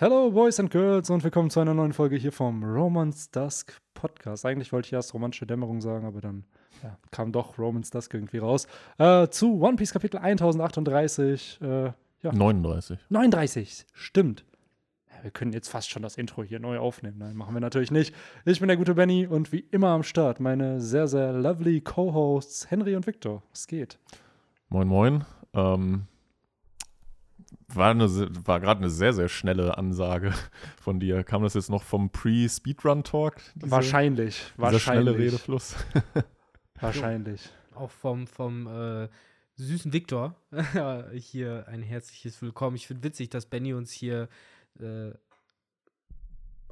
Hello, Boys and Girls, und willkommen zu einer neuen Folge hier vom Romance Dusk Podcast. Eigentlich wollte ich erst romantische Dämmerung sagen, aber dann ja, kam doch Romance Dusk irgendwie raus. Äh, zu One Piece Kapitel 1038. Äh, ja. 39. 39, stimmt. Ja, wir können jetzt fast schon das Intro hier neu aufnehmen. Nein, machen wir natürlich nicht. Ich bin der gute Benny und wie immer am Start meine sehr, sehr lovely Co-Hosts Henry und Victor. Was geht? Moin, moin. Ähm, war, eine, war gerade eine sehr, sehr schnelle Ansage von dir. Kam das jetzt noch vom Pre-Speedrun-Talk? Wahrscheinlich. Dieser wahrscheinlich. schnelle Redefluss. Wahrscheinlich. Auch vom, vom äh, süßen Viktor hier ein herzliches Willkommen. Ich finde witzig, dass Benny uns hier äh,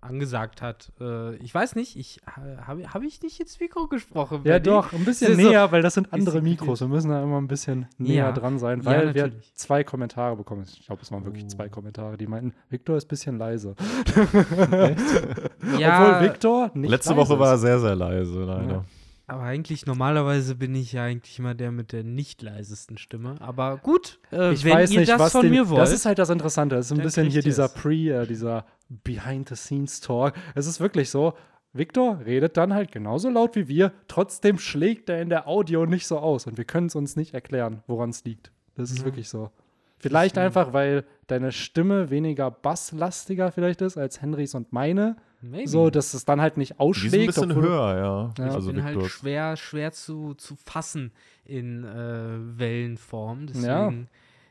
angesagt hat. Äh, ich weiß nicht, ich habe hab ich nicht ins Mikro gesprochen? Ja, doch, ein bisschen ja so- näher, weil das sind andere Mikros. Wir müssen da immer ein bisschen näher Ja. dran sein, Ja, weil wir natürlich. zwei Kommentare bekommen. Ich glaube, es waren wirklich Oh. zwei Kommentare, die meinten, Victor ist ein bisschen leise. Ja, Obwohl Victor nicht Letzte leise Woche war er sehr, sehr leise, leider. Ja. Aber eigentlich normalerweise bin ich ja eigentlich immer der mit der nicht leisesten Stimme. Aber gut, äh, Ich wenn weiß ihr nicht, das was von den, mir wollt. Das ist halt das Interessante. Es ist ein bisschen hier dieser es. Pre, äh, dieser Behind-the-Scenes-Talk. Es ist wirklich so, Victor redet dann halt genauso laut wie wir, trotzdem schlägt er in der Audio nicht so aus und wir können es uns nicht erklären, woran es liegt. Das ist Ja. wirklich so. Vielleicht einfach, weil deine Stimme weniger basslastiger vielleicht ist als Henrys und meine. Maybe. So, dass es dann halt nicht Die ist ein ausschlägt. bisschen obwohl höher, ja. Ja. Ich Also bin halt schwer, schwer zu, zu fassen in äh, Wellenform. Deswegen,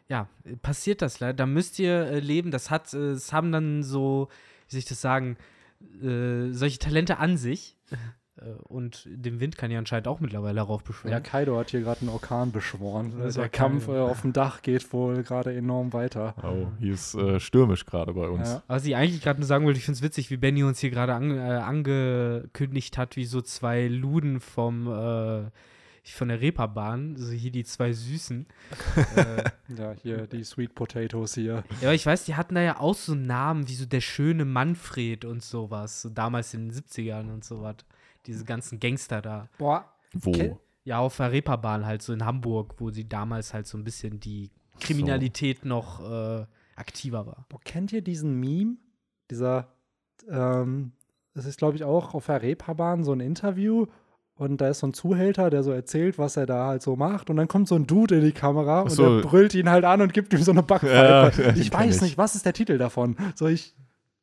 ja. passiert das leider. Da müsst ihr äh, leben. Das hat, äh, es haben dann so, wie soll ich das sagen, äh, solche Talente an sich. Äh, Und den Wind kann ja anscheinend auch mittlerweile Ja, heraufbeschwören. Kaido hat hier gerade einen Orkan beschworen. Das der Kampf Kaido. äh, auf dem Dach geht wohl gerade enorm weiter. Oh, hier ist äh, stürmisch gerade bei uns. Ja. Was ich eigentlich gerade nur sagen wollte, ich finde es witzig, wie Benny uns hier gerade an, äh, angekündigt hat, wie so zwei Luden vom, äh, von der Reeperbahn, so hier die zwei Süßen. äh, Ja, hier die Sweet Potatoes hier. Ja, aber ich weiß, die hatten da ja auch so Namen wie so der schöne Manfred und sowas. So damals in den 70ern und sowas. Diese ganzen Gangster da. Boah, Wo? Ja, auf der Reeperbahn halt, so in Hamburg, wo sie damals halt so ein bisschen die Kriminalität noch äh, aktiver war. Boah, kennt ihr diesen Meme? Dieser, ähm, das ist, glaube ich, auch auf der Reeperbahn so ein Interview und da ist so ein Zuhälter, der so erzählt, was er da halt so macht und dann kommt so ein Dude in die Kamera und so. der brüllt ihn halt an und gibt ihm so eine Backpfeife. Ja, ich weiß ich. nicht, was ist der Titel davon? Soll ich,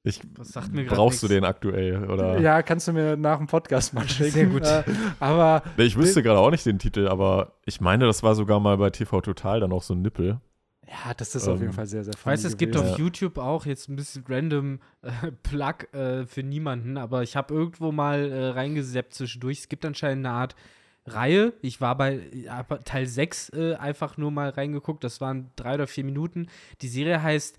Ich, Das sagt mir grad brauchst du den aktuell? Oder? ja, kannst du mir nach dem Podcast mal schicken. Sehr gut. Äh, aber Nee, Ich wüsste gerade auch nicht den Titel, aber ich meine, das war sogar mal bei TV Total dann auch so ein Nippel. ja, das ist auf Ähm, jeden Fall sehr, sehr Ich weiß, es gibt gewesen. auf YouTube auch jetzt ein bisschen random äh, Plug äh, für niemanden, aber ich habe irgendwo mal äh, reingeseppt zwischendurch. Es gibt anscheinend eine Art Reihe. Ich war bei äh, Teil 6 äh, einfach nur mal reingeguckt. Das waren drei oder vier Minuten. Die Serie heißt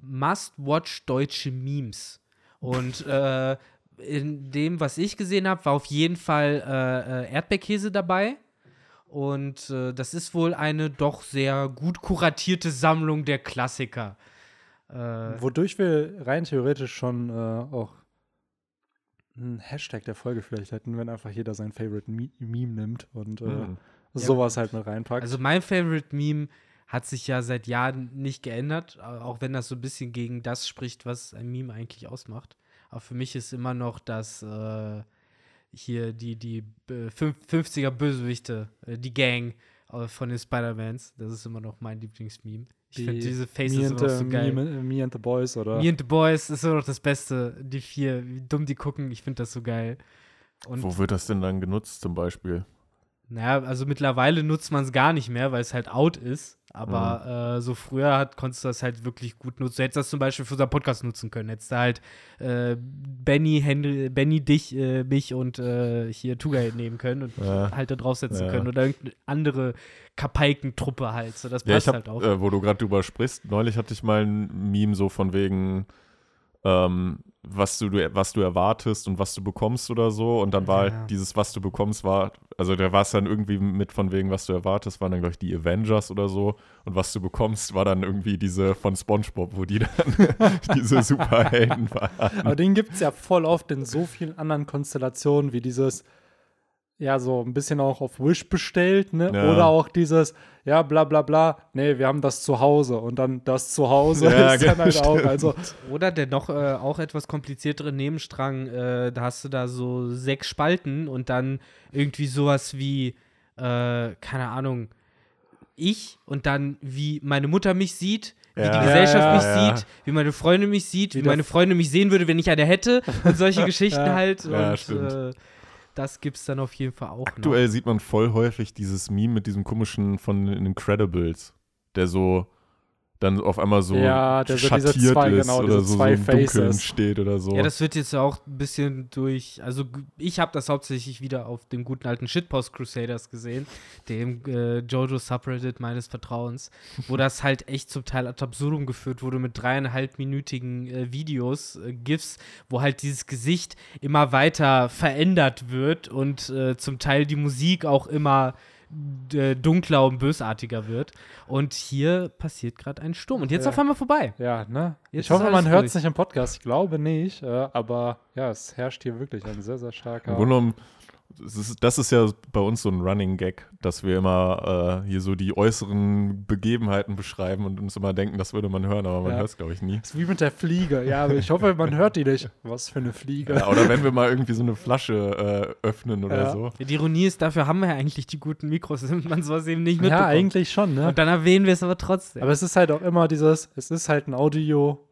äh, Must Watch Deutsche Memes. Und äh, in dem, was ich gesehen habe, war auf jeden Fall äh, äh, Erdbeerkäse dabei. Und äh, das ist wohl eine doch sehr gut kuratierte Sammlung der Klassiker. Äh, Wodurch wir rein theoretisch schon äh, auch einen Hashtag der Folge vielleicht hätten, wenn einfach jeder sein Favorite Me Meme nimmt und äh, Hm. sowas halt mit reinpackt. also mein Favorite Meme hat sich ja seit Jahren nicht geändert, au- auch wenn das so ein bisschen gegen das spricht, was ein Meme eigentlich ausmacht. Aber für mich ist immer noch das äh, hier die, die äh, fünf- 50er Bösewichte, äh, die Gang äh, von den Spider-Mans. Das ist immer noch mein Lieblingsmeme. Ich Die finde diese Faces and immer so geil. me, me and the Boys oder Me and the Boys ist immer noch das Beste. Die vier, wie dumm die gucken, ich finde das so geil. Und Wo wird das denn dann genutzt zum Beispiel? Naja, also mittlerweile nutzt man es gar nicht mehr, weil es halt out ist. Aber äh, so früher hat, konntest du das halt wirklich gut nutzen. Du hättest das zum Beispiel für unseren Podcast nutzen können. Hättest du halt äh, Benny, Henry, Benny, dich, äh, mich und äh, hier Tugay nehmen können und Ja. halt da draufsetzen Ja. können. Oder irgendeine andere Kapeikentruppe halt. So, das Ja, passt ich halt auch. hab, äh, wo du gerade drüber sprichst, neulich hatte ich mal ein Meme so von wegen, ähm, was du, was du erwartest und was du bekommst oder so. Und dann war Ja. dieses, was du bekommst, war, also da war es dann irgendwie mit von wegen, was du erwartest, waren dann, glaube ich, die Avengers oder so. Und was du bekommst, war dann irgendwie diese von SpongeBob, wo die dann diese Superhelden waren. Aber den gibt es ja voll oft in so vielen anderen Konstellationen wie dieses ja, so ein bisschen auch auf Wish bestellt, ne? Ja. Oder auch dieses, ja, bla bla bla, nee, wir haben das zu Hause und dann das zu Hause Ja, ist dann halt auch, stimmt. also, Oder der noch äh, auch etwas kompliziertere Nebenstrang, äh, da hast du da so sechs Spalten und dann irgendwie sowas wie, äh, keine Ahnung, ich und dann wie meine Mutter mich sieht, wie Ja. die Ja, Gesellschaft ja, mich ja. sieht, wie meine Freunde mich sieht, wie, Wie meine Freunde mich sehen würde, wenn ich eine hätte und solche Geschichten Ja. halt. Ja, und stimmt. äh, das gibt's dann auf jeden Fall auch Aktuell sieht man voll häufig dieses Meme mit diesem komischen von Incredibles, der so dann auf einmal so Ja, der so diese schattiert zwei, ist genau, oder diese so, so zwei im Dunkeln Faces. steht oder so. Ja, das wird jetzt auch ein bisschen durch, also ich habe das hauptsächlich wieder auf dem guten alten Shitpost Crusaders gesehen, dem äh, Jojo Subreddit meines Vertrauens, wo das halt echt zum Teil ad absurdum geführt wurde mit dreieinhalbminütigen äh, Videos, äh, GIFs, wo halt dieses Gesicht immer weiter verändert wird und äh, zum Teil die Musik auch immer dunkler und bösartiger wird. Und hier passiert gerade ein Sturm. Und jetzt Ja. auf einmal vorbei. ja, ne? Jetzt ich hoffe, man hört es nicht im Podcast, ich glaube nicht, äh, aber ja, es herrscht hier wirklich ein sehr, sehr starker. Im Grunde genommen, das ist, das ist ja bei uns so ein Running Gag, dass wir immer äh, hier so die äußeren Begebenheiten beschreiben und uns immer denken, das würde man hören, aber man Ja. hört es, glaube ich, nie. Das ist wie mit der Fliege, ja, aber ich hoffe, man hört die nicht. Was für eine Fliege. Ja, oder wenn wir mal irgendwie so eine Flasche äh, öffnen oder Ja. so. Die Ironie ist, dafür haben wir ja eigentlich die guten Mikros, damit man sowas eben nicht mitbekommt. Ja, eigentlich schon, ne? Und dann erwähnen wir es aber trotzdem. Aber es ist halt auch immer dieses, es ist halt ein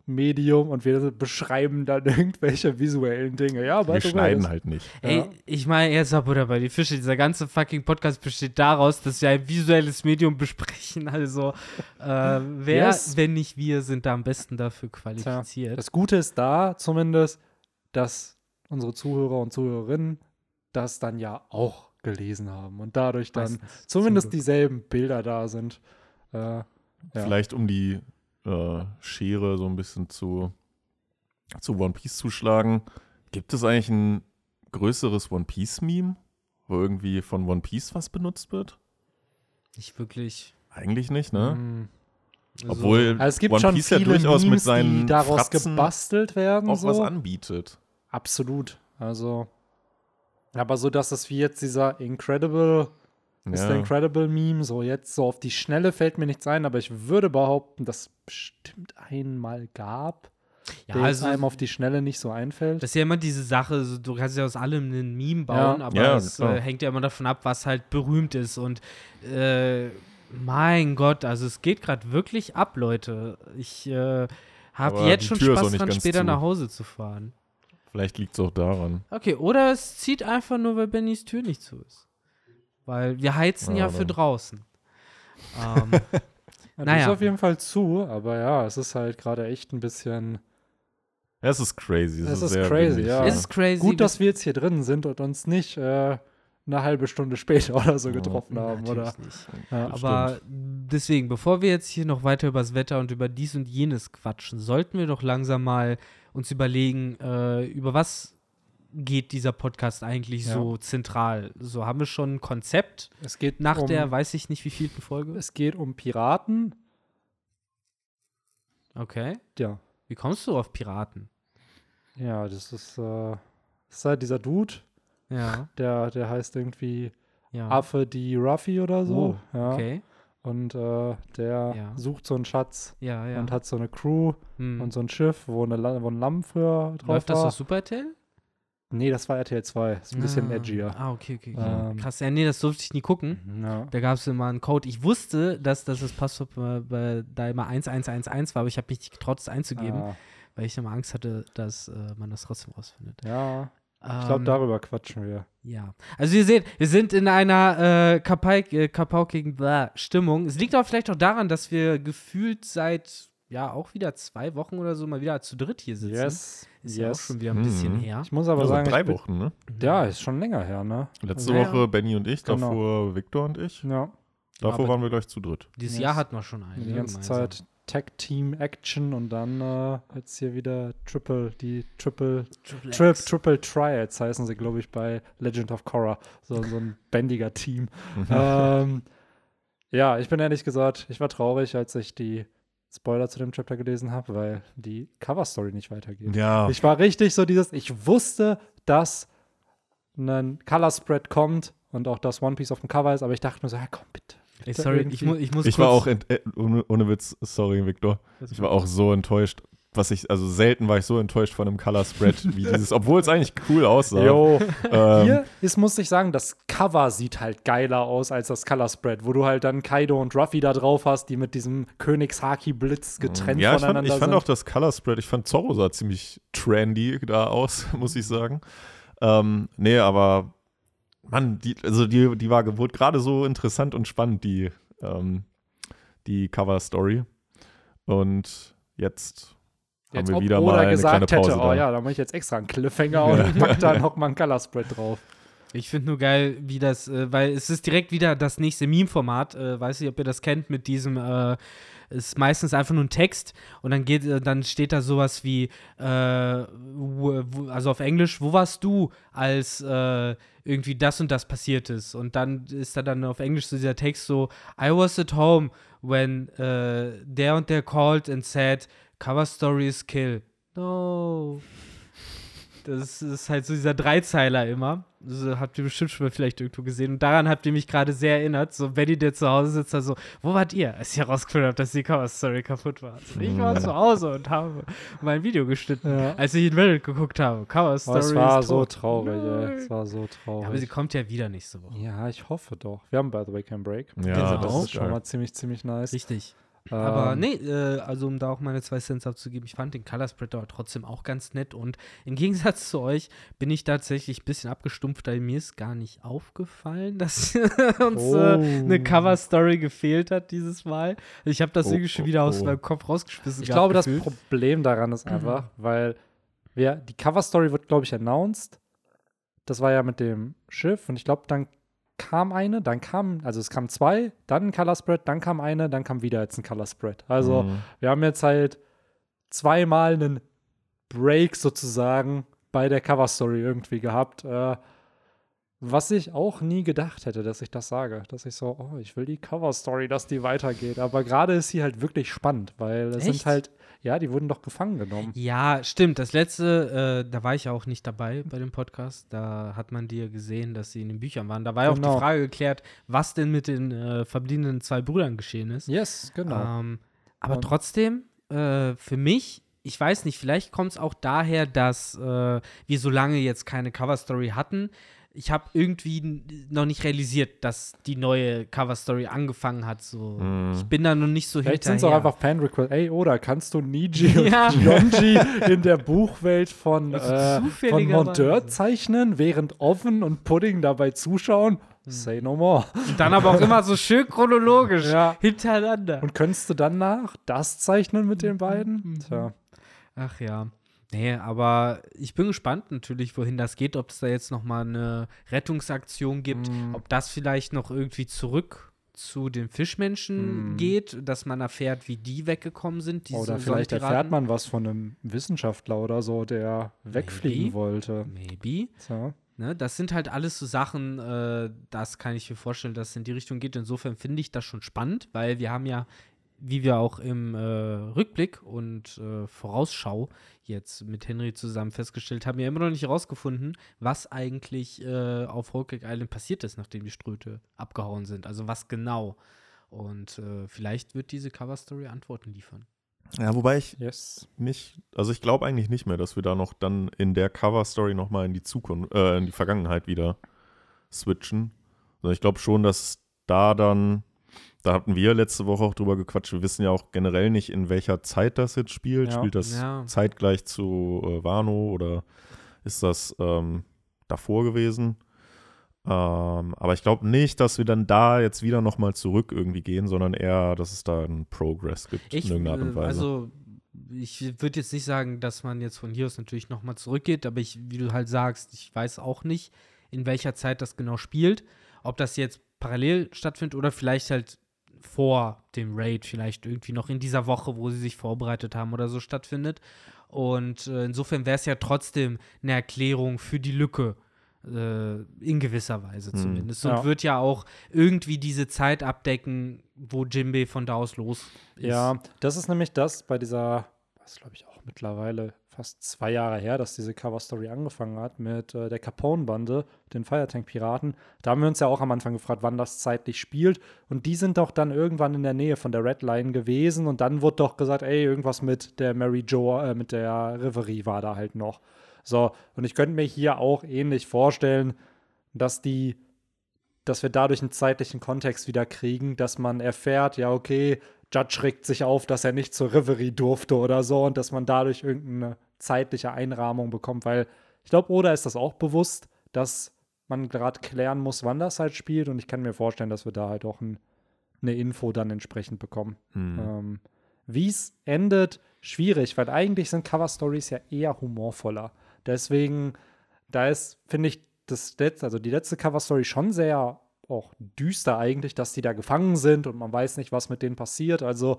Audio-Medium und wir beschreiben dann irgendwelche visuellen Dinge. Ja, by Wir schneiden das- halt nicht. Ey, Ja. ich meine, jetzt ab oder bei die Fische, dieser ganze fucking Podcast besteht daraus, dass wir ein visuelles Medium besprechen. Also, äh, wer, Yes. wenn nicht wir, sind da am besten dafür qualifiziert. Das Gute ist da zumindest, dass unsere Zuhörer und Zuhörerinnen das dann ja auch gelesen haben und dadurch dann Meistens, zumindest dieselben Bilder da sind. Äh, ja. Vielleicht um die äh, Schere so ein bisschen zu, zu One Piece zu schlagen. Gibt es eigentlich ein größeres One Piece-Meme, wo irgendwie von One Piece was benutzt wird? Nicht wirklich. Eigentlich nicht, ne? Mm. Also, Obwohl Also es gibt One schon Piece viele ja durchaus Memes, mit seinen die daraus Fratzen gebastelt werden. auch so. was anbietet. Absolut. Also, aber so, dass es wie jetzt dieser Incredible, ist der Ja. Incredible Meme, so jetzt so auf die Schnelle fällt mir nichts ein, aber ich würde behaupten, dass es bestimmt einmal gab, ja, der also einem auf die Schnelle nicht so einfällt. Das ist ja immer diese Sache, so, du kannst ja aus allem einen Meme bauen, aber Ja, es äh, hängt ja immer davon ab, was halt berühmt ist. Und äh, mein Gott, also es geht gerade wirklich ab, Leute. Ich äh, habe jetzt schon Spaß dran, später zu. nach Hause zu fahren. Vielleicht liegt es auch daran. Okay, oder es zieht einfach nur, weil Bennys Tür nicht zu ist. Weil wir heizen ja, Ja, für draußen. ähm, Ja, naja. ist auf jeden Fall zu, aber ja, es ist halt gerade echt ein bisschen es ist crazy. Es Es ist, ist sehr crazy, windig, ja. es ist crazy. gut, dass wir jetzt hier drin sind und uns nicht äh, eine halbe Stunde später oder so getroffen haben, Natürlich oder? nicht. Ja. Aber deswegen, bevor wir jetzt hier noch weiter über das Wetter und über dies und jenes quatschen, sollten wir doch langsam mal uns überlegen, äh, über was geht dieser Podcast eigentlich Ja. so zentral? So haben wir schon ein Konzept Es geht nach um, der, weiß ich nicht, wie vielten Folge? es geht um Piraten. Okay. Ja, Wie kommst du auf Piraten? ja, das ist, äh, das ist halt dieser Dude, Ja, der, der heißt irgendwie ja. Affe die Ruffy oder so. Oh, ja. Okay. Und äh, der Ja. sucht so einen Schatz Ja, ja. und hat so eine Crew Hm. und so ein Schiff, wo, eine, wo ein Lamm früher drauf Läuft das war. auf Super RTL? Nee, das war RTL 2. Ist ein bisschen ah. edgier. Ah, okay, okay. okay. Ähm, Krass, ja, nee, das durfte ich nie gucken. Ja. Da gab es immer einen Code. Ich wusste, dass, dass das Passwort bei, bei, da immer 1111 war, aber ich habe mich nicht getraut, es einzugeben, Ah, weil ich immer Angst hatte, dass äh, man das trotzdem rausfindet. ja, ich glaube, Ähm, darüber quatschen wir. Ja. Also ihr seht, wir sind in einer äh, äh, kapaukigen Blah Stimmung. Es liegt aber vielleicht auch daran, dass wir gefühlt seit, ja, auch wieder zwei Wochen oder so mal wieder zu dritt hier sitzen. Yes, Ist ja auch yes. schon wieder ein bisschen Mhm. her. Ich muss aber Also sagen, drei Wochen, ne? Ja, ist schon länger her, ne? Letzte Ja, ja. Woche Benny und ich, Genau. davor Victor und ich. Ja, Davor aber- waren wir gleich zu dritt. Dieses Yes. Jahr hatten wir schon einen. die ne, ganze gemeinsam. Zeit Tag Team Action und dann äh, jetzt hier wieder Triple, die Triple, Triple Trip, X. Triple Triads heißen sie, glaube ich, bei Legend of Korra. So, so ein bändiger Team. Mhm. ähm, ja, ich bin ehrlich gesagt, ich war traurig, als ich die Spoiler zu dem Chapter gelesen habe, weil die Cover-Story nicht weitergeht. Ja, Ich war richtig so dieses, ich wusste, dass ein Color Spread kommt, und auch das One Piece auf dem Cover ist, aber ich dachte mir so, ja komm bitte. Ey, sorry, ich, mu ich muss Ich war auch, äh, ohne, ohne Witz, sorry, Victor. Ich war auch so enttäuscht. Was ich, also selten war ich so enttäuscht von einem Color Spread wie dieses, obwohl es eigentlich cool aussah. Jo, Ähm, hier ist, muss ich sagen, das Cover sieht halt geiler aus als das Color Spread, wo du halt dann Kaido und Ruffy da drauf hast, die mit diesem Königshaki-Blitz getrennt ja, ich fand, voneinander ich fand sind. auch das Color Spread, ich fand Zorro sah ziemlich trendy da aus, muss ich sagen. Ähm, nee, aber Mann, die, also die, die war, wurde gerade so interessant und spannend, die, ähm, die Cover-Story. Und jetzt haben Jetzt, wir ob wieder Oda mal eine gesagt kleine Pause hätte, oh ja, da mache ich jetzt extra einen Cliffhanger und mach da noch mal einen Color Spread drauf. Ich finde nur geil, wie das, äh, weil es ist direkt wieder das nächste Meme-Format. Äh, weiß nicht, ob ihr das kennt mit diesem, äh, ist meistens einfach nur ein Text und dann geht, äh, dann steht da sowas wie, äh, also auf Englisch, wo warst du, als äh, irgendwie das und das passiert ist? Und dann ist da dann auf Englisch so dieser Text so, I was at home when äh, der und der called and said, cover story is kill. No. Das ist halt so dieser Dreizeiler immer. Das habt ihr bestimmt schon mal vielleicht irgendwo gesehen. Und daran habt ihr mich gerade sehr erinnert. So, Benny, der zu Hause sitzt, da so, wo wart ihr, als ich herausgefunden habe, dass die Cover-Story kaputt war? Also, ich war zu Hause und habe mein Video geschnitten, Ja. als ich in Reddit geguckt habe. Oh, Cover-Story es war ist so traurig, ey. Es war so Ja, traurig. aber sie kommt ja wieder nächste Woche. Ja, ich hoffe doch. Wir haben, by the way, keinen Break. Ja, Genau. das das ist schon mal ziemlich, ziemlich nice. Richtig. Ähm, Aber nee, äh, also um da auch meine zwei Cents abzugeben, ich fand den Color Spread aber trotzdem auch ganz nett und im Gegensatz zu euch bin ich tatsächlich ein bisschen abgestumpft, weil mir ist gar nicht aufgefallen, dass uns Oh. äh, eine Cover Story gefehlt hat dieses Mal. Ich habe das Oh, irgendwie schon oh, wieder aus oh. meinem Kopf rausgeschmissen. Ich glaube, das gefühlt. Problem daran ist einfach, weil wir, die Cover-Story wird, glaube ich, announced. Das war ja mit dem Schiff und ich glaube, dann kam eine, dann kam, also es kam zwei, dann ein Color Spread, dann kam eine, dann kam wieder jetzt ein Color Spread. Also Mhm. wir haben jetzt halt zweimal einen Break sozusagen bei der Cover-Story irgendwie gehabt. Äh, was ich auch nie gedacht hätte, dass ich das sage. Dass ich so, oh, ich will die Cover-Story, dass die weitergeht. Aber gerade ist sie halt wirklich spannend, weil es sind Echt? halt, ja, die wurden doch gefangen genommen. Ja, stimmt. Das letzte, äh, da war ich ja auch nicht dabei bei dem Podcast. Da hat man dir gesehen, dass sie in den Büchern waren. Da war ja auch Genau. die Frage geklärt, was denn mit den äh, verbliebenen zwei Brüdern geschehen ist. Yes, genau. Ähm, aber Und- trotzdem, äh, für mich, ich weiß nicht, vielleicht kommt es auch daher, dass äh, wir so lange jetzt keine Cover-Story hatten. Ich habe irgendwie noch nicht realisiert, dass die neue Cover-Story angefangen hat. So. Mhm. Ich bin da noch nicht so Vielleicht sind hinterher. es auch einfach Fan-Requests. Ey, oder kannst du Niji und Ja. Yonji in der Buchwelt von, äh, von. Monteur zeichnen, während Oven und Pudding dabei zuschauen? Say no more. Und dann aber auch immer so schön chronologisch Ja. hintereinander. Und könntest du danach das zeichnen mit den beiden? Tja. Ach ja. Nee, aber ich bin gespannt natürlich, wohin das geht, ob es da jetzt noch mal eine Rettungsaktion gibt, Mm. ob das vielleicht noch irgendwie zurück zu den Fischmenschen Mm. geht, dass man erfährt, wie die weggekommen sind. Oder vielleicht Sonnenpiraten. erfährt man was von einem Wissenschaftler oder so, der wegfliegen Maybe. wollte. Maybe. Tja. Ne, das sind halt alles so Sachen, äh, das kann ich mir vorstellen, dass es in die Richtung geht. Insofern finde ich das schon spannend, weil wir haben ja, wie wir auch im äh, Rückblick und äh, Vorausschau jetzt mit Henry zusammen festgestellt haben, ja immer noch nicht herausgefunden, was eigentlich äh, auf Cake Island passiert ist, nachdem die Ströte abgehauen sind. Also was genau. Und äh, vielleicht wird diese Cover-Story Antworten liefern. Ja, wobei ich Yes. nicht, also ich glaube eigentlich nicht mehr, dass wir da noch dann in der Cover-Story nochmal in die Zukunft, äh, in die Vergangenheit wieder switchen. Also ich glaube schon, dass da dann, da hatten wir letzte Woche auch drüber gequatscht, wir wissen ja auch generell nicht, in welcher Zeit das jetzt spielt. Ja. Spielt das Ja. zeitgleich zu äh, Wano oder ist das ähm, davor gewesen? Ähm, aber ich glaube nicht, dass wir dann da jetzt wieder nochmal zurück irgendwie gehen, sondern eher, dass es da einen Progress gibt Ich, in irgendeiner Art und Weise. also ich würde jetzt nicht sagen, dass man jetzt von hier aus natürlich nochmal zurückgeht, aber ich, wie du halt sagst, ich weiß auch nicht, in welcher Zeit das genau spielt. Ob das jetzt parallel stattfindet oder vielleicht halt vor dem Raid, vielleicht irgendwie noch in dieser Woche, wo sie sich vorbereitet haben oder so stattfindet. Und äh, insofern wäre es ja trotzdem eine Erklärung für die Lücke. Äh, in gewisser Weise Hm. zumindest. Und Ja. wird ja auch irgendwie diese Zeit abdecken, wo Jimbe von da aus los ist. Ja, das ist nämlich das bei dieser, was glaube ich auch mittlerweile fast zwei Jahre her, dass diese Cover-Story angefangen hat mit äh, der Capone-Bande, den Firetank-Piraten. Da haben wir uns ja auch am Anfang gefragt, wann das zeitlich spielt. Und die sind doch dann irgendwann in der Nähe von der Red Line gewesen. Und dann wurde doch gesagt, ey, irgendwas mit der Mary Jo, äh, mit der Reverie war da halt noch. So, und ich könnte mir hier auch ähnlich vorstellen, dass die dass wir dadurch einen zeitlichen Kontext wieder kriegen, dass man erfährt, ja, okay, Judge regt sich auf, dass er nicht zur Reverie durfte oder so und dass man dadurch irgendeine zeitliche Einrahmung bekommt, weil ich glaube, Oda ist das auch bewusst, dass man gerade klären muss, wann das halt spielt und ich kann mir vorstellen, dass wir da halt auch ein, eine Info dann entsprechend bekommen. Hm. Ähm, Wie es endet, schwierig, weil eigentlich sind Cover-Stories ja eher humorvoller. Deswegen, da ist, finde ich, das letzte, also die letzte Cover-Story schon sehr auch düster eigentlich, dass die da gefangen sind und man weiß nicht, was mit denen passiert. Also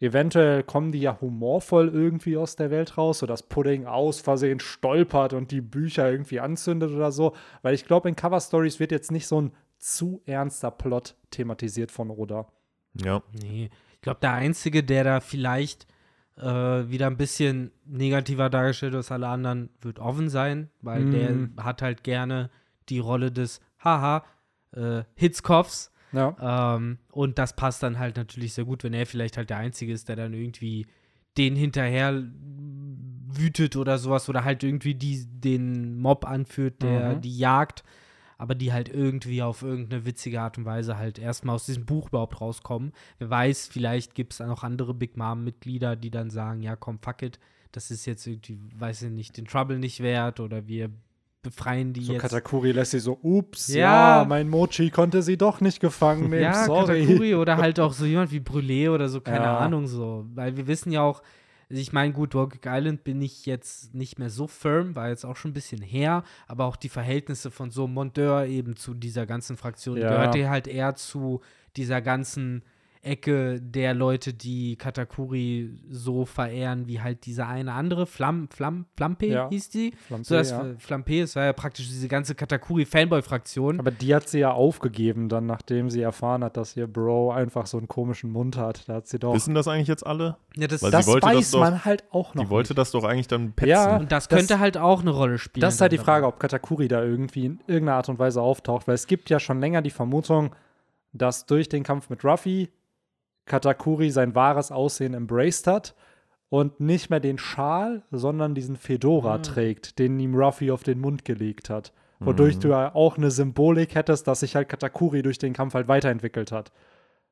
eventuell kommen die ja humorvoll irgendwie aus der Welt raus, sodass Pudding aus Versehen stolpert und die Bücher irgendwie anzündet oder so. Weil ich glaube, in Cover-Stories wird jetzt nicht so ein zu ernster Plot thematisiert von Oda. Ja. Nee, ich glaube, der Einzige, der da vielleicht äh, wieder ein bisschen negativer dargestellt als alle anderen, wird Oven sein, weil Mm. der hat halt gerne die Rolle des Haha äh, Hitzkopfs. Ja. Ähm, und das passt dann halt natürlich sehr gut, wenn er vielleicht halt der Einzige ist, der dann irgendwie den hinterher wütet oder sowas oder halt irgendwie die, den Mob anführt, der Mhm. die jagt, aber die halt irgendwie auf irgendeine witzige Art und Weise halt erstmal aus diesem Buch überhaupt rauskommen. Wer weiß, vielleicht gibt es da noch andere Big Mom-Mitglieder, die dann sagen, ja komm, fuck it, das ist jetzt irgendwie, weiß ich nicht, den Trouble nicht wert oder wir befreien die So jetzt. Katakuri lässt sie so, ups, Ja. ja, mein Mochi konnte sie doch nicht gefangen nehmen, Ja, sorry. Katakuri oder halt auch so jemand wie Brûlé oder so, keine Ja. Ahnung so. Weil wir wissen ja auch, also ich meine, gut, Rogue Island bin ich jetzt nicht mehr so firm, war jetzt auch schon ein bisschen her, aber auch die Verhältnisse von so Monteur eben zu dieser ganzen Fraktion Ja. gehörte halt eher zu dieser ganzen Ecke der Leute, die Katakuri so verehren, wie halt diese eine andere, Flam, Flam, Flampe Ja. hieß die. Flampe, so das ja. Flampe, es war ja praktisch diese ganze Katakuri-Fanboy-Fraktion. Aber die hat sie ja aufgegeben, dann, nachdem sie erfahren hat, dass ihr Bro einfach so einen komischen Mund hat. Da hat sie doch. Wissen das eigentlich jetzt alle? Ja, das, das weiß das doch- man halt auch noch. Die wollte nicht. das doch eigentlich dann petzen. Ja. Und das Das- könnte halt auch eine Rolle spielen. Das ist halt die Frage, ob Katakuri da irgendwie in irgendeiner Art und Weise auftaucht, weil es gibt ja schon länger die Vermutung, dass durch den Kampf mit Ruffy Katakuri sein wahres Aussehen embraced hat und nicht mehr den Schal, sondern diesen Fedora Ah. trägt, den ihm Ruffy auf den Mund gelegt hat. Wodurch Mhm. du ja auch eine Symbolik hättest, dass sich halt Katakuri durch den Kampf halt weiterentwickelt hat.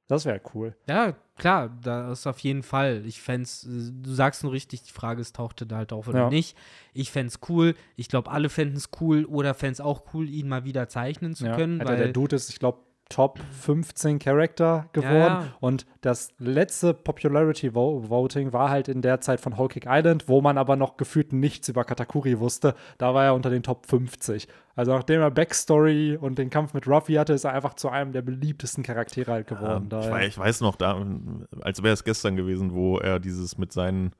Das wäre cool. Ja, klar, da ist auf jeden Fall. Ich fänd's, äh, du sagst nur richtig, die Frage ist, tauchte da halt auf oder Ja. nicht. Ich fänd's cool. Ich glaube, alle fänden es cool oder fänd's auch cool, ihn mal wieder zeichnen zu Ja. können, Alter, weil der Dude ist, ich glaube, Top 15 Charakter geworden. Ja. Und das letzte Popularity Vo Voting war halt in der Zeit von Whole Cake Island, wo man aber noch gefühlt nichts über Katakuri wusste. Da war er unter den Top 50. Also nachdem er Backstory und den Kampf mit Ruffy hatte, ist er einfach zu einem der beliebtesten Charaktere halt geworden. Ähm, Da, ich, weiß, ich weiß noch, da, als wäre es gestern gewesen, wo er dieses mit seinen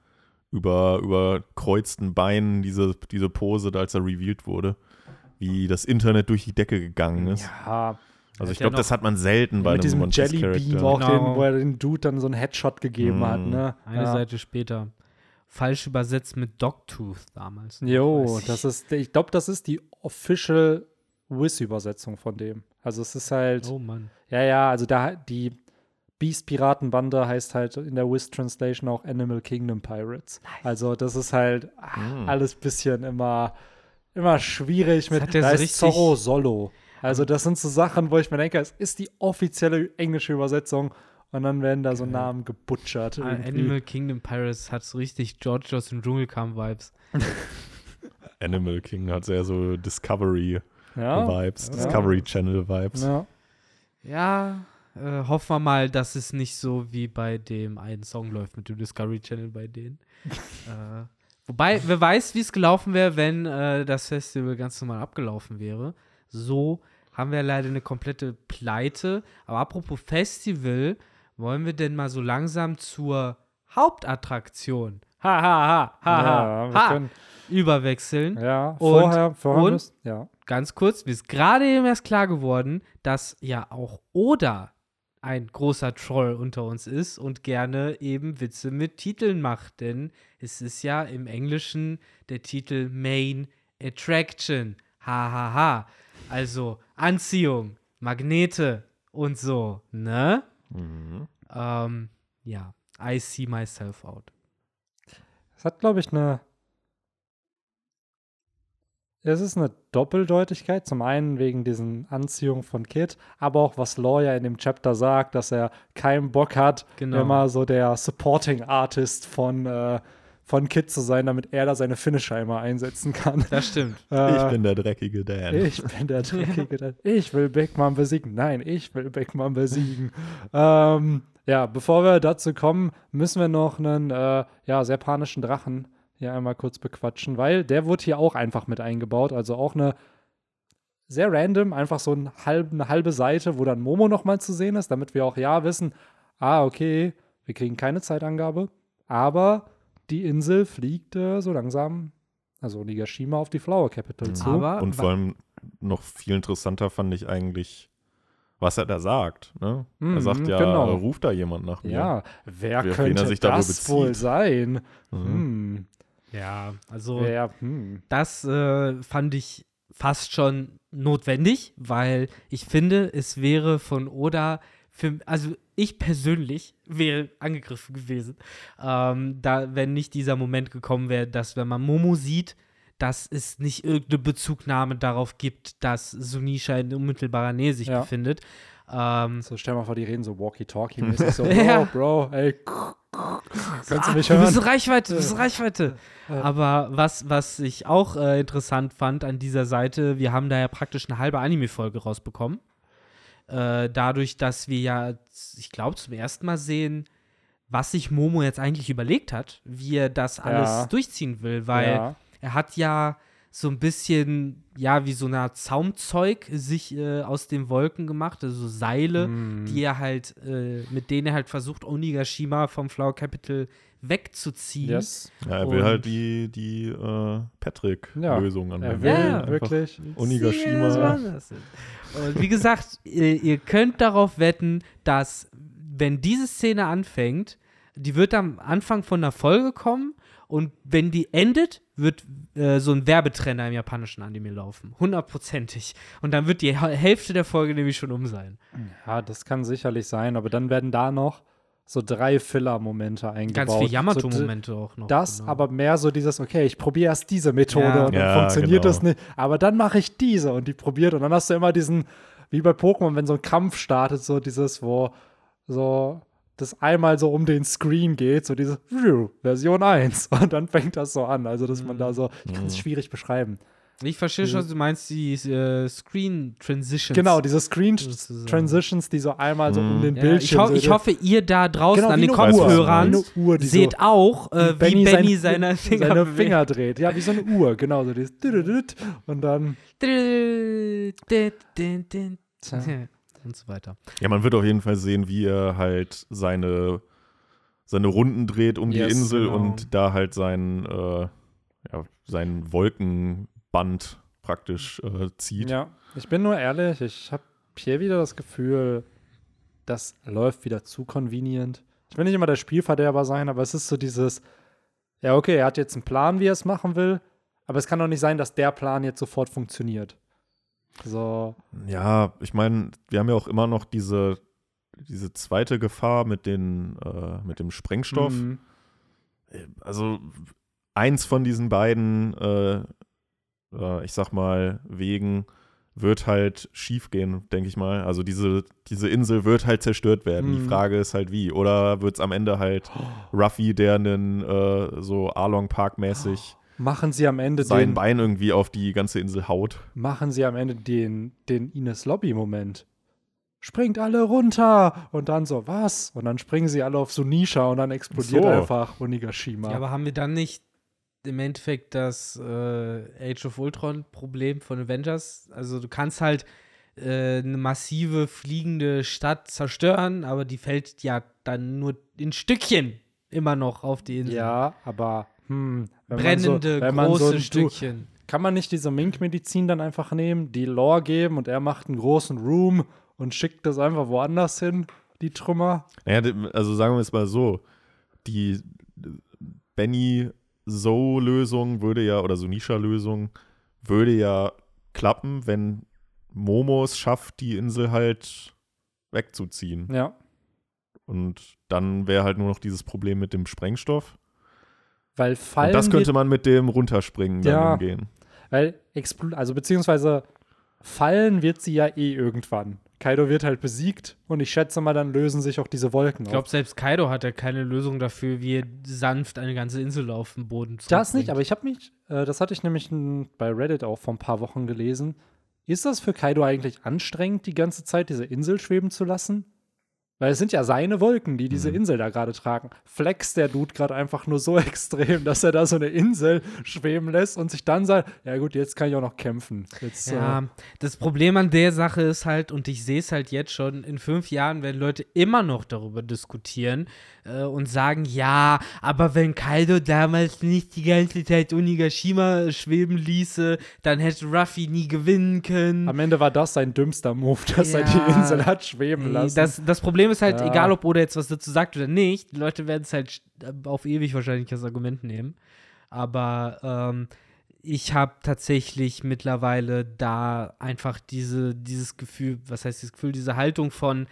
über, überkreuzten Beinen, diese, diese Pose, da als er revealed wurde, wie das Internet durch die Decke gegangen ist. ja, Also ich glaube, das hat man selten bei mit einem diesem Jelly Beam auch, Genau. den, wo er den Dude dann so einen Headshot gegeben hat. Mm. Ne? eine ja. Seite später. Falsch übersetzt mit Dogtooth damals. Jo, Weiß ich. das ist, ich glaube, das ist die official Wiz-Übersetzung von dem. Also es ist halt, Oh Mann. ja, ja, also da die Beast-Piratenbande heißt halt in der Wiz-Translation auch Animal Kingdom Pirates. Also das ist halt ah, Mm. alles bisschen immer, immer schwierig mit, hat er da so ist richtig- Zorro Solo. Also das sind so Sachen, wo ich mir denke, es ist die offizielle englische Übersetzung und dann werden da so Namen gebutschert. Ah, irgendwie. Animal Kingdom Pirates hat so richtig George aus dem Dschungelcamp-Vibes. Animal King hat sehr so Discovery-Vibes, ja, Ja. Discovery Channel-Vibes. ja. Ja, äh, hoffen wir mal, dass es nicht so wie bei dem einen Song läuft mit dem Discovery Channel bei denen. äh, wobei, wer weiß, wie es gelaufen wäre, wenn äh, das Festival ganz normal abgelaufen wäre. So haben wir leider eine komplette Pleite. Aber apropos Festival, wollen wir denn mal so langsam zur Hauptattraktion, ha, ha, ha, ha, ja, ha, wir ha, können, überwechseln? ja, Und- vorher, vorher und- müssen- ja. ganz kurz, mir ist gerade eben erst klar geworden, dass ja auch Oda ein großer Troll unter uns ist und gerne eben Witze mit Titeln macht. Denn es ist ja im Englischen der Titel Main Attraction. Ha, ha, ha. Also Anziehung, Magnete und so, ne? Mhm. Ähm, ja, I see myself out. Es hat, glaube ich, eine. Es ist eine Doppeldeutigkeit. Zum einen wegen diesen Anziehung von Kid, aber auch was Lawyer in dem Chapter sagt, dass er keinen Bock hat, Genau. immer so der Supporting Artist von, äh, von Kid zu sein, damit er da seine Finisher immer einsetzen kann. Das stimmt. Äh, Ich bin der dreckige Dan. ich bin der Dreckige. Dan. Ich will Big Mom besiegen. Nein, ich will Big Mom besiegen. ähm, ja, bevor wir dazu kommen, müssen wir noch einen äh, ja, sehr panischen Drachen hier einmal kurz bequatschen, weil der wurde hier auch einfach mit eingebaut. Also auch eine sehr random, einfach so ein halb, eine halbe Seite, wo dann Momo nochmal zu sehen ist, damit wir auch ja wissen, ah, okay, wir kriegen keine Zeitangabe, aber die Insel fliegt äh, so langsam, also Nigashima auf die Flower Capital zu. Aber Und vor allem noch viel interessanter fand ich eigentlich, was er da sagt. Ne? Mhm, er sagt ja, genau. ruft da jemand nach mir. Ja, wer Wer- könnte er sich da wohl das wohl bezieht. sein? Mhm. Hm. ja, also Wer, hm. das äh, fand ich fast schon notwendig, weil ich finde, es wäre von Oda für, also ich persönlich wäre angegriffen gewesen, ähm, da wenn nicht dieser Moment gekommen wäre, dass wenn man Momo sieht, dass es nicht irgendeine Bezugnahme darauf gibt, dass Sunisha in unmittelbarer Nähe sich Ja. befindet. Ähm, So, stell mal vor, die reden so Walkie-Talkie-mäßig. So, Ja. Bro, ey, kannst du mich du bist hören? Reichweite, du bist Reichweite. Aber was, was ich auch äh, interessant fand an dieser Seite, wir haben da ja praktisch eine halbe Anime-Folge rausbekommen. Äh, dadurch, dass wir ja, ich glaube, zum ersten Mal sehen, was sich Momo jetzt eigentlich überlegt hat, wie er das alles Ja. durchziehen will, weil ja. er hat ja so ein bisschen, ja, wie so eine Art Zaumzeug sich äh, aus den Wolken gemacht, also Seile, Hm. die er halt, äh, mit denen er halt versucht, Onigashima vom Flower Capital wegzuziehen. Yes. Ja, er will Und- halt die, die äh, Patrick-Lösung Er anwenden. will Ja. Wirklich. Onigashima. Und wie gesagt, ihr, ihr könnt darauf wetten, dass, wenn diese Szene anfängt, die wird am Anfang von der Folge kommen und wenn die endet, wird äh, so ein Werbetrenner im japanischen Anime laufen. Hundertprozentig. Und dann wird die Hä- Hälfte der Folge nämlich schon um sein. Ja, das kann sicherlich sein, aber dann werden da noch so drei Filler-Momente eingebaut. Ganz viele So, Yamato-Momente auch noch. Das, genau. aber mehr so dieses, okay, ich probiere erst diese Methode Ja. und dann Ja, funktioniert genau. das nicht. Aber dann mache ich diese und die probiert und dann hast du immer diesen, wie bei Pokémon, wenn so ein Kampf startet, so dieses, wo so das einmal so um den Screen geht, so diese Version 1 und dann fängt das so an. Also, dass man Mhm. da so, ich kann es schwierig beschreiben. Ich verstehe schon, du meinst die äh, Screen-Transitions. Genau, diese Screen. Transitions, die so einmal so um Mhm. den Ja, Bildschirm ich, ho ich hoffe, ihr da draußen Genau, an den Uhr. Kopfhörern Uhr, so- seht auch, äh, wie Benny, sein- seine Finger seine. Finger dreht. Ja, wie so eine Uhr, genau so dieses und dann. Und so weiter. Ja, man wird auf jeden Fall sehen, wie er halt seine, seine Runden dreht um die Yes, Insel genau. und da halt sein, äh, ja, sein Wolkenband praktisch äh, zieht. Ja, ich bin nur ehrlich, ich habe hier wieder das Gefühl, das läuft wieder zu convenient. Ich will nicht immer der Spielverderber sein, aber es ist so dieses, ja, okay, er hat jetzt einen Plan, wie er es machen will, aber es kann doch nicht sein, dass der Plan jetzt sofort funktioniert. So, Ja, ich meine, wir haben ja auch immer noch diese, diese zweite Gefahr mit, den, äh, mit dem Sprengstoff. mhm. Also eins von diesen beiden, äh, äh, ich sag mal, Wegen wird halt schief gehen, denke ich mal. Also diese, diese Insel wird halt zerstört werden. Die Mhm. Frage ist halt wie. Oder wird es am Ende halt Ruffy, der einen äh, so Arlong Park mäßig machen sie am Ende sein den, Bein irgendwie auf die ganze Insel haut. machen sie am Ende den, den Ines Lobby-Moment. Springt alle runter und dann so, was? Und dann springen sie alle auf Sunisha und dann explodiert So. einfach Onigashima. Ja, aber haben wir dann nicht im Endeffekt das äh, Age of Ultron-Problem von Avengers? Also du kannst halt äh, eine massive fliegende Stadt zerstören, aber die fällt ja dann nur in Stückchen immer noch auf die Insel. Ja, aber hm, Brennende, so, große so, du, Stückchen. kann man nicht diese Mink-Medizin dann einfach nehmen, die Lore geben und er macht einen großen Room und schickt das einfach woanders hin? die Trümmer. Naja, also sagen wir es mal so, die Benny So-Lösung würde ja, oder Sunisha-Lösung würde ja klappen, wenn Momo es schafft, die Insel halt wegzuziehen. Ja. Und dann wäre halt nur noch dieses Problem mit dem Sprengstoff. Weil Fallen Und das könnte man mit dem Runterspringen dann Ja. umgehen. weil also beziehungsweise fallen wird sie ja eh irgendwann. Kaido wird halt besiegt und ich schätze mal, dann lösen sich auch diese Wolken Ich glaube, selbst Kaido hat ja keine Lösung dafür, wie er sanft eine ganze Insel auf den Boden Das nicht, aber ich habe mich, äh, das hatte ich nämlich bei Reddit auch vor ein paar Wochen gelesen. Ist das für Kaido eigentlich anstrengend, die ganze Zeit diese Insel schweben zu lassen? Weil es sind ja seine Wolken, die diese Mhm. Insel da gerade tragen. Flex der Dude gerade einfach nur so extrem, dass er da so eine Insel schweben lässt und sich dann sagt, ja gut, jetzt kann ich auch noch kämpfen. Jetzt, Ja, äh, das Problem an der Sache ist halt, und ich sehe es halt jetzt schon, in fünf Jahren werden Leute immer noch darüber diskutieren äh, und sagen, ja, aber wenn Kaido damals nicht die ganze Zeit Onigashima schweben ließe, dann hätte Ruffy nie gewinnen können. am Ende war das sein dümmster Move, dass er Ja. die Insel hat schweben lassen. Das, das Problem ist halt, Ja. egal ob Oda jetzt was dazu sagt oder nicht, die Leute werden es halt auf ewig wahrscheinlich als Argument nehmen. Aber ähm, ich habe tatsächlich mittlerweile da einfach diese, dieses Gefühl, was heißt dieses Gefühl, diese Haltung von,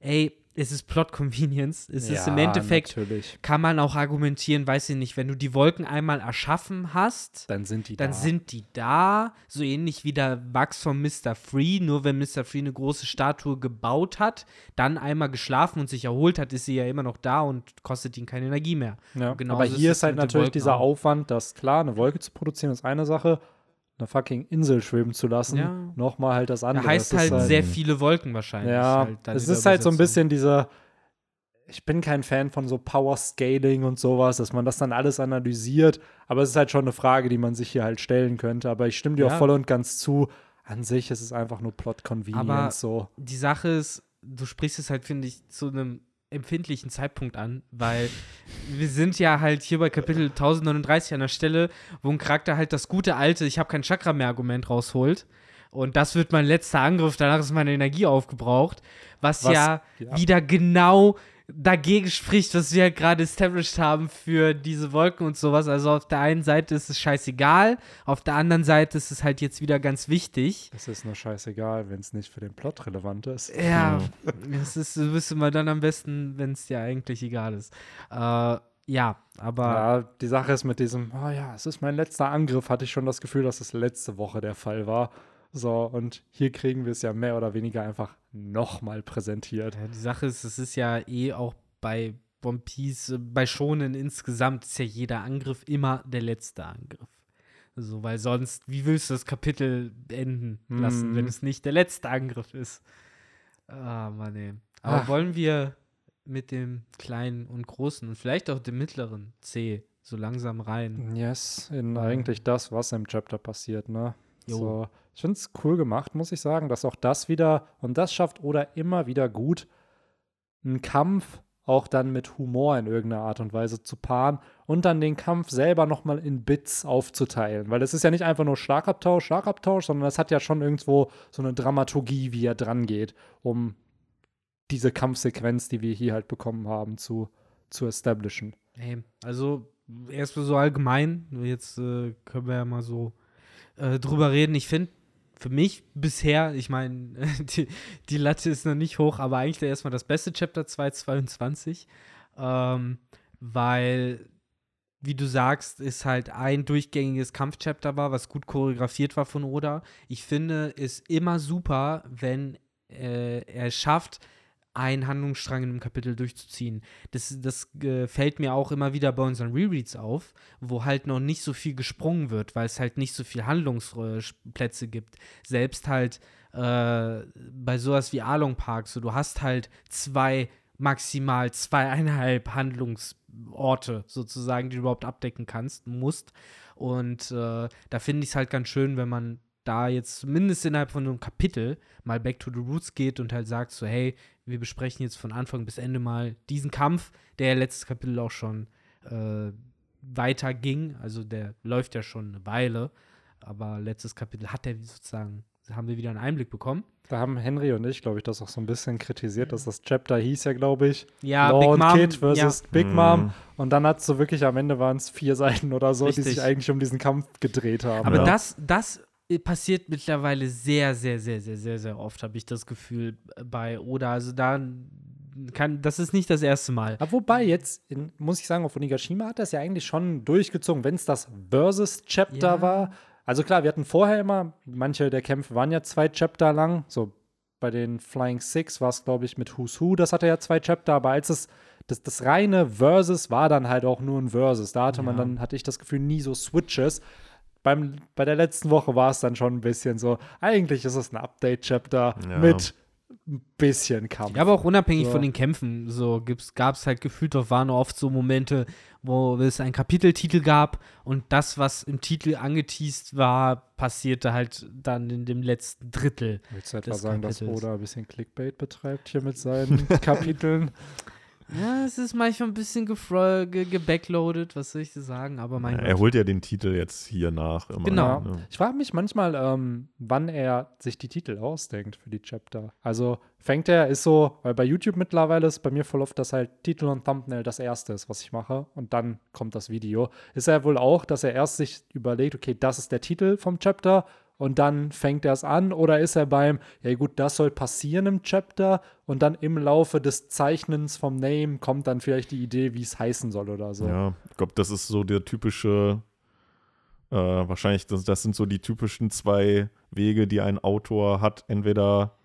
ey, es ist Plot Convenience. Es ist im Ja, Endeffekt, Natürlich. kann man auch argumentieren, weiß ich nicht, wenn du die Wolken einmal erschaffen hast, Dann sind die dann da. sind die da, so ähnlich wie der Wachs von Mr. Free, nur wenn Mr. Free eine große Statue gebaut hat, dann einmal geschlafen und sich erholt hat, ist sie ja immer noch da und kostet ihn keine Energie mehr. Ja, aber hier ist halt natürlich Wolken dieser auch. Aufwand, dass klar, eine Wolke zu produzieren ist eine Sache, eine fucking Insel schweben zu lassen, Ja. nochmal halt das andere. Da heißt Das ist halt sehr viele Wolken wahrscheinlich. Ja, halt es ist halt so ein bisschen dieser, ich bin kein Fan von so Power Scaling und sowas, dass man das dann alles analysiert, aber es ist halt schon eine Frage, die man sich hier halt stellen könnte, aber ich stimme dir Ja. auch voll und ganz zu, an sich ist es einfach nur Plot Convenience Aber- so. Die Sache ist, du sprichst es halt, finde ich, zu einem empfindlichen Zeitpunkt an, weil wir sind ja halt hier bei Kapitel 1039 an der Stelle, wo ein Charakter halt das gute alte, ich habe kein Chakra mehr Argument rausholt. Und das wird mein letzter Angriff, danach ist meine Energie aufgebraucht. Was, Was- ja, ja. wieder genau dagegen spricht, was wir gerade established haben für diese Wolken und sowas. Also auf der einen Seite ist es scheißegal, auf der anderen Seite ist es halt jetzt wieder ganz wichtig. Es ist nur scheißegal, wenn es nicht für den Plot relevant ist. Ja, es ist, das wissen wir dann am besten, wenn es dir eigentlich egal ist. Äh, ja, aber Ja, die Sache ist mit diesem, oh ja, es ist mein letzter Angriff, hatte ich schon das Gefühl, dass es letzte Woche der Fall war. So, und hier kriegen wir es ja mehr oder weniger einfach nochmal präsentiert. Ja, die Sache ist, es ist ja eh auch bei One Piece, äh, bei Shonen insgesamt ist ja jeder Angriff immer der letzte Angriff. So, weil sonst, wie willst du das Kapitel enden lassen, Mhm. wenn es nicht der letzte Angriff ist? Ah, Mann, ey. Aber Ach. wollen wir mit dem kleinen und großen und vielleicht auch dem mittleren C so langsam rein? Yes, in eigentlich das, was im Chapter passiert, ne? Jo. So, ich finde es cool gemacht, muss ich sagen, dass auch das wieder, und das schafft Oda immer wieder gut, einen Kampf auch dann mit Humor in irgendeiner Art und Weise zu paaren und dann den Kampf selber nochmal in Bits aufzuteilen. Weil es ist ja nicht einfach nur Schlagabtausch, Schlagabtausch, sondern es hat ja schon irgendwo so eine Dramaturgie, wie er dran geht, um diese Kampfsequenz, die wir hier halt bekommen haben, zu, zu establishen. Hey, also erstmal so allgemein, jetzt äh, können wir ja mal so äh, drüber reden. Ich finde, für mich bisher, ich meine, die, die Latte ist noch nicht hoch, aber eigentlich erstmal das beste Chapter 222, ähm, weil, wie du sagst, ist halt ein durchgängiges Kampfchapter war, was gut choreografiert war von Oda. Ich finde es immer super, wenn äh, er es schafft, einen Handlungsstrang in einem Kapitel durchzuziehen. Das, das äh, fällt mir auch immer wieder bei unseren Rereads auf, wo halt noch nicht so viel gesprungen wird, weil es halt nicht so viel Handlungsplätze gibt. Selbst halt äh, bei sowas wie Along Park, so du hast halt zwei, maximal zweieinhalb Handlungsorte sozusagen, die du überhaupt abdecken kannst, musst. Und äh, da finde ich es halt ganz schön, wenn man da jetzt zumindest innerhalb von einem Kapitel mal back to the roots geht und halt sagt so, hey, wir besprechen jetzt von Anfang bis Ende mal diesen Kampf, der ja letztes Kapitel auch schon äh, weiter ging. Also der läuft ja schon eine Weile, aber letztes Kapitel hat er sozusagen haben wir wieder einen Einblick bekommen. Da haben Henry und ich, glaube ich, das auch so ein bisschen kritisiert, dass das Chapter hieß ja, glaube ich, Ja, Law Big und Mom, Kid versus Big Mhm. Mom. Und dann hat es so wirklich am Ende waren es vier Seiten oder so, die Richtig. sich eigentlich um diesen Kampf gedreht haben. Aber Ja. das, das passiert mittlerweile sehr, sehr, sehr, sehr, sehr, sehr oft, habe ich das Gefühl äh, bei Oda. Also da kann, das ist nicht das erste Mal. Aber wobei jetzt, in, muss ich sagen, auf Onigashima hat das ja eigentlich schon durchgezogen, wenn es das Versus-Chapter Ja. war. Also klar, wir hatten vorher immer, manche der Kämpfe waren ja zwei Chapter lang. So bei den Flying Six war es, glaube ich, mit Who's Who, das hatte ja zwei Chapter, aber als es das, das reine Versus war dann halt auch nur ein Versus. Da hatte man Ja. dann, hatte ich das Gefühl, nie so Switches. Beim, bei der letzten Woche war es dann schon ein bisschen so, eigentlich ist es ein Update-Chapter Ja. mit ein bisschen Kampf. Ja, aber auch unabhängig So. von den Kämpfen, so gab es halt gefühlt auf Wano oft so Momente, wo es einen Kapiteltitel gab und das, was im Titel angeteased war, passierte halt dann in dem letzten Drittel. Willst du etwa des sagen, dass Kapitels. Oda ein bisschen Clickbait betreibt hier mit seinen Kapiteln? Ja, es ist manchmal ein bisschen gefro- ge gebackloaded, was soll ich dir sagen, aber mein er Gott. holt ja den Titel jetzt hier nach. Immer, Genau. Ne? Ich frage mich manchmal, ähm, wann er sich die Titel ausdenkt für die Chapter. Also fängt er, ist so, weil bei YouTube mittlerweile ist bei mir voll oft, dass halt Titel und Thumbnail das erste ist, was ich mache. Und dann kommt das Video. Ist er wohl auch, dass er erst sich überlegt, okay, das ist der Titel vom Chapter und dann fängt er es an? Oder ist er beim, ja gut, das soll passieren im Chapter und dann im Laufe des Zeichnens vom Name kommt dann vielleicht die Idee, wie es heißen soll oder so. Ja, ich glaube, das ist so der typische, äh, wahrscheinlich, das, das sind so die typischen zwei Wege, die ein Autor hat. Entweder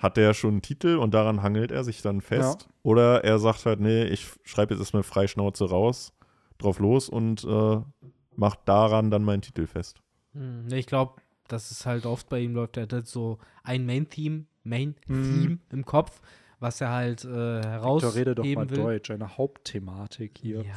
hat er schon einen Titel und daran hangelt er sich dann fest, oder er sagt halt, nee, ich schreibe jetzt erstmal frei Schnauze raus, drauf los und äh, macht daran dann meinen Titel fest. Hm, nee, ich glaube, das ist halt oft bei ihm läuft, er hat halt so ein Main-Theme, Main-Theme Mhm. im Kopf, was er halt äh, Victor, rede doch mal will. Deutsch, eine Hauptthematik hier. Ja,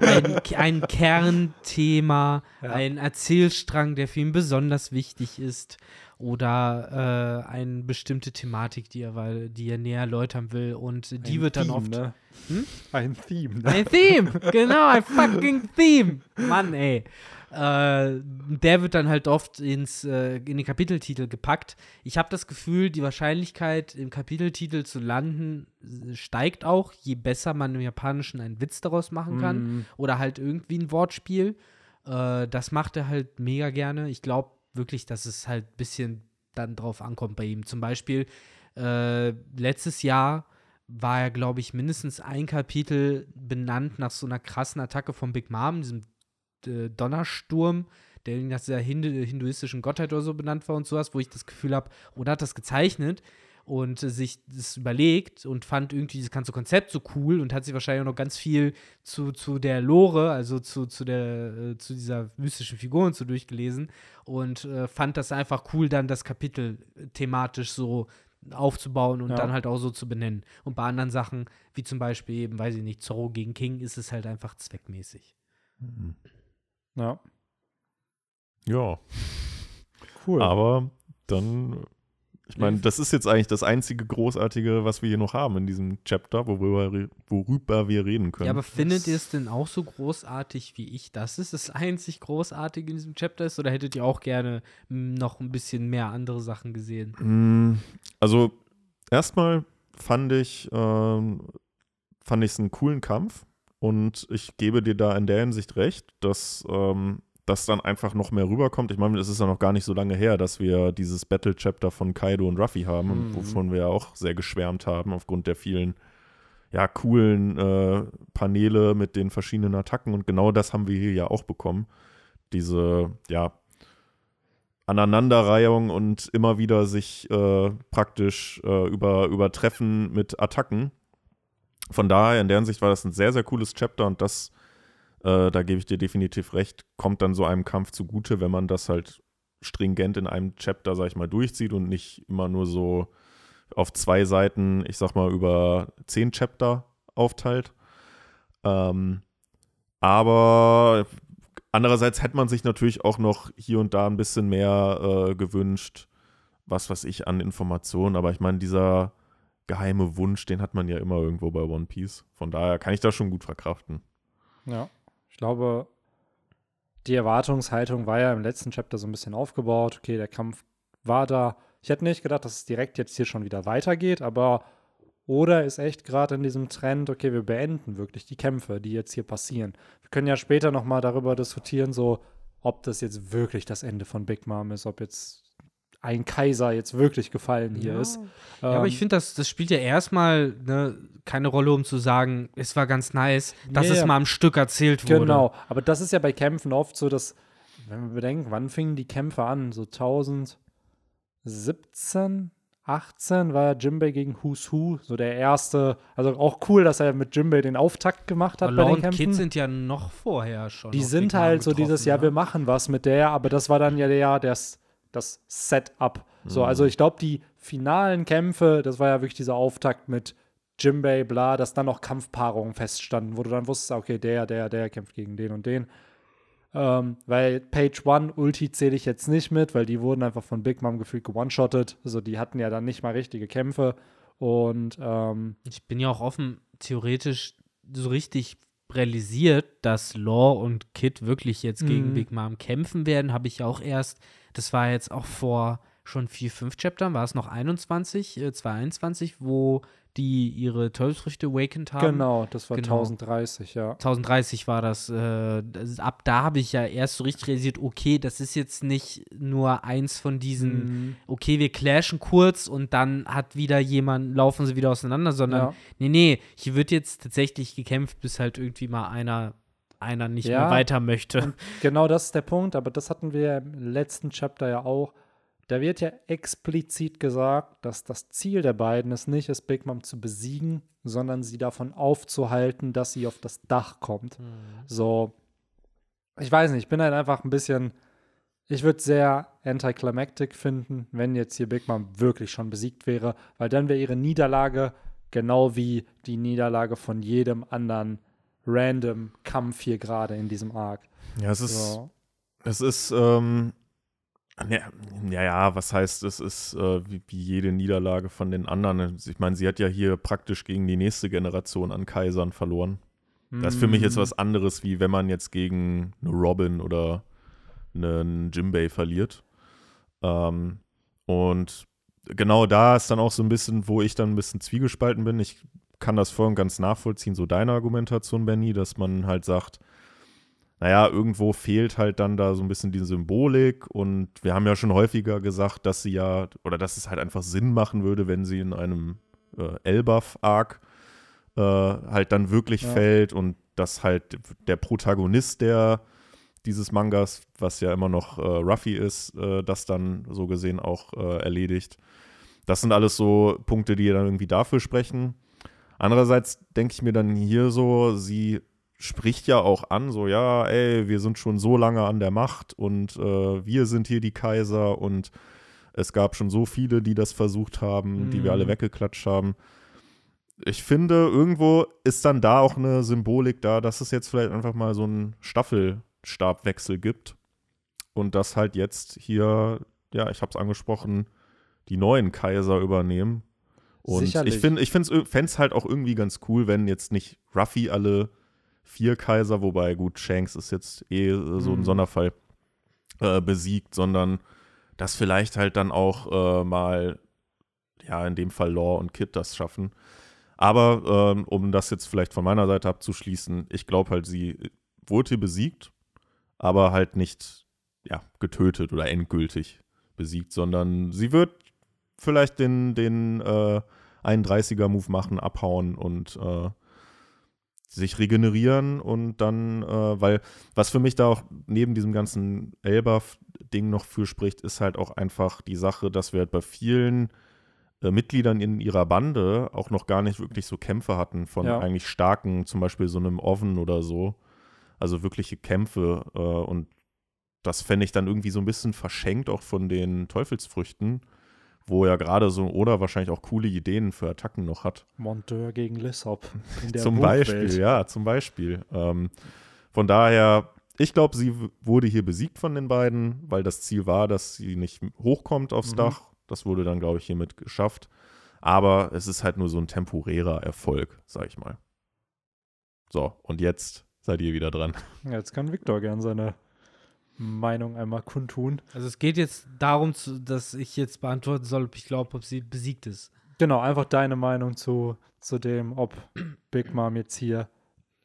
eine, ein, ein Kernthema, Ja. ein Erzählstrang, der für ihn besonders wichtig ist. Oder äh, eine bestimmte Thematik, die er, weil, die er näher erläutern will. Und die Ein wird dann Theme, oft. Ne? Hm? Ein Theme, ne? Ein Theme, genau, ein fucking Theme. Mann, ey. Äh, der wird dann halt oft ins, äh, in den Kapiteltitel gepackt. Ich habe das Gefühl, die Wahrscheinlichkeit, im Kapiteltitel zu landen, steigt auch, je besser man im Japanischen einen Witz daraus machen kann. Mm, Oder halt irgendwie ein Wortspiel. Äh, das macht er halt mega gerne. Ich glaube wirklich, dass es halt ein bisschen dann drauf ankommt bei ihm. Zum Beispiel äh, letztes Jahr war ja, glaube ich, mindestens ein Kapitel benannt nach so einer krassen Attacke von Big Mom, diesem äh, Donnersturm, der nach dieser Hindu hinduistischen Gottheit oder so benannt war und sowas, wo ich das Gefühl habe, oder hat das gezeichnet und äh, sich das überlegt und fand irgendwie dieses ganze Konzept so cool und hat sich wahrscheinlich auch noch ganz viel zu, zu der Lore, also zu, zu, der, äh, zu dieser mystischen Figur und so durchgelesen und äh, fand das einfach cool, dann das Kapitel thematisch so aufzubauen und Ja. dann halt auch so zu benennen. Und bei anderen Sachen, wie zum Beispiel eben, weiß ich nicht, Zorro gegen King, ist es halt einfach zweckmäßig. Ja, Ja, cool. aber dann, ich meine, das ist jetzt eigentlich das einzige Großartige, was wir hier noch haben in diesem Chapter, worüber, worüber wir reden können. Ja, aber findet ihr es denn auch so großartig wie ich, dass es das einzig Großartige in diesem Chapter ist? Oder hättet ihr auch gerne m, noch ein bisschen mehr andere Sachen gesehen? Mm, Also erstmal fand ich ähm, fand ich es einen coolen Kampf und ich gebe dir da in der Hinsicht recht, dass ähm, das dann einfach noch mehr rüberkommt. Ich meine, es ist ja noch gar nicht so lange her, dass wir dieses Battle Chapter von Kaido und Ruffy haben, Mhm. wovon wir ja auch sehr geschwärmt haben aufgrund der vielen ja coolen äh, Paneele mit den verschiedenen Attacken und genau das haben wir hier ja auch bekommen. Diese ja Aneinanderreihung und immer wieder sich äh, praktisch äh, über, übertreffen mit Attacken. Von daher, in der Hinsicht war das ein sehr, sehr cooles Chapter und das, äh, da gebe ich dir definitiv recht, kommt dann so einem Kampf zugute, wenn man das halt stringent in einem Chapter, sag ich mal, durchzieht und nicht immer nur so auf zwei Seiten, ich sag mal, über zehn Chapter aufteilt. Ähm, aber andererseits hätte man sich natürlich auch noch hier und da ein bisschen mehr äh, gewünscht, was weiß ich, an Informationen. Aber ich meine, dieser geheime Wunsch, den hat man ja immer irgendwo bei One Piece. Von daher kann ich das schon gut verkraften. Ja, ich glaube, die Erwartungshaltung war ja im letzten Chapter so ein bisschen aufgebaut. Okay, der Kampf war da, ich hätte nicht gedacht, dass es direkt jetzt hier schon wieder weitergeht, aber oder ist echt gerade in diesem Trend, okay, wir beenden wirklich die Kämpfe, die jetzt hier passieren. Wir können ja später nochmal darüber diskutieren, so, ob das jetzt wirklich das Ende von Big Mom ist, ob jetzt ein Kaiser jetzt wirklich gefallen hier Ja. ist. Ja, aber ich Ähm, finde, das, das spielt ja erstmal ne, keine Rolle, um zu sagen, es war ganz nice, dass Nee, es mal am Stück erzählt wurde. Genau, aber das ist ja bei Kämpfen oft so, dass, wenn wir bedenken, wann fingen die Kämpfe an? So 2017, 18 war ja Jimbei gegen Who's Who, so der erste. Also auch cool, dass er mit Jimbei den Auftakt gemacht hat Aber bei den und Kämpfen. Kid sind ja noch vorher schon. die sind halt so dieses, getroffen, ja, ne? wir machen was mit der, aber das war dann ja der, das, das Setup. So, also ich glaube, die finalen Kämpfe, das war ja wirklich dieser Auftakt mit Jimbei, bla, dass dann noch Kampfpaarungen feststanden, wo du dann wusstest, okay, der, der, der kämpft gegen den und den. Ähm, weil Page One Ulti zähle ich jetzt nicht mit, weil die wurden einfach von Big Mom gefühlt gewone-shottet. Also die hatten ja dann nicht mal richtige Kämpfe. Und ähm, Ich bin ja auch offen, theoretisch so richtig realisiert, dass Law und Kid wirklich jetzt gegen Mhm. Big Mom kämpfen werden, habe ich auch erst, das war jetzt auch vor schon vier, fünf Chaptern, war es noch 21, äh, 22, wo die ihre Teufelsfrüchte awakened haben. genau, das war Genau. 1030, ja. 1030 war das. Äh, das ab da habe ich ja erst so richtig realisiert, okay, das ist jetzt nicht nur eins von diesen, Mhm. okay, wir clashen kurz und dann hat wieder jemand, laufen sie wieder auseinander, sondern Ja. nee, nee, hier wird jetzt tatsächlich gekämpft, bis halt irgendwie mal einer, einer nicht Ja. mehr weiter möchte. Genau das ist der Punkt, aber das hatten wir ja im letzten Chapter ja auch. Da wird ja explizit gesagt, dass das Ziel der beiden es nicht ist, Big Mom zu besiegen, sondern sie davon aufzuhalten, dass sie auf das Dach kommt. So, ich weiß nicht, ich bin halt einfach ein bisschen, ich würde sehr anticlimactic finden, wenn jetzt hier Big Mom wirklich schon besiegt wäre, weil dann wäre ihre Niederlage genau wie die Niederlage von jedem anderen random Kampf hier gerade in diesem Arc. Ja, es ist, So. es ist, ähm, ja, ja, was heißt, es ist äh, wie, wie jede Niederlage von den anderen. Ich meine, sie hat ja hier praktisch gegen die nächste Generation an Kaisern verloren. Das ist für mich jetzt was anderes, wie wenn man jetzt gegen eine Robin oder einen Jimbei verliert. Ähm, und genau da ist dann auch so ein bisschen, wo ich dann ein bisschen zwiegespalten bin. Ich kann das voll und ganz nachvollziehen, so deine Argumentation, Benny, dass man halt sagt, naja, irgendwo fehlt halt dann da so ein bisschen die Symbolik und wir haben ja schon häufiger gesagt, dass sie ja, oder dass es halt einfach Sinn machen würde, wenn sie in einem äh, Elbaf-Arc äh, halt dann wirklich Ja. fällt und dass halt der Protagonist der dieses Mangas, was ja immer noch äh, Ruffy ist, äh, das dann so gesehen auch äh, erledigt. Das sind alles so Punkte, die dann irgendwie dafür sprechen. Andererseits denke ich mir dann hier so, sie spricht ja auch an, so ja, ey, wir sind schon so lange an der Macht und äh, wir sind hier die Kaiser und es gab schon so viele, die das versucht haben, die wir alle Mhm. weggeklatscht haben. Ich finde, irgendwo ist dann da auch eine Symbolik da, dass es jetzt vielleicht einfach mal so einen Staffelstabwechsel gibt und dass halt jetzt hier, ja, ich habe es angesprochen, die neuen Kaiser übernehmen. Und Sicherlich. ich finde, ich fände es halt auch irgendwie ganz cool, wenn jetzt nicht Ruffy alle vier Kaiser, wobei gut, Shanks ist jetzt eh äh, so ein Mhm. Sonderfall, äh, besiegt, sondern dass vielleicht halt dann auch äh, mal, ja, in dem Fall Law und Kid das schaffen. Aber ähm, um das jetzt vielleicht von meiner Seite abzuschließen, ich glaube halt, sie wurde hier besiegt, aber halt nicht ja, getötet oder endgültig besiegt, sondern sie wird vielleicht den, den äh, 31er-Move machen, abhauen und äh, sich regenerieren und dann, äh, weil was für mich da auch neben diesem ganzen Elbaf-Ding noch für spricht, ist halt auch einfach die Sache, dass wir halt bei vielen äh, Mitgliedern in ihrer Bande auch noch gar nicht wirklich so Kämpfe hatten von Ja. eigentlich starken, zum Beispiel so einem Oven oder so. Also wirkliche Kämpfe äh, und das fände ich dann irgendwie so ein bisschen verschenkt auch von den Teufelsfrüchten, wo ja gerade so Oda wahrscheinlich auch coole Ideen für Attacken noch hat. Monteur gegen Lissop. in der Zum Buchwelt. Beispiel, ja, zum Beispiel. Ähm, von daher, ich glaube, sie wurde hier besiegt von den beiden, weil das Ziel war, dass sie nicht hochkommt aufs Mhm. Dach. Das wurde dann, glaube ich, hiermit geschafft. Aber es ist halt nur so ein temporärer Erfolg, sag ich mal. So, und jetzt seid ihr wieder dran. Jetzt kann Victor gern seine Meinung einmal kundtun. Also es geht jetzt darum, zu, dass ich jetzt beantworten soll, ob ich glaube, ob sie besiegt ist. Genau, einfach deine Meinung zu, zu dem, ob Big Mom jetzt hier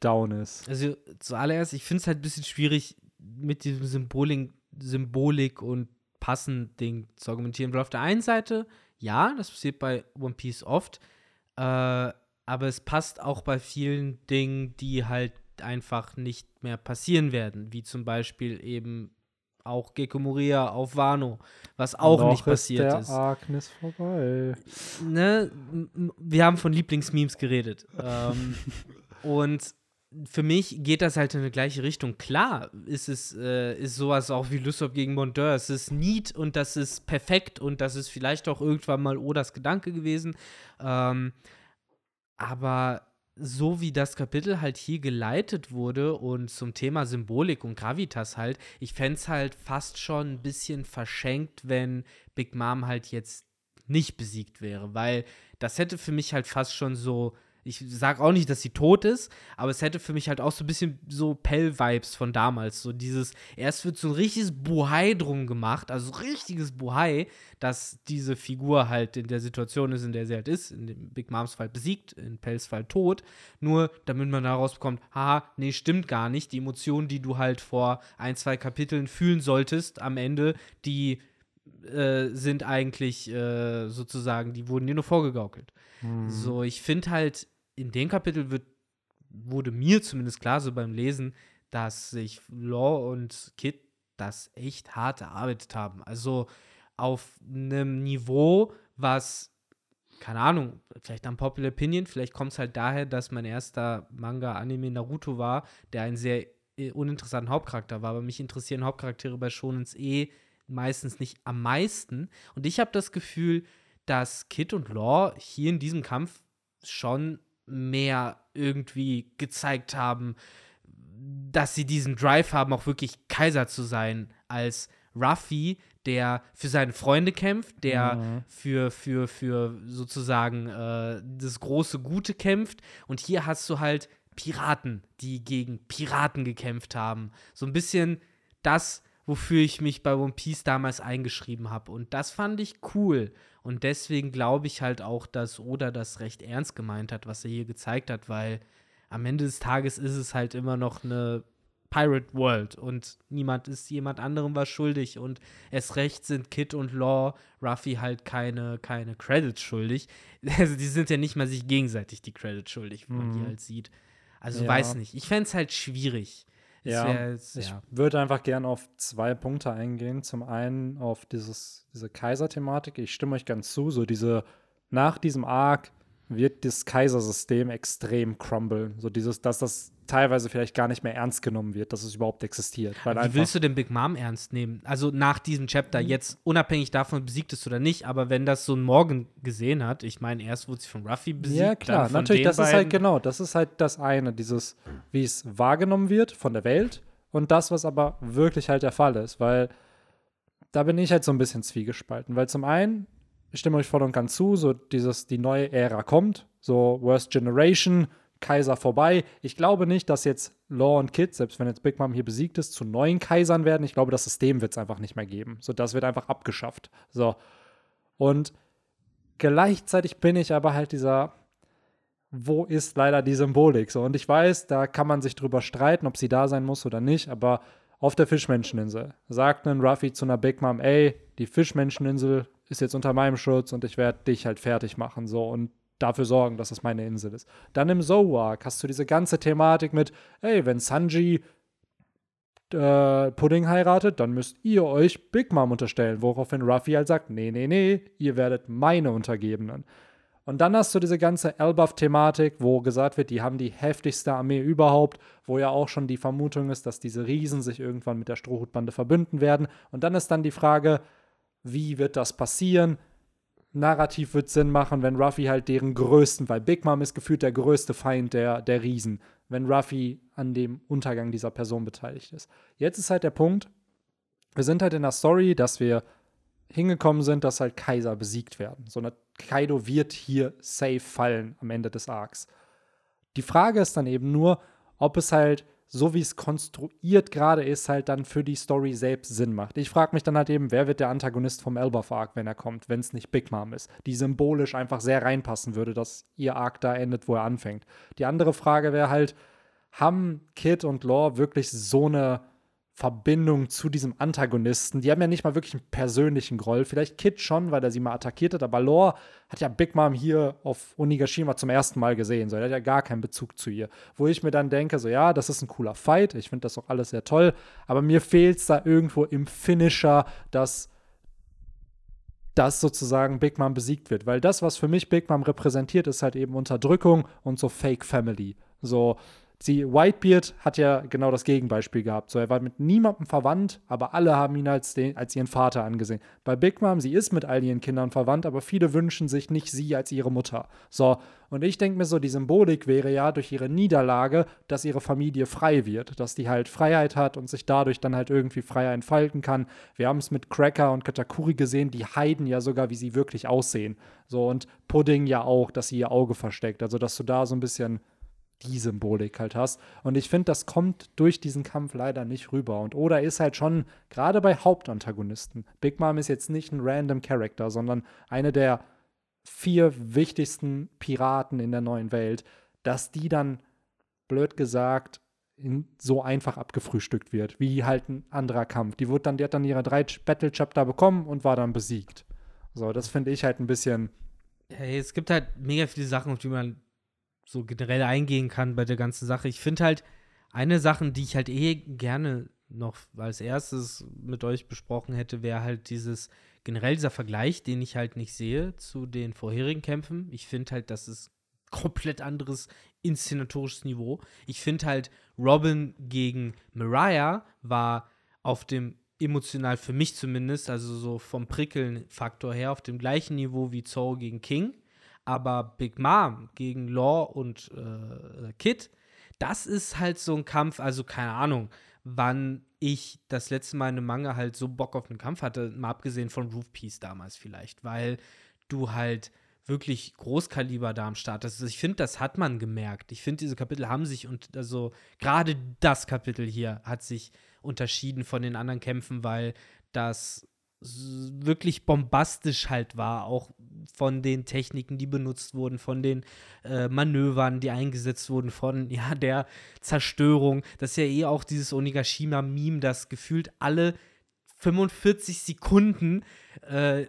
down ist. Also zuallererst, ich finde es halt ein bisschen schwierig, mit diesem Symbolik, Symbolik und passend Ding zu argumentieren. Weil auf der einen Seite, ja, das passiert bei One Piece oft, äh, aber es passt auch bei vielen Dingen, die halt einfach nicht mehr passieren werden, wie zum Beispiel eben auch Gecko Moria auf Wano, was auch Noch nicht passiert ist. Der ist. Agnes vorbei. Ne? Wir haben von Lieblingsmemes geredet. ähm, und für mich geht das halt in die gleiche Richtung. Klar ist es äh, ist sowas auch wie Lysop gegen Mondeur. Es ist neat und das ist perfekt und das ist vielleicht auch irgendwann mal Odas Gedanke gewesen. Ähm, aber so wie das Kapitel halt hier geleitet wurde und zum Thema Symbolik und Gravitas halt, ich fände es halt fast schon ein bisschen verschenkt, wenn Big Mom halt jetzt nicht besiegt wäre, weil das hätte für mich halt fast schon so, ich sag auch nicht, dass sie tot ist, aber es hätte für mich halt auch so ein bisschen so Pell-Vibes von damals, so dieses, erst wird so ein richtiges Buhai drum gemacht, also richtiges Buhai, dass diese Figur halt in der Situation ist, in der sie halt ist, in dem Big Moms Fall besiegt, in Pells Fall tot, nur damit man daraus bekommt, haha, nee, stimmt gar nicht, die Emotionen, die du halt vor ein, zwei Kapiteln fühlen solltest am Ende, die äh, sind eigentlich äh, sozusagen, die wurden dir nur vorgegaukelt. So, ich finde halt, in dem Kapitel wird, wurde mir zumindest klar, so beim Lesen, dass sich Law und Kid das echt hart erarbeitet haben. Also auf einem Niveau, was, keine Ahnung, vielleicht am Popular Opinion, vielleicht kommt es halt daher, dass mein erster Manga-Anime Naruto war, der einen sehr äh, uninteressanten Hauptcharakter war. Aber mich interessieren Hauptcharaktere bei Shonens eh meistens nicht am meisten. Und ich habe das Gefühl, dass Kid und Law hier in diesem Kampf schon mehr irgendwie gezeigt haben, dass sie diesen Drive haben, auch wirklich Kaiser zu sein, als Ruffy, der für seine Freunde kämpft, der Mhm. für, für, für sozusagen äh, das große Gute kämpft. Und hier hast du halt Piraten, die gegen Piraten gekämpft haben. So ein bisschen das, wofür ich mich bei One Piece damals eingeschrieben habe. Und das fand ich cool. Und deswegen glaube ich halt auch, dass Oda das recht ernst gemeint hat, was er hier gezeigt hat, weil am Ende des Tages ist es halt immer noch eine Pirate World und niemand ist jemand anderem was schuldig und erst recht sind Kid und Law Ruffy halt keine, keine Credits schuldig. Also die sind ja nicht mal sich gegenseitig die Credits schuldig, wie man Mhm. hier halt sieht. Also Ja. weiß nicht. Ich fände es halt schwierig. Ja, jetzt- Ich ja. würde einfach gerne auf zwei Punkte eingehen. Zum einen auf dieses, diese Kaiser-Thematik. Ich stimme euch ganz zu. So diese, nach diesem Arc wird das Kaisersystem extrem crumblen. So dieses, dass das teilweise vielleicht gar nicht mehr ernst genommen wird, dass es überhaupt existiert. Weil Wie willst du den Big Mom ernst nehmen? Also nach diesem Chapter, jetzt unabhängig davon, besiegt es oder nicht, aber wenn das so ein Morgan gesehen hat, ich meine, erst wurde sie von Ruffy besiegt, ja, klar, natürlich, das ist halt beiden. genau, das ist halt das eine, dieses, wie es wahrgenommen wird von der Welt und das, was aber wirklich halt der Fall ist, weil da bin ich halt so ein bisschen zwiegespalten, weil zum einen, ich stimme euch voll und ganz zu, so dieses, die neue Ära kommt, so Worst Generation, Kaiser vorbei. Ich glaube nicht, dass jetzt Law und Kid, selbst wenn jetzt Big Mom hier besiegt ist, zu neuen Kaisern werden. Ich glaube, das System wird es einfach nicht mehr geben. So, das wird einfach abgeschafft. So. Und gleichzeitig bin ich aber halt dieser, wo ist leider die Symbolik? So, und ich weiß, da kann man sich drüber streiten, ob sie da sein muss oder nicht, aber auf der Fischmenscheninsel sagt ein Ruffy zu einer Big Mom, ey, die Fischmenscheninsel ist jetzt unter meinem Schutz und ich werde dich halt fertig machen, so, und dafür sorgen, dass es meine Insel ist. Dann im Zoark hast du diese ganze Thematik mit, ey, wenn Sanji äh, Pudding heiratet, dann müsst ihr euch Big Mom unterstellen, woraufhin Ruffy halt sagt, nee, nee, nee, ihr werdet meine Untergebenen. Und dann hast du diese ganze Elbaf-Thematik, wo gesagt wird, die haben die heftigste Armee überhaupt, wo ja auch schon die Vermutung ist, dass diese Riesen sich irgendwann mit der Strohhutbande verbünden werden. Und dann ist dann die Frage, wie wird das passieren? Narrativ wird Sinn machen, wenn Ruffy halt deren größten, weil Big Mom ist gefühlt der größte Feind der, der Riesen, wenn Ruffy an dem Untergang dieser Person beteiligt ist. Jetzt ist halt der Punkt, wir sind halt in der Story, dass wir hingekommen sind, dass halt Kaiser besiegt werden. So eine Kaido wird hier safe fallen am Ende des Arcs. Die Frage ist dann eben nur, ob es halt so wie es konstruiert gerade ist, halt dann für die Story selbst Sinn macht. Ich frage mich dann halt eben, wer wird der Antagonist vom Elbaf Arc, wenn er kommt, wenn es nicht Big Mom ist, die symbolisch einfach sehr reinpassen würde, dass ihr Arc da endet, wo er anfängt. Die andere Frage wäre halt, haben Kid und Law wirklich so eine Verbindung zu diesem Antagonisten. Die haben ja nicht mal wirklich einen persönlichen Groll. Vielleicht Kid schon, weil er sie mal attackiert hat, aber Lore hat ja Big Mom hier auf Onigashima zum ersten Mal gesehen. So, er hat ja gar keinen Bezug zu ihr. Wo ich mir dann denke, so ja, das ist ein cooler Fight. Ich finde das auch alles sehr toll. Aber mir fehlt es da irgendwo im Finisher, dass dass sozusagen Big Mom besiegt wird. Weil das, was für mich Big Mom repräsentiert, ist halt eben Unterdrückung und so Fake Family. So, Sie, Whitebeard hat ja genau das Gegenbeispiel gehabt. So, er war mit niemandem verwandt, aber alle haben ihn als, den, als ihren Vater angesehen. Bei Big Mom, sie ist mit all ihren Kindern verwandt, aber viele wünschen sich nicht sie als ihre Mutter. So, und ich denke mir so, die Symbolik wäre ja durch ihre Niederlage, dass ihre Familie frei wird, dass die halt Freiheit hat und sich dadurch dann halt irgendwie freier entfalten kann. Wir haben es mit Cracker und Katakuri gesehen, die heiden ja sogar, wie sie wirklich aussehen. So, und Pudding ja auch, dass sie ihr Auge versteckt. Also, dass du da so ein bisschen die Symbolik halt hast. Und ich finde, das kommt durch diesen Kampf leider nicht rüber. Und Oda ist halt schon, gerade bei Hauptantagonisten, Big Mom ist jetzt nicht ein random Character, sondern eine der vier wichtigsten Piraten in der neuen Welt, dass die dann, blöd gesagt, so einfach abgefrühstückt wird, wie halt ein anderer Kampf. Die, wird dann, die hat dann ihre drei Battle-Chapter bekommen und war dann besiegt. So, das finde ich halt ein bisschen. Hey, es gibt halt mega viele Sachen, auf die man so generell eingehen kann bei der ganzen Sache. Ich finde halt, eine Sache, die ich halt eh gerne noch als erstes mit euch besprochen hätte, wäre halt dieses generell dieser Vergleich, den ich halt nicht sehe zu den vorherigen Kämpfen. Ich finde halt, das ist komplett anderes inszenatorisches Niveau. Ich finde halt, Robin gegen Mariah war auf dem emotional für mich zumindest, also so vom Prickeln-Faktor her, auf dem gleichen Niveau wie Zoe gegen King. Aber Big Mom gegen Law und äh, Kid, das ist halt so ein Kampf, also keine Ahnung, wann ich das letzte Mal in einem Manga halt so Bock auf einen Kampf hatte, mal abgesehen von Roof Peace damals vielleicht, weil du halt wirklich Großkaliber da am Start. hast. Ich finde, das hat man gemerkt. Ich finde, diese Kapitel haben sich und also gerade das Kapitel hier hat sich unterschieden von den anderen Kämpfen, weil das wirklich bombastisch halt war, auch von den Techniken, die benutzt wurden, von den äh, Manövern, die eingesetzt wurden, von ja, der Zerstörung. Das ist ja eh auch dieses Onigashima-Meme, das gefühlt alle 45 Sekunden äh,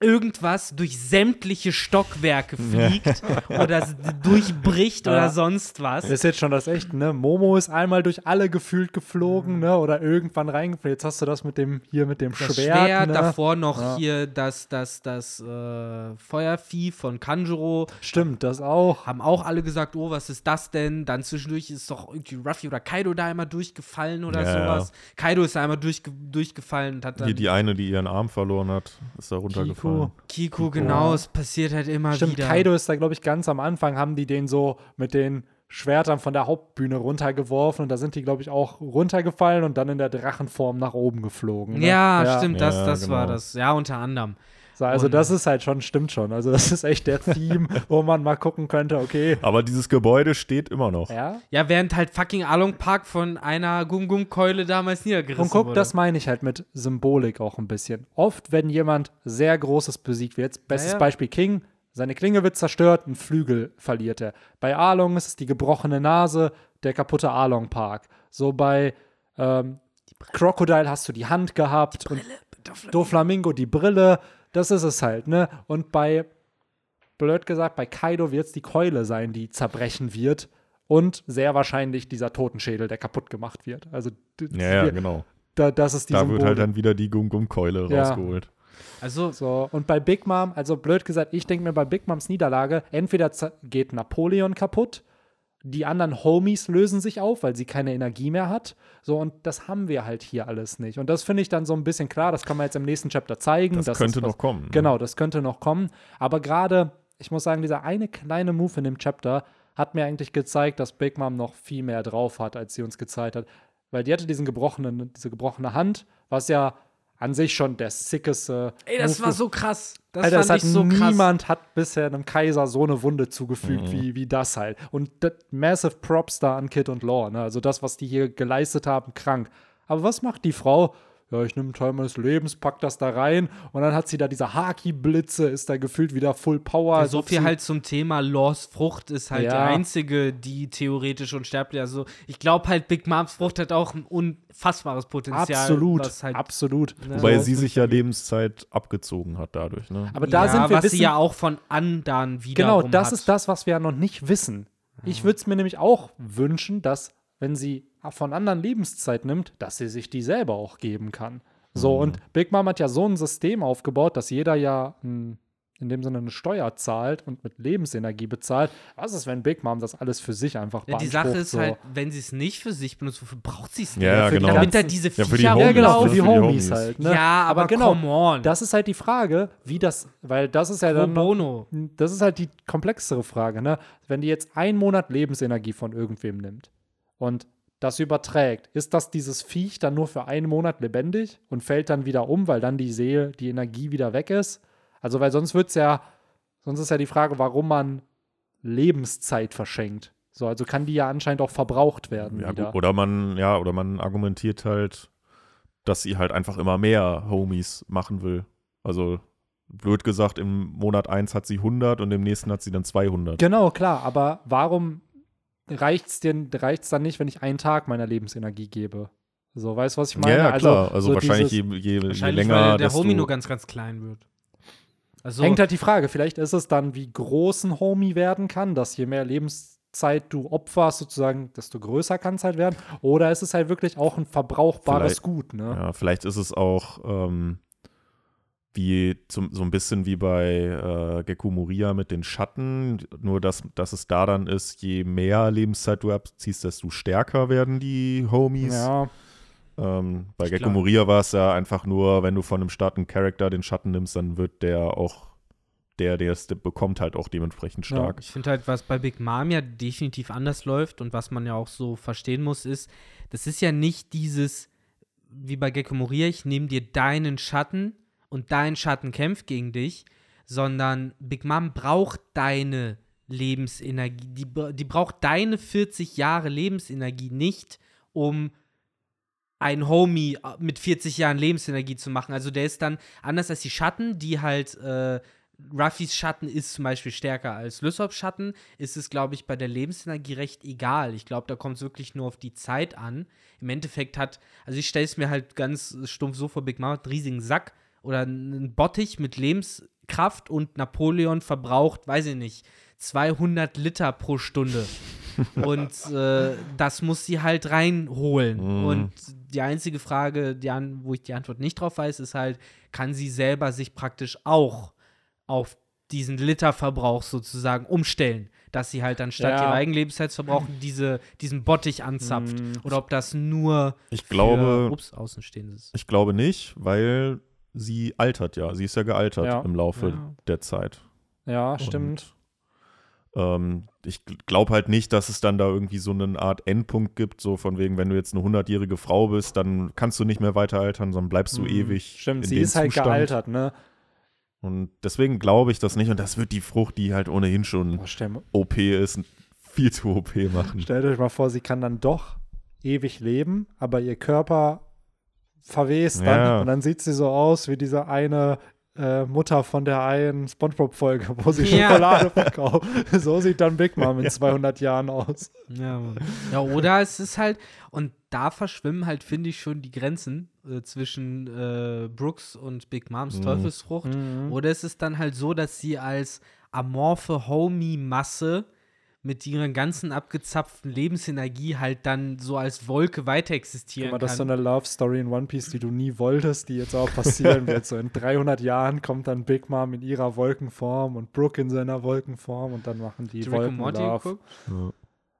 irgendwas durch sämtliche Stockwerke fliegt ja. oder durchbricht ja. oder sonst was. Das ist jetzt schon das echt, ne? Momo ist einmal durch alle gefühlt geflogen, ne? Oder irgendwann reingeflogen. Jetzt hast du das mit dem hier mit dem das Schwert. Schwert ne? davor noch ja. hier das, das, das äh, Feuervieh von Kanjuro. Stimmt, das auch. Haben auch alle gesagt, oh, was ist das denn? Dann zwischendurch ist doch irgendwie Ruffy oder Kaido da einmal durchgefallen oder sowas. Kaido ist da einmal durch, durchgefallen und hat dann. Hier die eine, die ihren Arm verloren hat, ist da runtergefallen. Kiko. Kiko, genau, ja. es passiert halt immer Stimmt, wieder. Kaido ist da, glaube ich, ganz am Anfang, haben die den so mit den Schwertern von der Hauptbühne runtergeworfen und da sind die, glaube ich, auch runtergefallen und dann in der Drachenform nach oben geflogen. Ne? Ja, ja, stimmt, das, das genau. war das. Ja, unter anderem. So, also und das ist halt schon, stimmt schon. Also das ist echt der Theme, wo man mal gucken könnte, okay. Aber dieses Gebäude steht immer noch. Ja, ja während halt fucking Along Park von einer Gum-Gum-Keule damals niedergerissen Und guck, wurde. das meine ich halt mit Symbolik auch ein bisschen. Oft, wenn jemand sehr Großes besiegt wird, bestes ja, ja. Beispiel King, seine Klinge wird zerstört, ein Flügel verliert er. Bei Along ist es die gebrochene Nase, der kaputte Along Park. So bei ähm, Crocodile hast du die Hand gehabt die Brille, und Doflamingo die Brille. Das ist es halt, ne? Und bei, blöd gesagt, bei Kaido wird es die Keule sein, die zerbrechen wird. Und sehr wahrscheinlich dieser Totenschädel, der kaputt gemacht wird. Also, ja, ja, genau. Da, das ist die Da Symbole. wird halt dann wieder die Gum-Gum-Keule ja. rausgeholt. Also so und bei Big Mom, also blöd gesagt, ich denke mir bei Big Moms Niederlage, entweder geht Napoleon kaputt die anderen Homies lösen sich auf, weil sie keine Energie mehr hat. So, und das haben wir halt hier alles nicht. Und das finde ich dann so ein bisschen klar, das kann man jetzt im nächsten Chapter zeigen. Das, könnte noch kommen. Ne? Genau, das könnte noch kommen. Aber gerade, ich muss sagen, dieser eine kleine Move in dem Chapter hat mir eigentlich gezeigt, dass Big Mom noch viel mehr drauf hat, als sie uns gezeigt hat. Weil die hatte diesen gebrochenen, diese gebrochene Hand, was ja an sich schon der sickeste. Ey, das Move war so krass. Das Alter, es fand hat ich so krass. niemand hat bisher einem Kaiser so eine Wunde zugefügt Mhm. wie, wie das halt. Und das, massive Props da an Kid und Law. Ne? Also das, was die hier geleistet haben, krank. Aber was macht die Frau? Ja, ich nehme einen Teil meines Lebens, pack das da rein und dann hat sie da diese Haki-Blitze, ist da gefühlt wieder Full Power. Ja, so viel halt zum Thema Laws Frucht ist halt Ja. die einzige, die theoretisch unsterblich Also ich glaube halt, Big Moms Frucht hat auch ein unfassbares Potenzial. Absolut, was halt, absolut. Ne? Wobei sie sich ja Lebenszeit abgezogen hat dadurch, ne? Aber da ja, sind wir was wissen, sie ja auch von Andan wieder Genau, das hat. ist das, was wir ja noch nicht wissen. Ich würde es mir nämlich auch wünschen, dass, wenn sie von anderen Lebenszeit nimmt, dass sie sich die selber auch geben kann. So, und Big Mom hat ja so ein System aufgebaut, dass jeder ja in dem Sinne eine Steuer zahlt und mit Lebensenergie bezahlt. Was ist, wenn Big Mom das alles für sich einfach Ja, die? Sache ist so? halt, wenn sie es nicht für sich benutzt, wofür braucht sie es Ja, ja, für die genau. Damit da diese Ja, für die Viecher Homies, Ja, genau, für die Für die Homies Homies. halt. Ne? Ja, aber genau, come on. das ist halt die Frage, wie das, weil das ist ja Pro dann bono. das ist halt die komplexere Frage, ne? Wenn die jetzt einen Monat Lebensenergie von irgendwem nimmt und das überträgt, ist das dieses Viech dann nur für einen Monat lebendig und fällt dann wieder um, weil dann die Seele, die Energie wieder weg ist? Also, weil sonst wird es ja, sonst ist ja die Frage, warum man Lebenszeit verschenkt. So, also kann die ja anscheinend auch verbraucht werden Ja, wieder. gut. Oder man, ja, oder man argumentiert halt, dass sie halt einfach immer mehr Homies machen will. Also, blöd gesagt, im Monat 1 hat sie 100 und im nächsten hat sie dann 200. Genau, klar, aber warum reicht's denn, reicht's dann nicht, wenn ich einen Tag meiner Lebensenergie gebe? So, weißt du, was ich meine? ja, ja, klar. Also, so wahrscheinlich dieses- je, je, je Wahrscheinlich, länger, weil der Homie nur ganz, ganz klein wird. Also, Hängt halt die Frage, vielleicht ist es dann, wie groß ein Homie werden kann, dass je mehr Lebenszeit du opferst, sozusagen, desto größer kann es halt werden. Oder ist es halt wirklich auch ein verbrauchbares Gut, ne? Ja, vielleicht ist es auch ähm, wie zum, so ein bisschen wie bei äh, Gecko Moria mit den Schatten, nur dass, dass es da dann ist, je mehr Lebenszeit du abziehst, desto stärker werden die Homies. Ja, Ähm, bei Gecko Klar. Moria war es ja einfach nur, wenn du von einem starken Charakter den Schatten nimmst, dann wird der auch, der, der es bekommt, halt auch dementsprechend Ja. stark. Ich finde halt, was bei Big Mom ja definitiv anders läuft und was man ja auch so verstehen muss, ist, das ist ja nicht dieses, wie bei Gecko Moria, ich nehme dir deinen Schatten und dein Schatten kämpft gegen dich, sondern Big Mom braucht deine Lebensenergie, die, die braucht deine 40 Jahre Lebensenergie nicht, um ein Homie äh, mit 40 Jahren Lebensenergie zu machen. Also der ist dann anders als die Schatten, die halt äh, Ruffys Schatten ist zum Beispiel stärker als Lysops Schatten, ist es, glaube ich, bei der Lebensenergie recht egal. Ich glaube, da kommt es wirklich nur auf die Zeit an. Im Endeffekt hat, also ich stelle es mir halt ganz stumpf so vor, Big Mom hat einen riesigen Sack oder einen Bottich mit Lebenskraft und Napoleon verbraucht, weiß ich nicht, 200 Liter pro Stunde. und äh, das muss sie halt reinholen. Mhm. Und die einzige Frage, die an, wo ich die Antwort nicht drauf weiß, ist halt, kann sie selber sich praktisch auch auf diesen Literverbrauch sozusagen umstellen, dass sie halt anstatt Ja. ihrer eigenen Lebenszeitverbrauch diese, diesen Bottich anzapft. Mm. Oder ob das nur Ich glaube, für, ups, Außenstehendes ist. ich glaube nicht, weil sie altert ja. Sie ist ja gealtert Ja. im Laufe Ja. der Zeit. ja, stimmt. Und, ähm, ich glaube halt nicht, dass es dann da irgendwie so eine Art Endpunkt gibt, so von wegen, wenn du jetzt eine hundertjährige Frau bist, dann kannst du nicht mehr weiter altern, sondern bleibst du Mhm. ewig Stimmt, in sie dem ist halt Zustand. gealtert, ne? Und deswegen glaube ich das nicht. Und das wird die Frucht, die halt ohnehin schon Oh, OP ist, viel zu OP machen. stellt euch mal vor, sie kann dann doch ewig leben, aber ihr Körper verwest dann Ja. und dann sieht sie so aus wie diese eine äh, Mutter von der einen Spongebob-Folge, wo sie Ja. Schokolade verkauft. So sieht dann Big Mom in 200 Jahren aus. Ja, ja, oder es ist halt, und da verschwimmen halt, finde ich, schon die Grenzen äh, zwischen äh, Brooks und Big Moms Mhm. Teufelsfrucht. Oder es ist dann halt so, dass sie als amorphe Homie-Masse mit ihrer ganzen abgezapften Lebensenergie halt dann so als Wolke weiter existieren Guck mal, das ist so kann. eine Love Story in One Piece, die du nie wolltest, die jetzt auch passieren wird. So in 300 Jahren kommt dann Big Mom in ihrer Wolkenform und Brooke in seiner Wolkenform und dann machen die and Wolken Morty Love.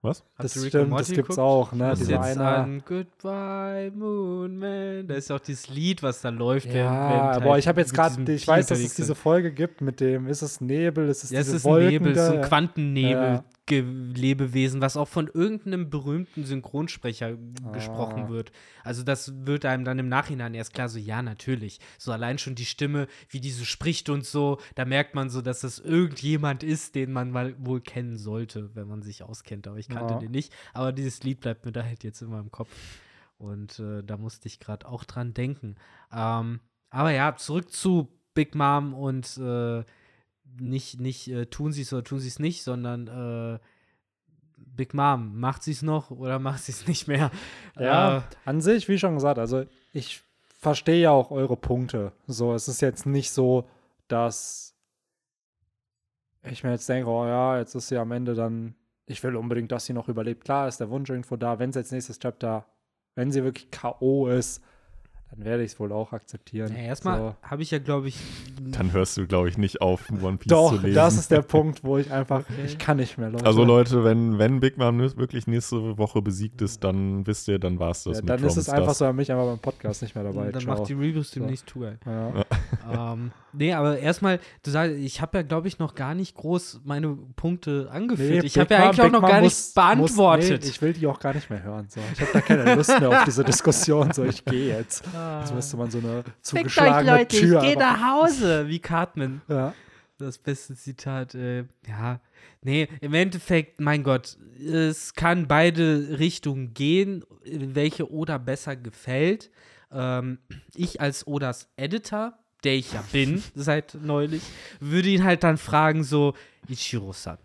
Was? Das stimmt, Morty das gibt's geguckt? auch, ne? Das ist jetzt eine, an Goodbye Moon Man. Da ist auch dieses Lied, was da läuft. ja, aber halt ich habe jetzt gerade, ich weiß, dass es diese. Folge gibt mit dem, ist es Nebel, ist es Ja, es diese ist ein Wolken Nebel, es ist da? ein Ja. Quantennebel. Ja. Lebewesen, was auch von irgendeinem berühmten Synchronsprecher Ah. gesprochen wird. Also das wird einem dann im Nachhinein erst klar, so ja, natürlich. So allein schon die Stimme, wie die so spricht und so, da merkt man so, dass das irgendjemand ist, den man mal wohl kennen sollte, wenn man sich auskennt. Aber ich kannte Ja. den nicht. Aber dieses Lied bleibt mir da halt jetzt immer im Kopf. Und äh, da musste ich gerade auch dran denken. Ähm, aber ja, zurück zu Big Mom und äh, nicht, nicht äh, tun sie es oder tun sie es nicht, sondern äh, Big Mom, macht sie es noch oder macht sie es nicht mehr? Ja, Äh, an sich, wie schon gesagt, also ich verstehe ja auch eure Punkte. So, es ist jetzt nicht so, dass ich mir jetzt denke, oh ja, jetzt ist sie am Ende dann, ich will unbedingt, dass sie noch überlebt. Klar ist der Wunsch irgendwo da, wenn es jetzt nächstes Chapter, wenn sie wirklich K.O. ist, dann werde ich es wohl auch akzeptieren. ja, erstmal so. habe ich ja, glaube ich, Dann hörst du, glaube ich, nicht auf, One Piece Doch, zu lesen. das ist der Punkt, wo ich einfach, Okay. ich kann nicht mehr, Leute. also Leute, wenn, wenn Big Mom wirklich nächste Woche besiegt ist, dann wisst ihr, dann war es das ja, mit dann ist es Roman einfach Stars. so, an mich einfach beim Podcast nicht mehr dabei. dann Ciao. macht die Reviews So. demnächst zu. ey. ja. ähm, nee, aber erstmal, du sagst, ich habe ja, glaube ich, noch gar nicht groß meine Punkte angeführt. Nee, ich habe ja eigentlich auch Big noch Mom gar muss- nicht beantwortet. Muss, nee, ich will die auch gar nicht mehr hören. So. Ich habe da keine Lust mehr auf diese Diskussion. So, ich gehe jetzt. Jetzt müsste man so eine Fickt euch, zugeschlagene Leute, Tür. ich gehe nach Hause, wie Cartman. ja. Das beste Zitat, äh, ja. Nee, im Endeffekt, mein Gott, es kann beide Richtungen gehen, welche Oda besser gefällt. Ähm, ich als Odas Editor, der ich ja bin seit neulich, würde ihn halt dann fragen, so, Ichiro-san,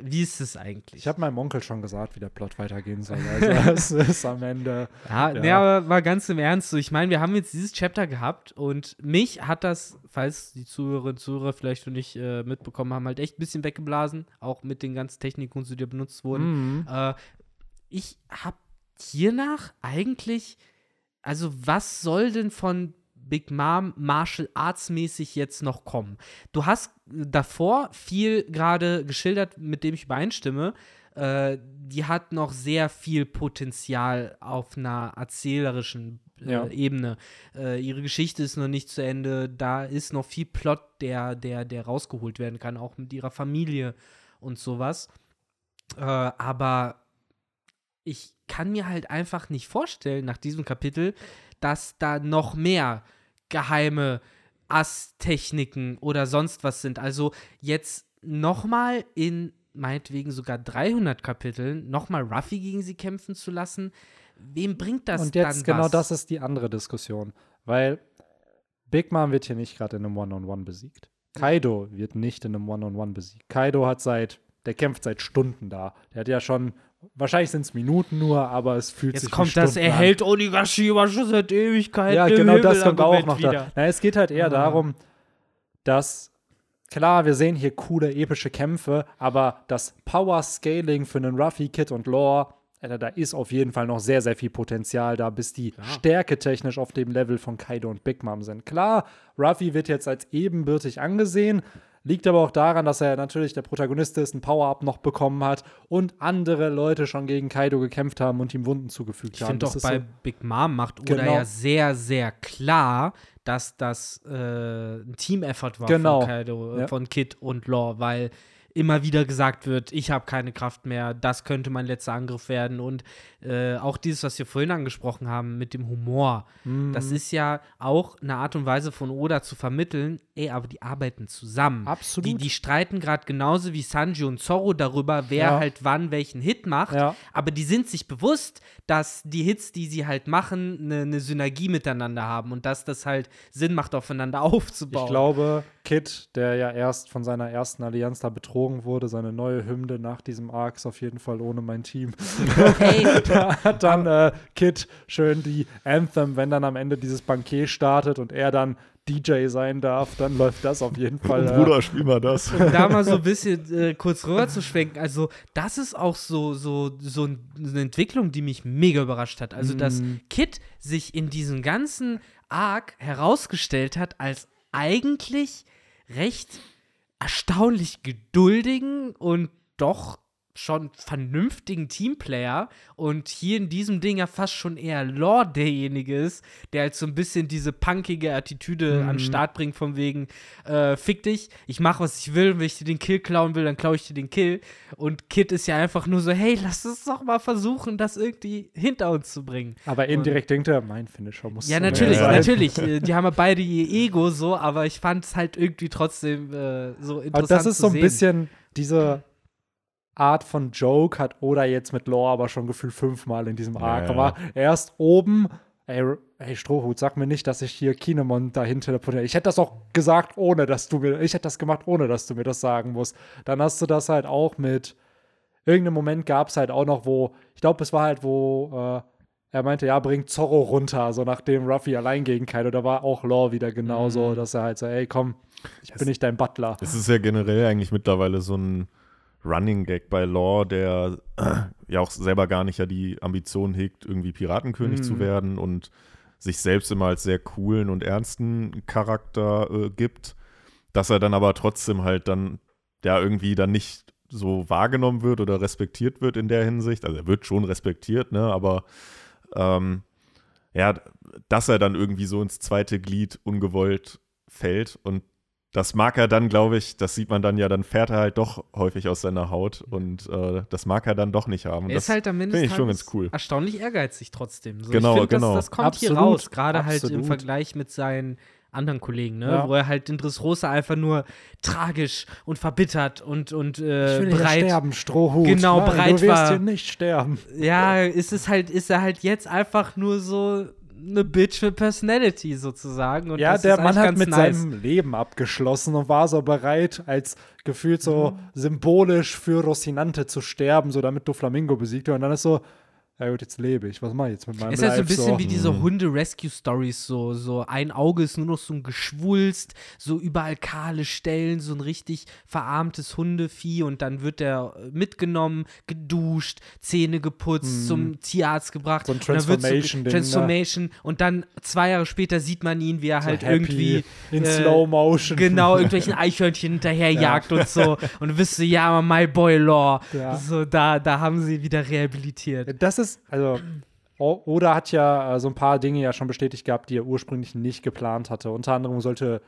wie ist es eigentlich? Ich habe meinem Onkel schon gesagt, wie der Plot weitergehen soll. Also es ist am Ende. Ja, Ja. Nee, aber mal ganz im Ernst, so, ich meine, wir haben jetzt dieses Chapter gehabt und mich hat das, falls die Zuhörerinnen und Zuhörer vielleicht noch nicht äh, mitbekommen haben, halt echt ein bisschen weggeblasen, auch mit den ganzen Techniken, die da benutzt wurden. Mhm. Äh, ich habe hiernach eigentlich, also was soll denn von Big Mom Martial Arts mäßig jetzt noch kommen? Du hast davor viel gerade geschildert, mit dem ich übereinstimme. Äh, die hat noch sehr viel Potenzial auf einer erzählerischen äh, Ja. Ebene. Äh, ihre Geschichte ist noch nicht zu Ende. Da ist noch viel Plot, der, der, der rausgeholt werden kann, auch mit ihrer Familie und sowas. Äh, aber ich kann mir halt einfach nicht vorstellen, nach diesem Kapitel, dass da noch mehr geheime Ass-Techniken oder sonst was sind. Also jetzt nochmal in meinetwegen sogar 300 Kapiteln nochmal Ruffy gegen sie kämpfen zu lassen, wem bringt das Und jetzt genau was? das ist die andere Diskussion. Weil Big Mom wird hier nicht gerade in einem One-on-One besiegt. Kaido wird nicht in einem One-on-One besiegt. Kaido hat seit, der kämpft seit Stunden da. Der hat ja schon, wahrscheinlich sind es Minuten nur, aber es fühlt Jetzt sich kommt das, er an. hält schon seit Ewigkeiten. Ja, genau das Himmel, kommt auch Argument noch wieder. da. Na, es geht halt eher Ah. darum, dass klar, wir sehen hier coole epische Kämpfe, aber das Power Scaling für einen Ruffy, Kid und Lore, Alter, da ist auf jeden Fall noch sehr, sehr viel Potenzial da, bis die Stärke technisch auf dem Level von Kaido und Big Mom sind. Klar, Ruffy wird jetzt als ebenbürtig angesehen, liegt aber auch daran, dass er natürlich der Protagonist ist, ein Power-Up noch bekommen hat und andere Leute schon gegen Kaido gekämpft haben und ihm Wunden zugefügt Ich haben. finde Das auch ist bei so- Big Mom macht Oda Genau. ja sehr, sehr klar, dass das äh, ein Team-Effort war Genau. von Kaido, äh, Ja. von Kid und Law, weil immer wieder gesagt wird, ich habe keine Kraft mehr, das könnte mein letzter Angriff werden und äh, auch dieses, was wir vorhin angesprochen haben mit dem Humor, das Mhm. ist ja auch eine Art und Weise von Oda zu vermitteln, ey, aber die arbeiten zusammen. Absolut. Die, die streiten gerade genauso wie Sanji und Zorro darüber, wer Ja. halt wann welchen Hit macht, Ja. aber die sind sich bewusst, dass die Hits, die sie halt machen, eine ne Synergie miteinander haben und dass das halt Sinn macht, aufeinander aufzubauen. Ich glaube, Kid, der ja erst von seiner ersten Allianz da betrogen wurde, seine neue Hymne nach diesem Arc ist auf jeden Fall ohne mein Team. Hey, da hat dann äh, Kid schön die Anthem, wenn dann am Ende dieses Bankier startet und er dann DJ sein darf, dann läuft das auf jeden Fall. äh, Bruder, spiel mal das. um da mal so ein bisschen äh, kurz rüber zu schwenken. Also, das ist auch so, so, so ein- eine Entwicklung, die mich mega überrascht hat. Also, dass Mhm. Kid sich in diesem ganzen Arc herausgestellt hat als eigentlich recht erstaunlich geduldigen und doch schon vernünftigen Teamplayer und hier in diesem Ding ja fast schon eher Law derjenige ist, der halt so ein bisschen diese punkige Attitüde Mhm. an den Start bringt, von wegen, äh, fick dich, ich mach, was ich will, wenn ich dir den Kill klauen will, dann klaue ich dir den Kill. Und Kid ist ja einfach nur so, hey, lass uns doch mal versuchen, das irgendwie hinter uns zu bringen. Aber indirekt denkt er, mein Finisher muss Ja, natürlich, sein. natürlich. Äh, Die haben ja beide ihr Ego so, aber ich fand es halt irgendwie trotzdem äh, so interessant Aber das ist so ein bisschen diese Art von Joke hat Oda jetzt mit Lore aber schon gefühlt fünfmal in diesem Arc. Ja, ja. Erst oben, ey, ey, Strohhut, sag mir nicht, dass ich hier Kinemon dahin teleportiere. Ich hätte das auch gesagt, ohne dass du mir, ich hätte das gemacht, ohne dass du mir das sagen musst. Dann hast du das halt auch mit, irgendeinem Moment gab es halt auch noch, wo, ich glaube, es war halt, wo äh, er meinte, ja, bring Zorro runter, so nachdem Ruffy allein gegen Kaido. Da war auch Law wieder genauso, Mhm. dass er halt so, ey, komm, ich bin nicht dein Butler. Es ist ja generell eigentlich mittlerweile so ein Running Gag bei Law, der äh, ja auch selber gar nicht ja die Ambition hegt, irgendwie Piratenkönig Mhm. zu werden und sich selbst immer als sehr coolen und ernsten Charakter äh, gibt, dass er dann aber trotzdem halt dann ja irgendwie dann nicht so wahrgenommen wird oder respektiert wird in der Hinsicht. Also er wird schon respektiert, ne, aber ähm, ja, dass er dann irgendwie so ins zweite Glied ungewollt fällt und das mag er dann, glaube ich, das sieht man dann ja, dann fährt er halt doch häufig aus seiner Haut und äh, das mag er dann doch nicht haben. Er das ist halt am Ende ich schon ganz cool. erstaunlich ehrgeizig trotzdem. So, Genau, ich find, genau. Das, das kommt Absolut, hier raus, gerade halt im. Vergleich mit seinen anderen Kollegen, ne? Ja. wo er halt in Dressrosa einfach nur tragisch und verbittert und, und äh, Ich will hier bereit. sterben, Strohhut. Genau, Nein, bereit du wirst war- hier nicht sterben. Ja, ist es halt, ist er halt jetzt einfach nur so eine Bitch für Personality sozusagen. Und ja, der Mann hat mit nice. seinem Leben abgeschlossen und war so bereit, als gefühlt so Mhm. symbolisch für Rocinante zu sterben, so damit du Flamingo besiegt. Und dann ist so, ja gut, jetzt lebe ich. Was mache ich jetzt mit meinem Es ist halt so ein bisschen wie diese Mhm. Hunde-Rescue-Stories, so, so ein Auge ist nur noch so ein Geschwulst, so überall kahle Stellen, so ein richtig verarmtes Hundevieh und dann wird der äh, mitgenommen, geduscht, Zähne geputzt, zum Tierarzt gebracht. So ein und dann wird's Transformation-Ding, ne? Transformation und dann zwei Jahre später sieht man ihn, wie er So halt irgendwie in äh, Slow Motion. Genau, irgendwelchen Eichhörnchen hinterherjagt und so. Und du wirst so, ja, my boy Law. Ja. So, da, da haben sie ihn wieder rehabilitiert. Das ist, also, O- Oda hat ja äh, so ein paar Dinge ja schon bestätigt gehabt, die er ursprünglich nicht geplant hatte. Unter anderem sollte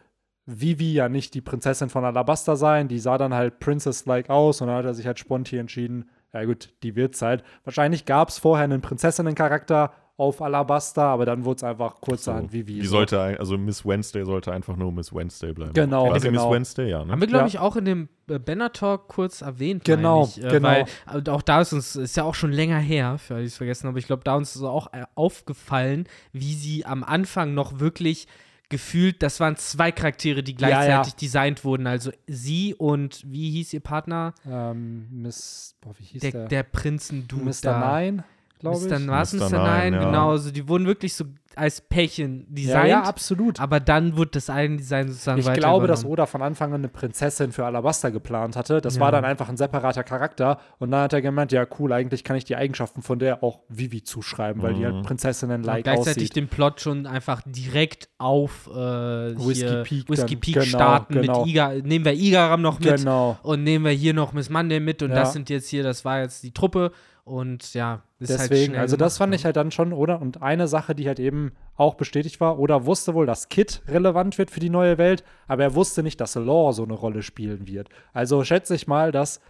Vivi ja nicht die Prinzessin von Alabasta sein. Die sah dann halt Princess-like aus und dann hat er sich halt spontan entschieden, ja gut, die wird's halt. Wahrscheinlich gab es vorher einen Prinzessinnen-Charakter auf Alabasta, aber dann wurde es einfach kurzerhand Vivi. Die so. sollte, also Miss Wednesday sollte einfach nur Miss Wednesday bleiben. Genau, War sie genau. Miss Wednesday, ja. Ne? Haben wir, glaube Ja. ich, auch in dem äh, Banner Talk kurz erwähnt. Genau, ich, äh, genau. Weil auch da ist uns, ist ja auch schon länger her, für alle, die es vergessen haben, aber ich glaube, da uns ist auch äh, aufgefallen, wie sie am Anfang noch wirklich gefühlt, das waren zwei Charaktere, die Ja, gleichzeitig ja. designt wurden. Also sie und wie hieß ihr Partner? Ähm, Miss, boah, wie hieß Der, der? der Prinzen-Dude. Mr. da. Nine, glaube ich. Mr. Was, Mr. Mr. Nine, ja. genau. Also die wurden wirklich so als Pärchen Ja, designt. ja, absolut. aber dann wurde das eine Design sozusagen Ich glaube, dass. Oda von Anfang an eine Prinzessin für Alabasta geplant hatte. Das Ja. war dann einfach ein separater Charakter. Und dann hat er gemeint, ja cool, eigentlich kann ich die Eigenschaften von der auch Vivi zuschreiben, weil die halt Mhm. Und Prinzessinnen-like gleichzeitig aussieht. den Plot schon einfach direkt auf äh, Whiskey Peak Whiskey dann. Peak Genau, starten genau. mit Iga. Nehmen wir Igaram noch mit Genau. und nehmen wir hier noch Miss Monday mit und Ja. das sind jetzt hier, das war jetzt die Truppe und ja, ist halt Deswegen, schnell also das fand ich halt dann schon, oder? Und eine Sache, die halt eben auch bestätigt war, oder wusste wohl, dass Kid relevant wird für die neue Welt, aber er wusste nicht, dass Law so eine Rolle spielen wird. Also schätze ich mal, dass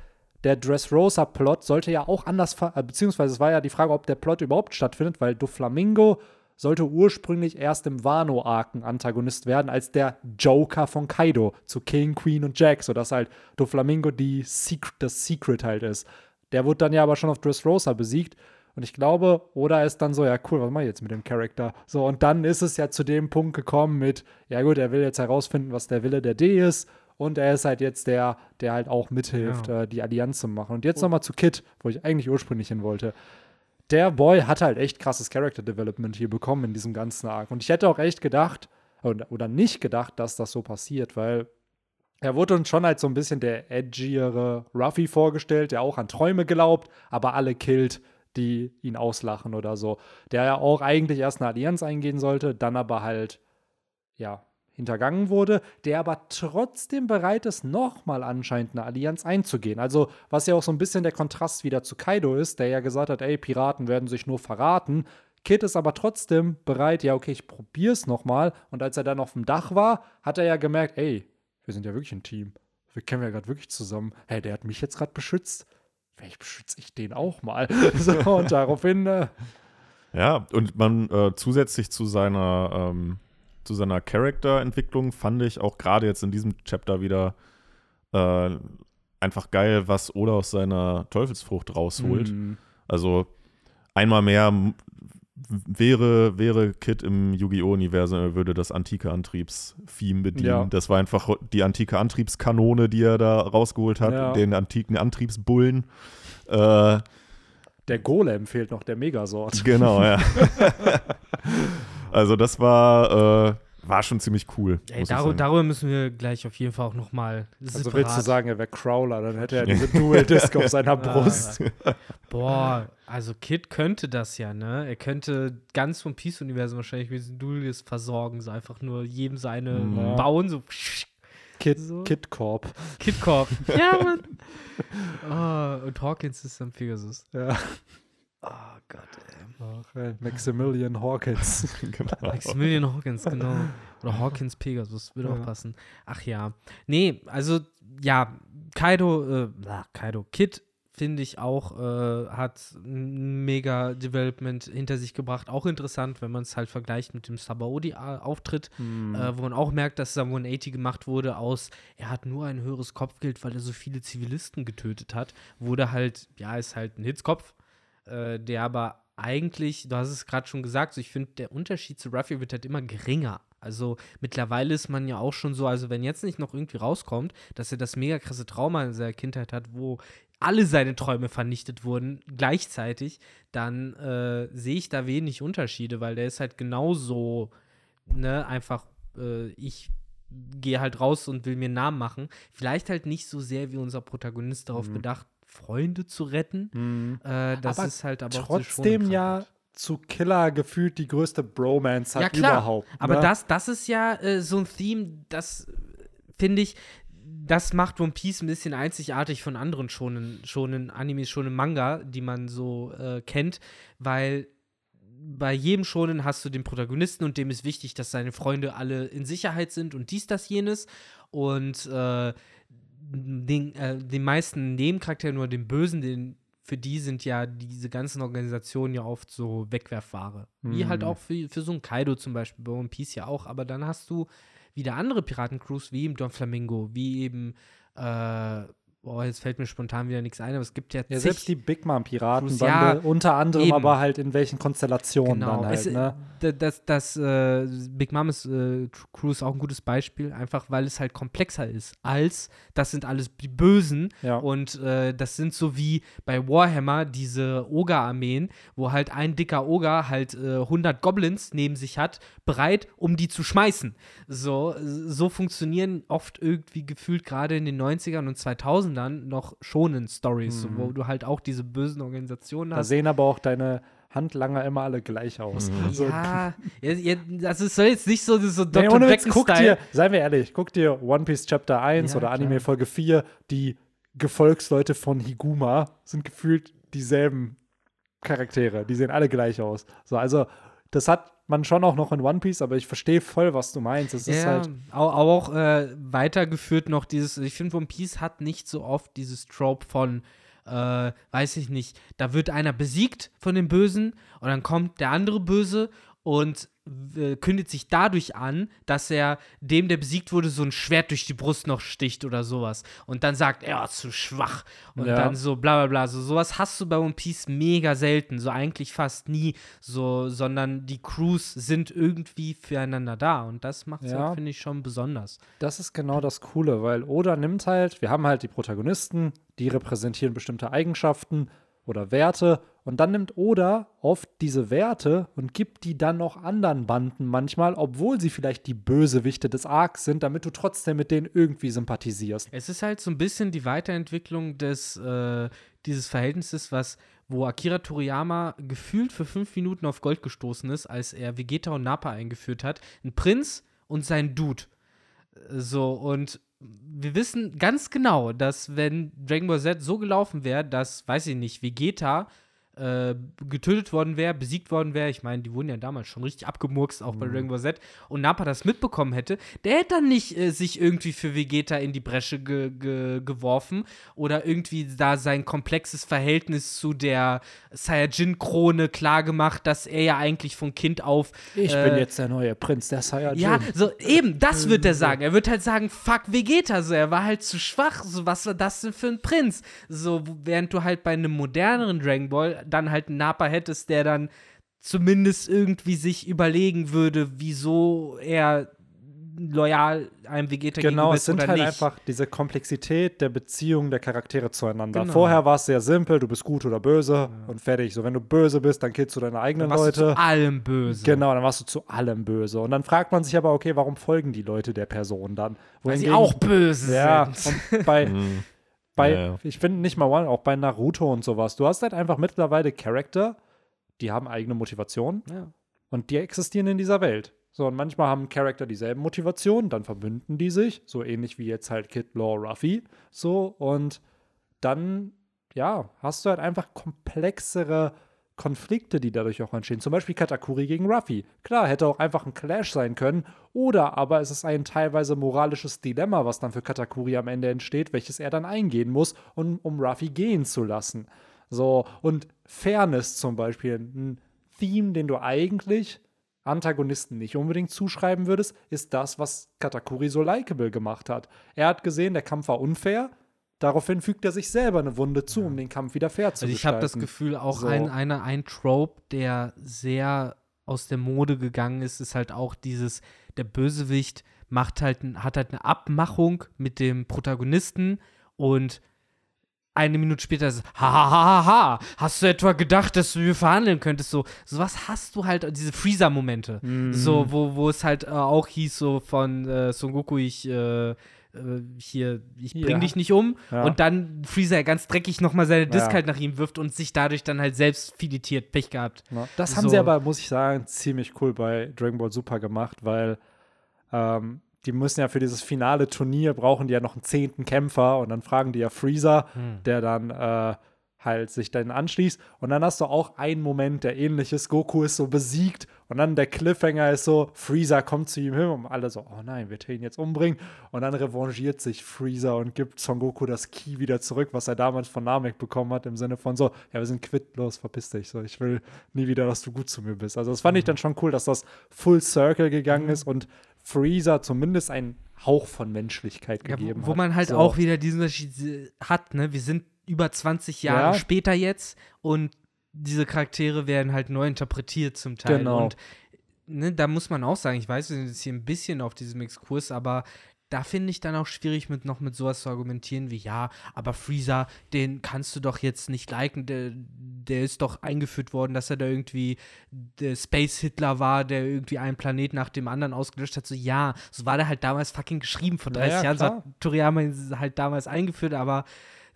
der Dressrosa-Plot sollte ja auch anders, äh, beziehungsweise es war ja die Frage, ob der Plot überhaupt stattfindet, weil Doflamingo sollte ursprünglich erst im Wano-Arken Antagonist werden, als der Joker von Kaido zu King, Queen und Jack, sodass halt Doflamingo die Secret, das Secret halt ist. Der wurde dann ja aber schon auf Dressrosa besiegt. Und ich glaube, Oda ist dann so, ja cool, was mache ich jetzt mit dem Charakter? So, und dann ist es ja zu dem Punkt gekommen mit, ja gut, er will jetzt herausfinden, was der Wille der D ist. Und er ist halt jetzt der, der halt auch mithilft, Ja. äh, die Allianz zu machen. Und jetzt nochmal zu Kid, wo ich eigentlich ursprünglich hin wollte. Der Boy hat halt echt krasses Character Development hier bekommen in diesem ganzen Arc. Und ich hätte auch echt gedacht, oder nicht gedacht, dass das so passiert, weil er wurde uns schon als so ein bisschen der edgiere Ruffy vorgestellt, der auch an Träume glaubt, aber alle killt, die ihn auslachen oder so. Der ja auch eigentlich erst eine Allianz eingehen sollte, dann aber halt, ja, hintergangen wurde, der aber trotzdem bereit ist, nochmal anscheinend eine Allianz einzugehen. Also, was ja auch so ein bisschen der Kontrast wieder zu Kaido ist, der ja gesagt hat, ey, Piraten werden sich nur verraten. Kid ist aber trotzdem bereit, ja, okay, ich probier's nochmal. Und als er dann auf dem Dach war, hat er ja gemerkt, ey, wir sind ja wirklich ein Team. Wir kennen ja gerade wirklich zusammen. Hey, der hat mich jetzt gerade beschützt. Vielleicht beschütze ich den auch mal. so, und daraufhin. Äh, Ja, und man äh, zusätzlich zu seiner, ähm, zu seiner Charakterentwicklung fand ich auch gerade jetzt in diesem Chapter wieder äh, einfach geil, was Oda aus seiner Teufelsfrucht rausholt. mm, Also einmal mehr wäre, wäre Kid im Yu-Gi-Oh! Universum, er würde das antike Antriebs-Theme bedienen. Ja. Das war einfach die antike Antriebskanone, die er da rausgeholt hat, Ja. den antiken Antriebsbullen. Äh, der Golem fehlt noch, der Megasort. Genau, ja. also das war, äh, war schon ziemlich cool. Ey, darüber, darüber müssen wir gleich auf jeden Fall auch noch mal Also willst du sagen, er wäre Crowler, dann hätte er diese Dual-Disc auf seiner Brust. Boah, also Kid könnte das ja, ne? Er könnte ganz vom Peace-Universum wahrscheinlich mit diesem Duelis versorgen, so einfach nur jedem seine Ja. bauen, so Kid, So. Kid Corp. Kid Corp. ja, Mann. Oh, und Hawkins ist am Pegasus. Ja. Oh Gott, ey. Ach, ey, Maximilian Hawkins. genau. Maximilian Hawkins, genau. Oder Hawkins Pegasus, würde Ja. auch passen. Ach ja. Nee, also, ja, Kaido, äh, ah, Kaido, Kid, finde ich auch, äh, hat ein mega Development hinter sich gebracht. Auch interessant, wenn man es halt vergleicht mit dem Sabaody-Auftritt, Hm. äh, wo man auch merkt, dass Sam 180 gemacht wurde aus, er hat nur ein höheres Kopfgeld, weil er so viele Zivilisten getötet hat. Wurde halt, ja, ist halt ein Hitzkopf, äh, der aber eigentlich, du hast es gerade schon gesagt, so ich finde, der Unterschied zu Ruffy wird halt immer geringer. Also mittlerweile ist man ja auch schon so, also wenn jetzt nicht noch irgendwie rauskommt, dass er das mega krasse Trauma in seiner Kindheit hat, wo alle seine Träume vernichtet wurden gleichzeitig, dann äh, sehe ich da wenig Unterschiede, weil der ist halt genauso, ne, einfach, äh, ich gehe halt raus und will mir einen Namen machen. Vielleicht halt nicht so sehr wie unser Protagonist darauf Mhm. bedacht, Freunde zu retten. Hm. Äh, das Aber ist halt aber Trotzdem ja zu Killer gefühlt die größte Bromance hat Ja, klar. überhaupt. Aber ne? das, das ist ja äh, so ein Theme, das äh, finde ich, das macht One Piece ein bisschen einzigartig von anderen schonen, schonen Animes, schonen Manga, die man so äh, kennt, weil bei jedem Schonen hast du den Protagonisten und dem ist wichtig, dass seine Freunde alle in Sicherheit sind und dies, das, jenes. Und äh, den, äh, den meisten Nebencharakteren oder den Bösen, den, für die sind ja diese ganzen Organisationen ja oft so Wegwerfware. Wie Mhm. halt auch für, für so ein Kaido zum Beispiel, bei One Piece ja auch. Aber dann hast du wieder andere Piratencrews, wie eben Don Flamingo, wie eben, äh, boah, jetzt fällt mir spontan wieder nichts ein, aber es gibt ja, Ja, selbst die Big Mom Piratenbande, Ja, unter anderem eben. aber halt in welchen Konstellationen Genau, dann halt, es, ne? das, das äh, Big Mamas äh, Crew ist auch ein gutes Beispiel, einfach weil es halt komplexer ist als das sind alles die Bösen Ja. und äh, das sind so wie bei Warhammer diese Oger-Armeen, wo halt ein dicker Oger halt äh, 100 Goblins neben sich hat, bereit, um die zu schmeißen. So, so funktionieren oft irgendwie gefühlt gerade in den 90ern und 2000ern noch schonen Stories, so, wo du halt auch diese bösen Organisationen Da hast. sehen aber auch deine Handlanger immer alle gleich aus. Mhm. So, Ja, es soll jetzt nicht so, so Nee, Dr. ohne Witz, guck dir, seien wir ehrlich, guck dir One Piece Chapter 1 Ja, oder klar. Anime Folge 4, die Gefolgsleute von Higuma sind gefühlt dieselben Charaktere. Die sehen alle gleich aus. So, also, das hat man schon auch noch in One Piece, aber ich verstehe voll, was du meinst. Es ist Ja, halt. auch, auch äh, weitergeführt noch dieses, ich finde, One Piece hat nicht so oft dieses Trope von, äh, weiß ich nicht, da wird einer besiegt von dem Bösen und dann kommt der andere Böse und äh, kündigt sich dadurch an, dass er dem, der besiegt wurde, so ein Schwert durch die Brust noch sticht oder sowas. Und dann sagt, er ist zu schwach. Und Ja. dann so bla bla bla. So, sowas hast du bei One Piece mega selten. So eigentlich fast nie. So, sondern die Crews sind irgendwie füreinander da. Und das macht es Ja. halt, finde ich, schon besonders. Das ist genau das Coole, weil Oda nimmt halt, wir haben halt die Protagonisten, die repräsentieren bestimmte Eigenschaften oder Werte und dann nimmt Oda oft diese Werte und gibt die dann noch anderen Banden manchmal, obwohl sie vielleicht die Bösewichte des Arcs sind, damit du trotzdem mit denen irgendwie sympathisierst. Es ist halt so ein bisschen die Weiterentwicklung des, äh, dieses Verhältnisses, was, wo Akira Toriyama gefühlt für fünf Minuten auf Gold gestoßen ist, als er Vegeta und Nappa eingeführt hat. Ein Prinz und sein Dude. So, und wir wissen ganz genau, dass wenn Dragon Ball Z so gelaufen wäre, dass, weiß ich nicht, Vegeta äh, getötet worden wäre, besiegt worden wäre, ich meine, die wurden ja damals schon richtig abgemurkst, auch bei Dragon Ball Z, und Nappa das mitbekommen hätte, der hätte dann nicht äh, sich irgendwie für Vegeta in die Bresche ge ge geworfen oder irgendwie da sein komplexes Verhältnis zu der Saiyajin-Krone klargemacht, dass er ja eigentlich von Kind auf Ich äh, bin jetzt der neue Prinz der Saiyajin. ja, so eben, das wird er sagen. Er wird halt sagen, fuck Vegeta, so, er war halt zu schwach, so, was war das denn für ein Prinz? So, während du halt bei einem moderneren Dragon Ball dann halt einen Nappa hättest, der dann zumindest irgendwie sich überlegen würde, wieso er loyal einem Vegeta Genau, gegenüber es ist sind oder halt nicht. einfach diese Komplexität der Beziehung der Charaktere zueinander. Genau. Vorher war es sehr simpel, du bist gut oder böse und fertig. So, wenn du böse bist, dann killst du deine eigenen Dann warst du Leute. zu allem böse. Genau, dann warst du zu allem böse. Und dann fragt man sich aber, okay, warum folgen die Leute der Person dann? Weil sie auch böse Ja, sind. und bei, Mhm. Bei Ja, ja. ich finde nicht mal One, auch bei Naruto und sowas. Du hast halt einfach mittlerweile Charakter, die haben eigene Motivation Ja. und die existieren in dieser Welt. So, und manchmal haben Charakter dieselben Motivationen, dann verbünden die sich, so ähnlich wie jetzt halt Kid Law Ruffy. So, und dann, ja, hast du halt einfach komplexere Konflikte, die dadurch auch entstehen. Zum Beispiel Katakuri gegen Ruffy. Klar, hätte auch einfach ein Clash sein können, oder aber es ist ein teilweise moralisches Dilemma, was dann für Katakuri am Ende entsteht, welches er dann eingehen muss, um, um Ruffy gehen zu lassen. So, und Fairness zum Beispiel, ein Theme, den du eigentlich Antagonisten nicht unbedingt zuschreiben würdest, ist das, was Katakuri so likable gemacht hat. Er hat gesehen, der Kampf war unfair, daraufhin fügt er sich selber eine Wunde zu, um den Kampf wieder fair zu Also ich habe das. Gefühl, auch So. ein, eine, ein Trope, der sehr aus der Mode gegangen ist, ist halt auch dieses, der Bösewicht macht halt, hat halt eine Abmachung mit dem Protagonisten und eine Minute später ist es, ha, ha, ha, ha, ha, hast du etwa gedacht, dass du hier verhandeln könntest? So, sowas hast du halt, diese Freezer-Momente. Mhm. So, wo, wo es halt äh, auch hieß, so von äh, Son Goku, ich, äh, äh, hier, ich bring Ja. dich nicht um. Ja. Und dann Freezer ganz dreckig nochmal seine Disk halt nach ihm wirft und sich dadurch dann halt selbst filetiert. Pech gehabt. Das haben So. sie aber, muss ich sagen, ziemlich cool bei Dragon Ball Super gemacht, weil ähm, die müssen ja für dieses finale Turnier brauchen die ja noch einen zehnten Kämpfer und dann fragen die ja Freezer, Hm. der dann äh, halt sich dann anschließt und dann hast du auch einen Moment, der ähnlich ist, Goku ist so besiegt und dann der Cliffhanger ist so, Freezer kommt zu ihm hin und alle so, oh nein, wird er ihn jetzt umbringen und dann revanchiert sich Freezer und gibt Son Goku das Ki wieder zurück, was er damals von Namek bekommen hat, im Sinne von so, ja, wir sind quitt, los, verpiss dich, so, ich will nie wieder, dass du gut zu mir bist. Also das fand ich dann schon cool, dass das Full Circle gegangen ist und Freezer zumindest einen Hauch von Menschlichkeit Ja, gegeben wo, wo hat. man halt So. auch wieder diesen Unterschied hat, ne? Wir sind über 20 Jahre Ja. später jetzt und diese Charaktere werden halt neu interpretiert zum Teil. Genau. Und ne, da muss man auch sagen, ich weiß, wir sind jetzt hier ein bisschen auf diesem Exkurs, aber da finde ich dann auch schwierig, mit noch mit sowas zu argumentieren wie, ja, aber Freezer, den kannst du doch jetzt nicht liken, der, der ist doch eingeführt worden, dass er da irgendwie der Space Hitler war, der irgendwie einen Planet nach dem anderen ausgelöscht hat. So, ja, so war der halt damals fucking geschrieben, vor Ja, 30 ja, Jahren, so hat Toriyama ihn halt damals eingeführt, aber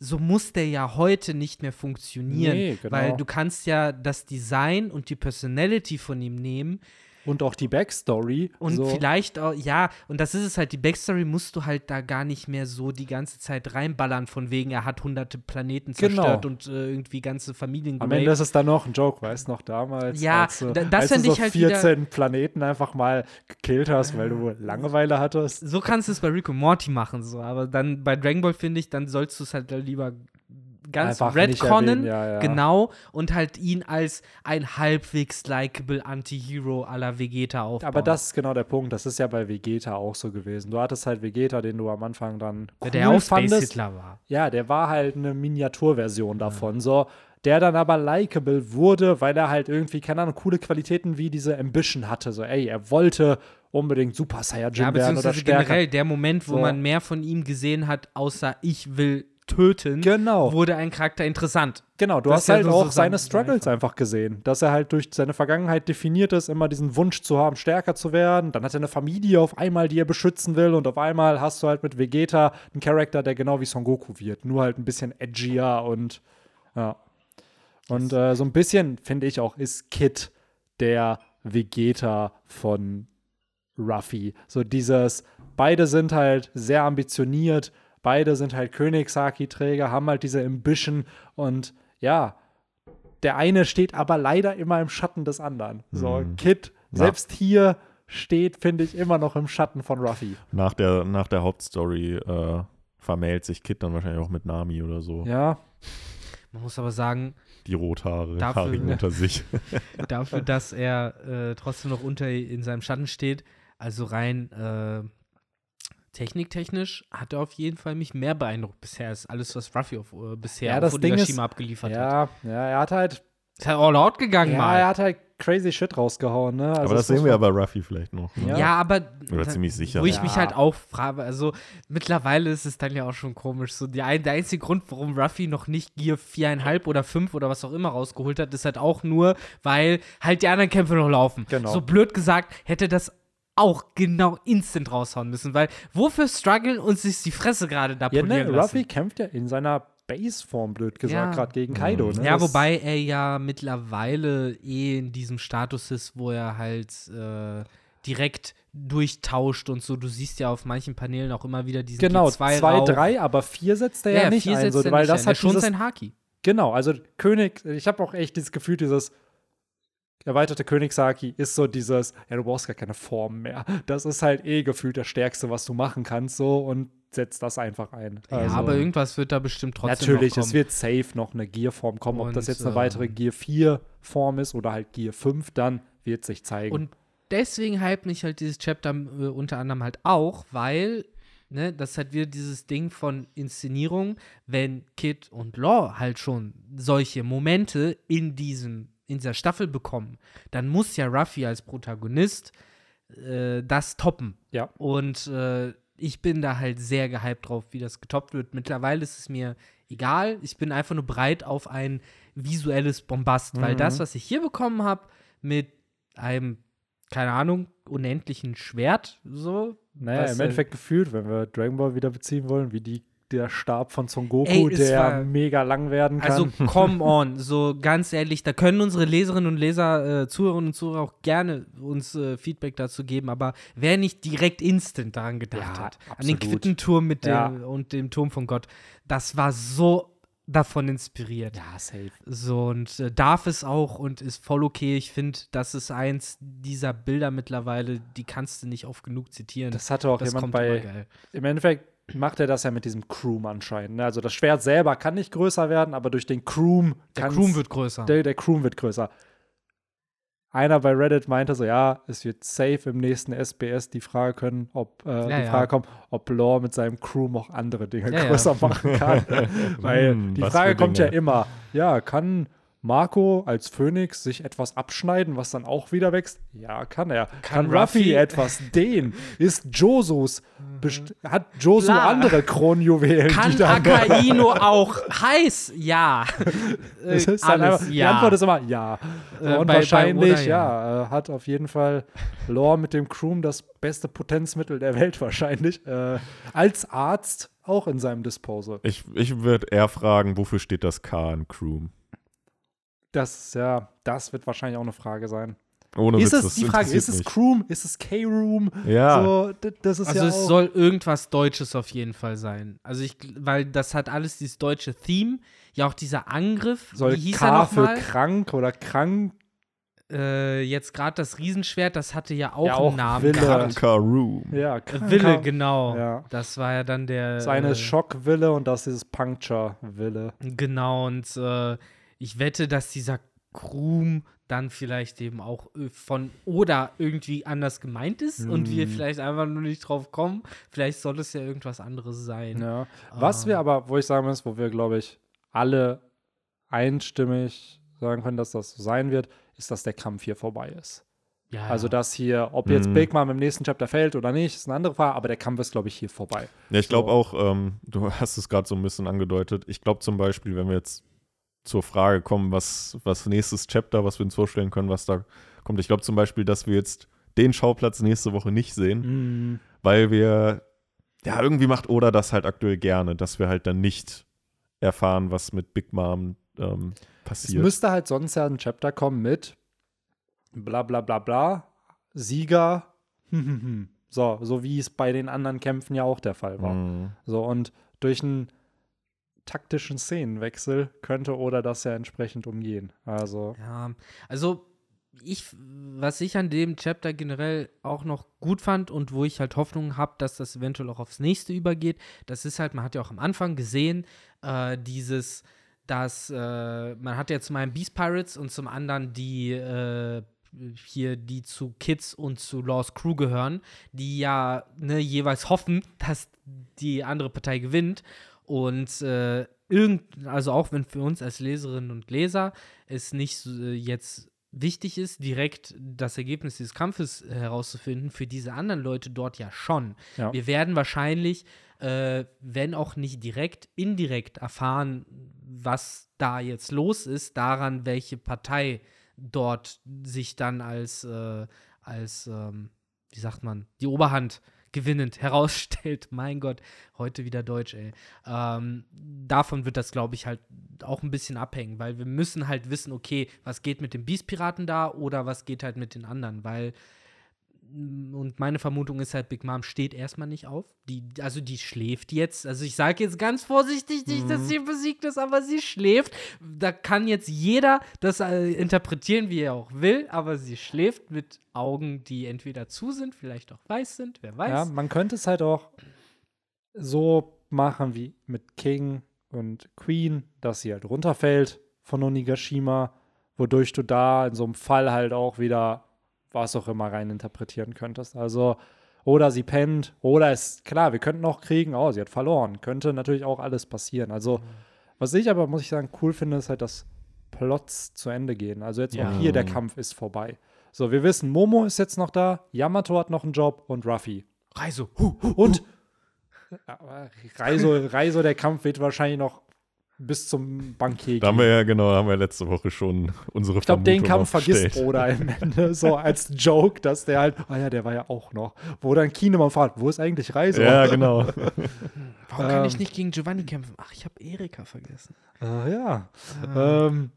so muss der ja heute nicht mehr funktionieren, Nee, genau. weil du kannst ja das Design und die Personality von ihm nehmen Und auch die Backstory. und so. vielleicht auch, ja, und das ist es halt, die Backstory musst du halt da gar nicht mehr so die ganze Zeit reinballern, von wegen, er hat hunderte Planeten Genau. zerstört und äh, irgendwie ganze Familien Am Ende ist es dann noch ein Joke, weißt du noch damals? Ja, als, du- da- das als du so ich halt wieder- 14 Planeten einfach mal gekillt hast, weil du Langeweile hattest. So kannst du es bei und Morty machen, so, aber dann bei Dragon Ball finde ich, dann sollst du es halt lieber ganz Einfach erwähnen, ja, ja. genau, und halt ihn als ein halbwegs likable Anti-Hero la Vegeta aufbauen. Aber das ist genau der Punkt. Das ist ja bei Vegeta auch so gewesen. Du hattest halt Vegeta, den du am Anfang dann cool der auch Space fandest. Hitler war. Ja, der war halt eine Miniaturversion davon, so. Der dann aber likable wurde, weil er halt irgendwie, keine Ahnung, coole Qualitäten wie diese Ambition hatte. So, ey, er wollte unbedingt Super Saiyajin Ja, werden oder stärker. generell der Moment, wo So. man mehr von ihm gesehen hat, außer ich will töten, Genau. wurde ein Charakter interessant. Genau, du Das hast halt so- auch seine sein- Struggles einfach gesehen, dass er halt durch seine Vergangenheit definiert ist, immer diesen Wunsch zu haben, stärker zu werden. Dann hat er eine Familie auf einmal, die er beschützen will und auf einmal hast du halt mit Vegeta einen Charakter, der genau wie Son Goku wird, nur halt ein bisschen edgier und ja. Und äh, so ein bisschen, finde ich auch, ist Kid der Vegeta von Ruffy. So dieses, beide sind halt sehr ambitioniert, beide sind halt Königshaki-Träger, haben halt diese Ambition und ja, der eine steht aber leider immer im Schatten des anderen. So, Mhm. Kid, Ja. selbst hier steht, finde ich, immer noch im Schatten von Ruffy. Nach der, nach der Hauptstory äh, vermählt sich Kid dann wahrscheinlich auch mit Nami oder so. Ja, Man muss aber sagen, Die Rothaare, Dafür- haarigen unter sich. dafür, dass er äh, trotzdem noch unter in seinem Schatten steht, also rein äh, techniktechnisch, hat er auf jeden Fall mich mehr beeindruckt bisher als alles, was Ruffy auf, äh, bisher Ja, auf Onigashima abgeliefert hat. ja, ja, er hat halt, Ist halt all out gegangen ja, mal. er hat halt crazy Shit rausgehauen, ne? Also Aber das sehen wir ja bei Ruffy vielleicht noch. Ne? Ja. Ja, aber Oder da- ziemlich sicher. Wo ich Ja. mich halt auch frage, also mittlerweile ist es dann ja auch schon komisch. So die ein, der einzige Grund, warum Ruffy noch nicht Gear 4,5 oder 5 oder was auch immer rausgeholt hat, ist halt auch nur, weil halt die anderen Kämpfe noch laufen. Genau. So blöd gesagt, hätte das auch genau instant raushauen müssen, weil wofür strugglen und sich die Fresse gerade da Ja, polieren ne, lassen? Ruffy kämpft ja in seiner Baseform, blöd gesagt, Ja. gerade gegen Kaido. Ne? Ja, Das- wobei er ja mittlerweile eh in diesem Status ist, wo er halt äh, direkt durchtauscht und so. Du siehst ja auf manchen Paneelen auch immer wieder diesen Genau, G2 zwei, Rauch. drei, aber vier setzt er ja, nicht vier ein, so, weil nicht das hat schon sein Haki. genau, also König, ich habe auch echt dieses Gefühl, dieses erweiterte Königshaki ist so dieses, ja, du brauchst gar keine Form mehr. Das ist halt eh gefühlt das Stärkste, was du machen kannst, so und setzt das einfach ein. ja, Also, aber irgendwas wird da bestimmt trotzdem Natürlich, es wird safe noch eine Gear-Form kommen. Ob das Und, jetzt eine weitere ähm, Gear 4-Form ist oder halt Gear 5, dann wird sich zeigen. Und deswegen hype mich halt dieses Chapter äh, unter anderem halt auch, weil, ne, das ist halt wieder dieses Ding von Inszenierung, wenn Kid und Law halt schon solche Momente in diesem, in dieser Staffel bekommen, dann muss ja Ruffy als Protagonist äh, das toppen. ja, Und äh, ich bin da halt sehr gehypt drauf, wie das getoppt wird. Mittlerweile ist es mir egal. Ich bin einfach nur bereit auf ein visuelles Bombast, weil Mhm. das, was ich hier bekommen habe, mit einem, keine Ahnung, unendlichen Schwert, so. naja, im äh, Endeffekt gefühlt, wenn wir Dragon Ball wieder beziehen wollen, wie die, der Stab von Son Goku, Ey, der war- mega lang werden kann. Also, come on, so ganz ehrlich, da können unsere Leserinnen und Leser, äh, Zuhörerinnen und Zuhörer auch gerne uns äh, Feedback dazu geben, aber wer nicht direkt instant daran gedacht Ja, hat, an den absolut. Quittenturm mit dem Ja. und dem Turm von Gott, das war so davon inspiriert. ja, safe. So und äh, darf es auch und ist voll okay. Ich finde, das ist eins dieser Bilder mittlerweile, die kannst du nicht oft genug zitieren. Das hatte auch Das jemand bei. geil. Im Endeffekt macht er das ja mit diesem Croom anscheinend. Ne? Also das Schwert selber kann nicht größer werden, aber durch den Croom Der Croom wird größer. Der, der Croom wird größer. Einer bei Reddit meinte so, ja, es wird safe im nächsten SBS die Frage können, ob äh, Ja, die ja. Frage kommt, ob Law mit seinem Crew auch andere Dinge Ja, größer machen kann. Weil Hm, die Frage kommt ja immer, ja, kann Marco als Phönix sich etwas abschneiden, was dann auch wieder wächst? Ja, kann er. Kann, Kann Ruffy Ruffy- etwas dehnen? Ist Josus, best- hat Josu Klar. andere Kronjuwelen, Kann die Akaino auch heiß? Ja. Äh, Das ist dann Alles, einfach, Die ja. Antwort ist immer ja. Äh, und bei- bei wahrscheinlich, Oda, ja, äh, hat auf jeden Fall Lore mit dem Croom das beste Potenzmittel der Welt wahrscheinlich. Äh, als Arzt auch in seinem Disposal. Ich, ich würde eher fragen, wofür steht das K in Croom? Das, ja, das wird wahrscheinlich auch eine Frage sein. Ohne ist Witz, es das die Frage, ist es. Croom? Ist es K-Room? Ja. So, das ist Also ja es soll irgendwas Deutsches auf jeden Fall sein. Also ich, weil das hat alles dieses deutsche Theme, ja auch dieser Angriff, soll wie hieß K er für nochmal? krank oder krank. Äh, jetzt gerade das Riesenschwert, das hatte ja auch Ja, auch einen Namen Wille. gehabt. Kanka Room. Ja, Äh, kranker. Wille, genau. Ja. Das war ja dann der. Das eine ist äh, Schockwille und das ist dieses Puncture-Wille. Genau, und äh, ich wette, dass dieser Krum dann vielleicht eben auch äh, von oder irgendwie anders gemeint ist und wir Hm. vielleicht einfach nur nicht drauf kommen. Vielleicht soll es ja irgendwas anderes sein. Ja. Was Ah. wir aber, wo ich sagen muss, wo wir, glaube ich, alle einstimmig sagen können, dass das so sein wird, ist, dass der Kampf hier vorbei ist. Ja, Also, dass hier, ob jetzt Mhm. Big Mom im nächsten Chapter fällt oder nicht, ist eine andere Frage, aber der Kampf ist, glaube ich, hier vorbei. Ja, ich glaube So. auch, ähm, du hast es gerade so ein bisschen angedeutet. Ich glaube zum Beispiel, wenn wir jetzt zur Frage kommen, was, was nächstes Chapter, was wir uns vorstellen können, was da kommt. Ich glaube zum Beispiel, dass wir jetzt den Schauplatz nächste Woche nicht sehen, weil wir, ja, irgendwie macht Oda das halt aktuell gerne, dass wir halt dann nicht erfahren, was mit Big Mom ähm, Es passiert. müsste halt sonst ja ein Chapter kommen mit bla bla bla bla, Sieger. So, so wie es bei den anderen Kämpfen ja auch der Fall war. Mhm. So, und durch einen taktischen Szenenwechsel könnte Oda das ja entsprechend umgehen. Also, Ja, also ich, was ich an dem Chapter generell auch noch gut fand und wo ich halt Hoffnung habe, dass das eventuell auch aufs nächste übergeht, das ist halt, man hat ja auch am Anfang gesehen, äh, dieses, dass äh, man hat ja zum einen Beast Pirates und zum anderen die äh, hier, die zu Kids und zu Laws Crew gehören, die ja ne, jeweils hoffen, dass die andere Partei gewinnt. Und äh, irgend, also auch wenn für uns als Leserinnen und Leser es nicht äh, jetzt wichtig ist, direkt das Ergebnis dieses Kampfes herauszufinden, für diese anderen Leute dort ja schon. ja. Wir werden wahrscheinlich, äh, wenn auch nicht direkt, indirekt erfahren, was da jetzt los ist, daran, welche Partei dort sich dann als, äh, als ähm, wie sagt man, die Oberhand gewinnend herausstellt. Mein Gott, heute wieder Deutsch, ey. Ähm, davon wird das, glaube ich, halt auch ein bisschen abhängen, weil wir müssen halt wissen, okay, was geht mit den Beast-Piraten da oder was geht halt mit den anderen, weil und meine Vermutung ist halt, Big Mom steht erstmal nicht auf. Die, also die schläft jetzt. Also ich sage jetzt ganz vorsichtig nicht, dass sie besiegt ist, aber sie schläft. Da kann jetzt jeder das äh, interpretieren, wie er auch will, aber sie schläft mit Augen, die entweder zu sind, vielleicht auch weiß sind, wer weiß. Ja, man könnte es halt auch so machen wie mit King und Queen, dass sie halt runterfällt von Onigashima, wodurch du da in so einem Fall halt auch wieder was auch immer rein interpretieren könntest. Also, oder sie pennt, oder es, klar, wir könnten auch kriegen, oh, sie hat verloren. Könnte natürlich auch alles passieren. Also, was ich aber, muss ich sagen, cool finde, ist halt, dass Plots zu Ende gehen. Also jetzt Ja. auch hier, der Kampf ist vorbei. So, wir wissen, Momo ist jetzt noch da, Yamato hat noch einen Job und Ruffy. Reiso. Hu, hu, Und aber Reiso, Reiso, der Kampf wird wahrscheinlich noch bis zum Bankier Da haben wir ja, genau, haben wir letzte Woche schon unsere Ich glaube, den Kampf vergisst. Oda im Ende so als Joke, dass der halt, ah ja, der war ja auch noch. Wo dann Kinemann fragt, wo ist eigentlich Reiso? Ja, genau. Warum kann ich Ähm. nicht gegen Giovanni kämpfen? Ach, ich habe Erika vergessen. Ah, ja. Ah. Ähm,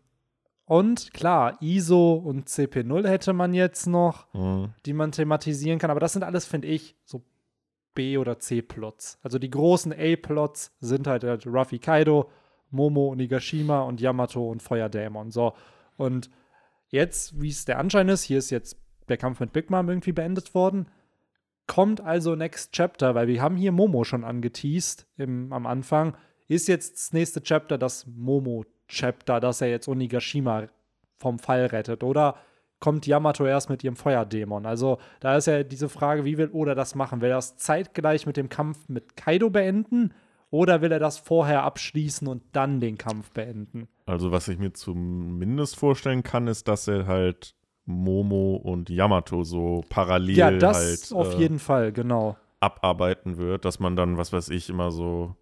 und klar, ISO und CP0 hätte man jetzt noch, Mhm. die man thematisieren kann. Aber das sind alles, finde ich, so B- oder C-Plots. Also die großen A-Plots sind halt, halt Ruffy Kaido, Momo und Nigashima und Yamato und Feuerdämon. So. Und jetzt, wie es der Anschein ist, hier ist jetzt der Kampf mit Big Mom irgendwie beendet worden. Kommt also Next Chapter, weil wir haben hier Momo schon angeteased im, am Anfang. Ist jetzt das nächste Chapter das Momo-Chapter, dass er jetzt Onigashima vom Fall rettet? Oder kommt Yamato erst mit ihrem Feuerdämon? Also da ist ja diese Frage, wie will Oda das machen? Will er das zeitgleich mit dem Kampf mit Kaido beenden? Oder will er das vorher abschließen und dann den Kampf beenden? Also, was ich mir zumindest vorstellen kann, ist, dass er halt Momo und Yamato so parallel ja, das halt auf äh, jeden Fall, genau. abarbeiten wird, dass man dann, was weiß ich, immer so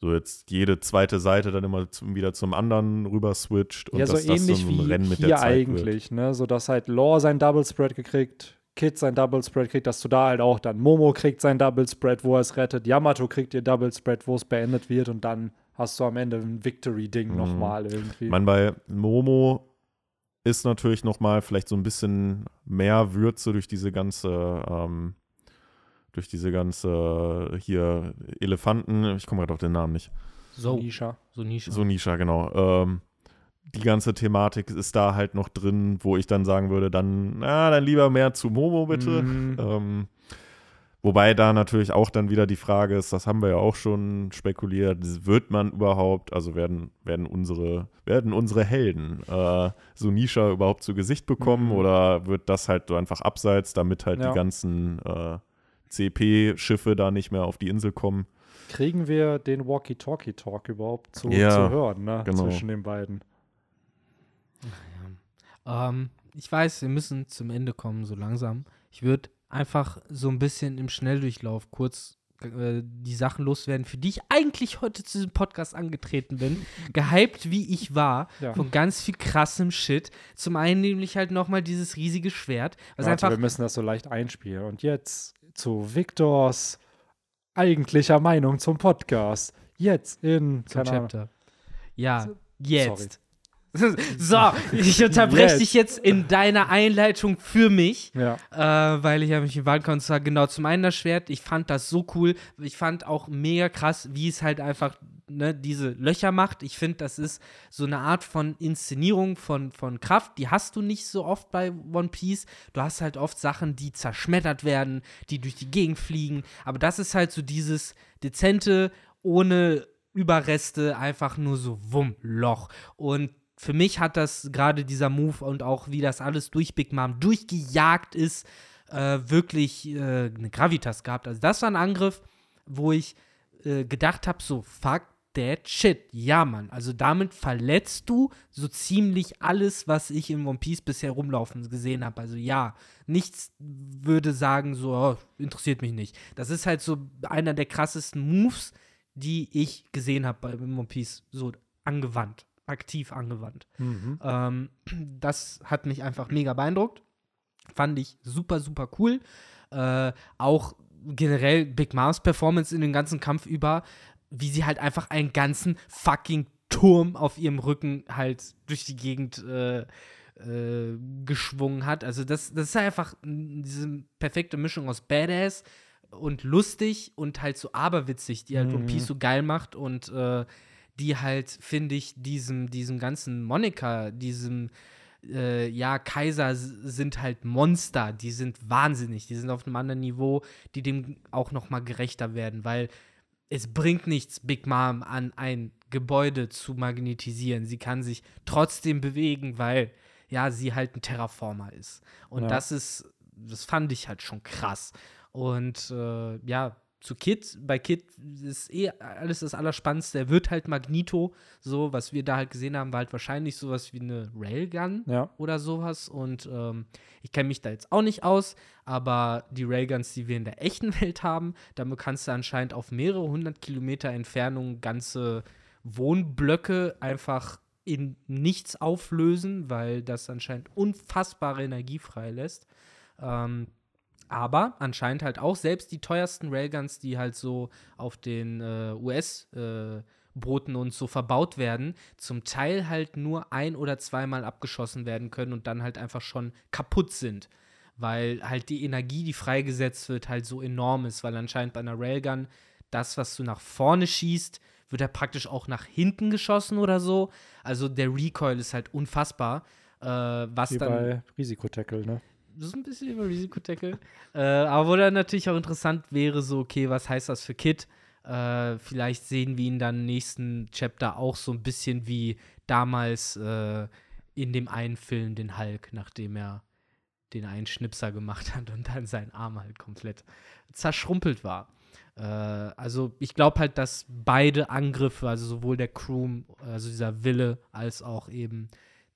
so jetzt jede zweite Seite dann immer zum, wieder zum anderen rüber switcht und ja, so dass das ähnlich so ein wie Rennen mit hier der Zeit eigentlich, ne? So dass halt Law sein Double Spread gekriegt, Kid sein Double Spread kriegt, dass du da halt auch dann Momo kriegt sein Double Spread, wo er es rettet, Yamato kriegt ihr Double Spread, wo es beendet wird und dann hast du am Ende ein Victory-Ding Mhm. nochmal irgendwie. wird. Man bei Momo ist natürlich noch mal vielleicht so ein bisschen mehr Würze durch diese ganze ähm, durch diese ganze hier Elefanten, ich komme gerade auf den Namen nicht. So, Nisha. so Nische. So Nisha, genau. Ähm, die ganze Thematik ist da halt noch drin, wo ich dann sagen würde, dann, na, dann lieber mehr zu Momo bitte. Mhm. Ähm, wobei da natürlich auch dann wieder die Frage ist, das haben wir ja auch schon spekuliert, wird man überhaupt, also werden, werden unsere, werden unsere Helden äh, so Nisha überhaupt zu Gesicht bekommen Mhm. oder wird das halt so einfach abseits, damit halt Ja. die ganzen äh, CP-Schiffe da nicht mehr auf die Insel kommen? Kriegen wir den Walkie-Talkie-Talk überhaupt zu, Ja, zu hören, ne? genau. Zwischen den beiden. Ähm, ich weiß, wir müssen zum Ende kommen, so langsam. Ich würde einfach so ein bisschen im Schnelldurchlauf kurz äh, die Sachen loswerden, für die ich eigentlich heute zu diesem Podcast angetreten bin. Gehypt, wie ich war, Ja. von ganz viel krassem Shit. Zum einen nämlich halt nochmal dieses riesige Schwert, was Warte, wir einfach müssen das so leicht einspielen. Und jetzt zu Victors eigentlicher Meinung zum Podcast. Jetzt in zum Ahnung. Chapter. Ja, jetzt. so, ich unterbreche Jetzt. dich jetzt in deiner Einleitung für mich, Ja. äh, weil ich habe mich im gesagt, genau zum einen das Schwert. Ich fand das so cool. Ich fand auch mega krass, wie es halt einfach ne, diese Löcher macht. Ich finde, das ist so eine Art von Inszenierung von, von Kraft. Die hast du nicht so oft bei One Piece. Du hast halt oft Sachen, die zerschmettert werden, die durch die Gegend fliegen. Aber das ist halt so dieses dezente, ohne Überreste, einfach nur so Wumm, Loch. Und für mich hat das gerade dieser Move und auch wie das alles durch Big Mom durchgejagt ist, äh, wirklich äh, eine Gravitas gehabt. Also das war ein Angriff, wo ich äh, gedacht habe, so fuck that shit. Ja, Mann. Also damit verletzt du so ziemlich alles, was ich in One Piece bisher rumlaufen gesehen habe. Also ja, nichts würde sagen, so oh, interessiert mich nicht. Das ist halt so einer der krassesten Moves, die ich gesehen habe bei One Piece, so angewandt, aktiv angewandt. Mhm. Ähm, das hat mich einfach mega beeindruckt. Fand ich super, super cool. Äh, auch generell Big Moms Performance in den ganzen Kampf über, wie sie halt einfach einen ganzen fucking Turm auf ihrem Rücken halt durch die Gegend äh, äh, geschwungen hat. Also das, das ist einfach diese perfekte Mischung aus Badass und lustig und halt so aberwitzig, die halt One Mhm. Piece so geil macht und äh, die halt, finde ich, diesem, diesem ganzen Monika, diesem äh, ja, Kaiser sind halt Monster, die sind wahnsinnig, die sind auf einem anderen Niveau, die dem auch noch mal gerechter werden, weil es bringt nichts, Big Mom an ein Gebäude zu magnetisieren. Sie kann sich trotzdem bewegen, weil ja, sie halt ein Terraformer ist. Und Ja. das ist, das fand ich halt schon krass. Und äh, ja, zu Kid, bei Kid ist eh alles das Allerspannendste. Er wird halt Magneto, so, was wir da halt gesehen haben, war halt wahrscheinlich sowas wie eine Railgun Ja. oder sowas. Und ähm, ich kenne mich da jetzt auch nicht aus, aber die Railguns, die wir in der echten Welt haben, damit kannst du anscheinend auf mehrere hundert Kilometer Entfernung ganze Wohnblöcke einfach in nichts auflösen, weil das anscheinend unfassbare Energie freilässt. Ähm, aber anscheinend halt auch selbst die teuersten Railguns, die halt so auf den äh, US-Booten und so verbaut werden, zum Teil halt nur ein- oder zweimal abgeschossen werden können und dann halt einfach schon kaputt sind. Weil halt die Energie, die freigesetzt wird, halt so enorm ist, weil anscheinend bei einer Railgun das, was du nach vorne schießt, wird ja praktisch auch nach hinten geschossen oder so. Also der Recoil ist halt unfassbar. Äh, was Wie dann bei Risikotackle, ne? Das ist ein bisschen über Risikotackle. äh, aber wo dann natürlich auch interessant wäre, so, okay, was heißt das für Kid? Äh, vielleicht sehen wir ihn dann im nächsten Chapter auch so ein bisschen wie damals äh, in dem einen Film, den Hulk, nachdem er den einen Schnipser gemacht hat und dann sein Arm halt komplett zerschrumpelt war. Äh, also ich glaube halt, dass beide Angriffe, also sowohl der Crew, also dieser Wille, als auch eben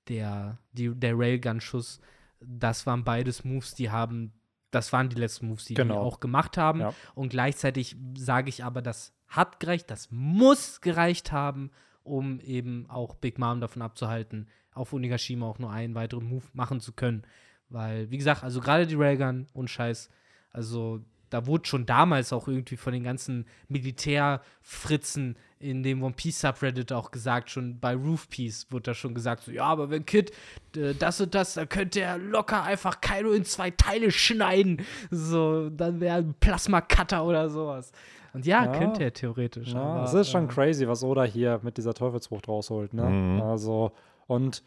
der, die, der Railgun-Schuss, das waren beides Moves, die haben, das waren die letzten Moves, die Genau. die auch gemacht haben. Ja. Und gleichzeitig sage ich aber, das hat gereicht, das muss gereicht haben, um eben auch Big Mom davon abzuhalten, auf Onigashima auch nur einen weiteren Move machen zu können. Weil, wie gesagt, also gerade die Railgun und Scheiß, also da wurde schon damals auch irgendwie von den ganzen Militärfritzen in dem One Piece Subreddit auch gesagt, schon bei Roof Piece wurde da schon gesagt, so, ja, aber wenn Kid äh, das und das, dann könnte er locker einfach Kaido in zwei Teile schneiden. So, dann wäre ein Plasma-Cutter oder sowas. Und ja, Ja. könnte er theoretisch. Ja, aber, es ist schon äh, crazy, was Oda hier mit dieser Teufelsfrucht rausholt, ne? Mhm. Also, und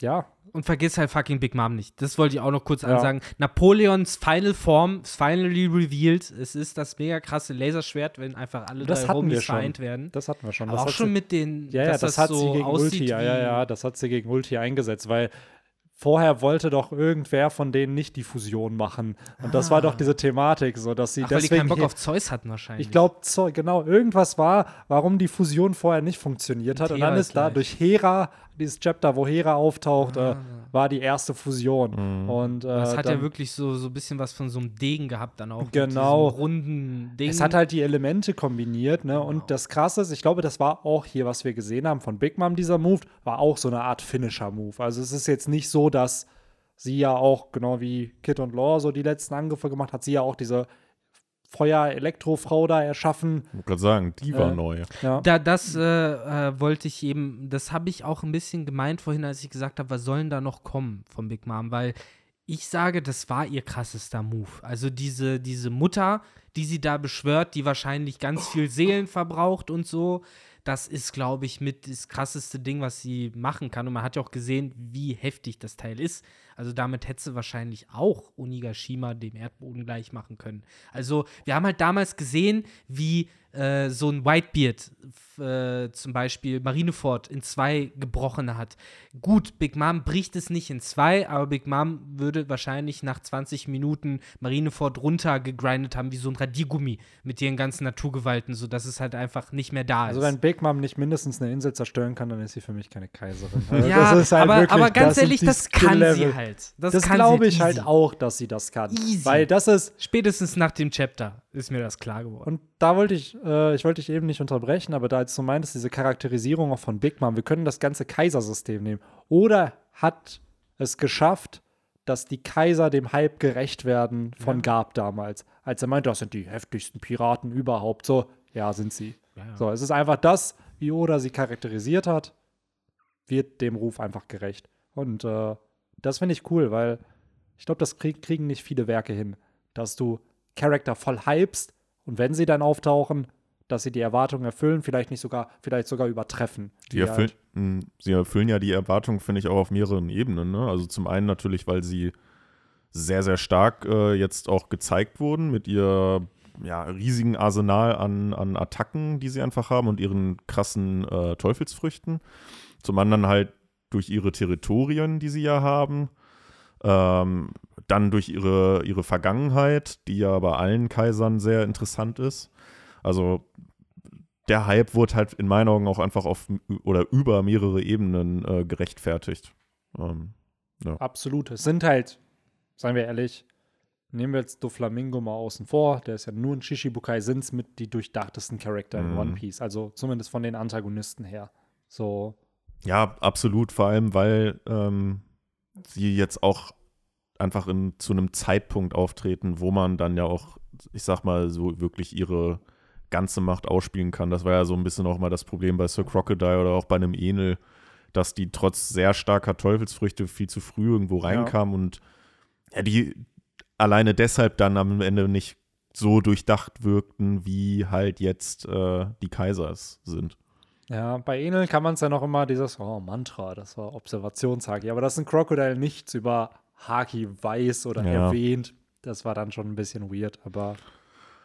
ja, Und vergiss halt fucking Big Mom nicht. Das wollte ich auch noch kurz Ja. ansagen. Napoleons Final Form ist finally revealed. Es ist das mega krasse Laserschwert, wenn einfach alle Das drei hatten Homies wir schon. vereint werden. das hatten wir schon. Aber das auch schon sie, mit den, ja, ja, das, das, hat so sie gegen Ulti, ja, ja, ja, das hat sie gegen Ulti eingesetzt, weil vorher wollte doch irgendwer von denen nicht die Fusion machen. Und das war doch diese Thematik, so dass sie Ach, weil die deswegen keinen Bock auf Zeus hatten wahrscheinlich. Ich glaube, genau, irgendwas war, warum die Fusion vorher nicht funktioniert hat. Und Und dann ist da durch Hera, dieses Chapter, wo Hera auftaucht, äh, Ah. war die erste Fusion. Mhm. Und äh, das hat dann, ja wirklich so, so ein bisschen was von so einem Degen gehabt dann auch. Genau. Runden Ding. es hat halt die Elemente kombiniert, ne? Genau. Und das Krasse ist, ich glaube, das war auch hier, was wir gesehen haben von Big Mom, dieser Move, war auch so eine Art Finisher-Move. Also es ist jetzt nicht so, dass sie ja auch, genau wie Kid und Law so die letzten Angriffe gemacht hat, sie ja auch diese Feuer-Elektrofrau da erschaffen. Ich wollte gerade sagen, die war Äh, neu. Ja. Da, das äh, äh, wollte ich eben, das habe ich auch ein bisschen gemeint vorhin, als ich gesagt habe, was sollen da noch kommen von Big Mom, weil ich sage, das war ihr krassester Move. Also diese, diese Mutter, die sie da beschwört, die wahrscheinlich ganz viel Seelen verbraucht und so, das ist, glaube ich, mit das krasseste Ding, was sie machen kann. Und man hat ja auch gesehen, wie heftig das Teil ist. Also damit hätte sie wahrscheinlich auch Onigashima dem Erdboden gleich machen können. Also wir haben halt damals gesehen, wie äh, so ein Whitebeard äh, zum Beispiel Marineford in zwei gebrochen hat. Gut, Big Mom bricht es nicht in zwei, aber Big Mom würde wahrscheinlich nach 20 Minuten Marineford runtergegrindet haben wie so ein Radiergummi mit ihren ganzen Naturgewalten, sodass es halt einfach nicht mehr da Also ist. wenn Big Mom nicht mindestens eine Insel zerstören kann, dann ist sie für mich keine Kaiserin. Also ja, das halt aber, aber ganz sind ehrlich, das kann sie Skill-Level. Halt. Das, sie glaube ich easy. halt auch, dass sie das kann. Easy. Weil das ist, Spätestens nach dem Chapter ist mir das klar geworden. und da wollte ich, äh, ich wollte dich eben nicht unterbrechen, aber da als du meintest, diese Charakterisierung auch von Big Mom, wir können das ganze Kaisersystem nehmen. Oder hat es geschafft, dass die Kaiser dem Hype gerecht werden von Garb damals, als er meinte, das sind die heftigsten Piraten überhaupt. So, ja, sind sie. Ja, ja. So, es ist einfach das, wie Oda sie charakterisiert hat, wird dem Ruf einfach gerecht. Und äh, das finde ich cool, weil ich glaube, das krieg, kriegen nicht viele Werke hin, dass du Charakter voll hypst und wenn sie dann auftauchen, dass sie die Erwartungen erfüllen, vielleicht nicht sogar, vielleicht sogar übertreffen. Die Die erfüllen, halt- sie erfüllen ja die Erwartungen, finde ich, auch auf mehreren Ebenen. Ne? Also zum einen natürlich, weil sie sehr, sehr stark äh, jetzt auch gezeigt wurden mit ihr ja, riesigen Arsenal an, an Attacken, die sie einfach haben und ihren krassen äh, Teufelsfrüchten. Zum anderen halt durch ihre Territorien, die sie ja haben. Ähm, dann durch ihre, ihre Vergangenheit, die ja bei allen Kaisern sehr interessant ist. Also der Hype wurde halt in meinen Augen auch einfach auf oder über mehrere Ebenen äh, gerechtfertigt. Ähm, Absolut. Es sind halt, seien wir ehrlich, nehmen wir jetzt Doflamingo mal außen vor, der ist ja nur ein Shishibukai, sind es mit die durchdachtesten Charakter in Mhm. One Piece. Also zumindest von den Antagonisten her. So, ja, absolut, vor allem, weil ähm, sie jetzt auch einfach in, zu einem Zeitpunkt auftreten, wo man dann ja auch, ich sag mal, so wirklich ihre ganze Macht ausspielen kann. Das war ja so ein bisschen auch mal das Problem bei Sir Crocodile oder auch bei einem Enel, dass die trotz sehr starker Teufelsfrüchte viel zu früh irgendwo reinkamen und ja, die alleine deshalb dann am Ende nicht so durchdacht wirkten, wie halt jetzt äh, die Kaisers sind. Ja, bei Enel kann man es ja noch immer dieses, oh, Mantra, das war Observationshaki. Aber dass ein Crocodile nichts über Haki weiß oder Ja. erwähnt, das war dann schon ein bisschen weird. Aber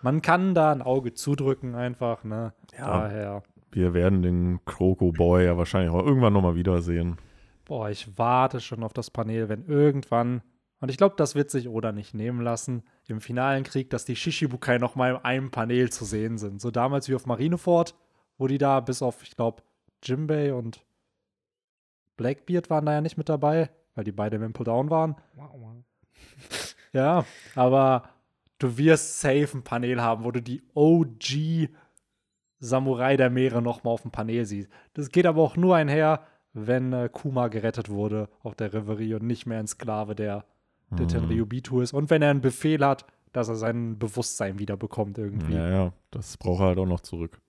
man kann da ein Auge zudrücken einfach, ne? Ja. Daher, Wir werden den Croco Boy ja wahrscheinlich auch irgendwann nochmal wiedersehen. boah, ich warte schon auf das Panel, wenn irgendwann, und ich glaube, das wird sich Oda nicht nehmen lassen, im finalen Krieg, dass die Shishibukai noch mal in einem Panel zu sehen sind. So damals wie auf Marineford, wo die da bis auf, ich glaube, Jimbei und Blackbeard waren da ja nicht mit dabei, weil die beide im Impel Down waren. Ja, aber du wirst safe ein Panel haben, wo du die OG Samurai der Meere noch mal auf dem Panel siehst. Das geht aber auch nur einher, wenn äh, Kuma gerettet wurde auf der Reverie und nicht mehr ein Sklave der, der Tenryubitu ist. Und wenn er einen Befehl hat, dass er sein Bewusstsein wieder bekommt irgendwie. Ja, ja, das braucht er halt auch noch zurück.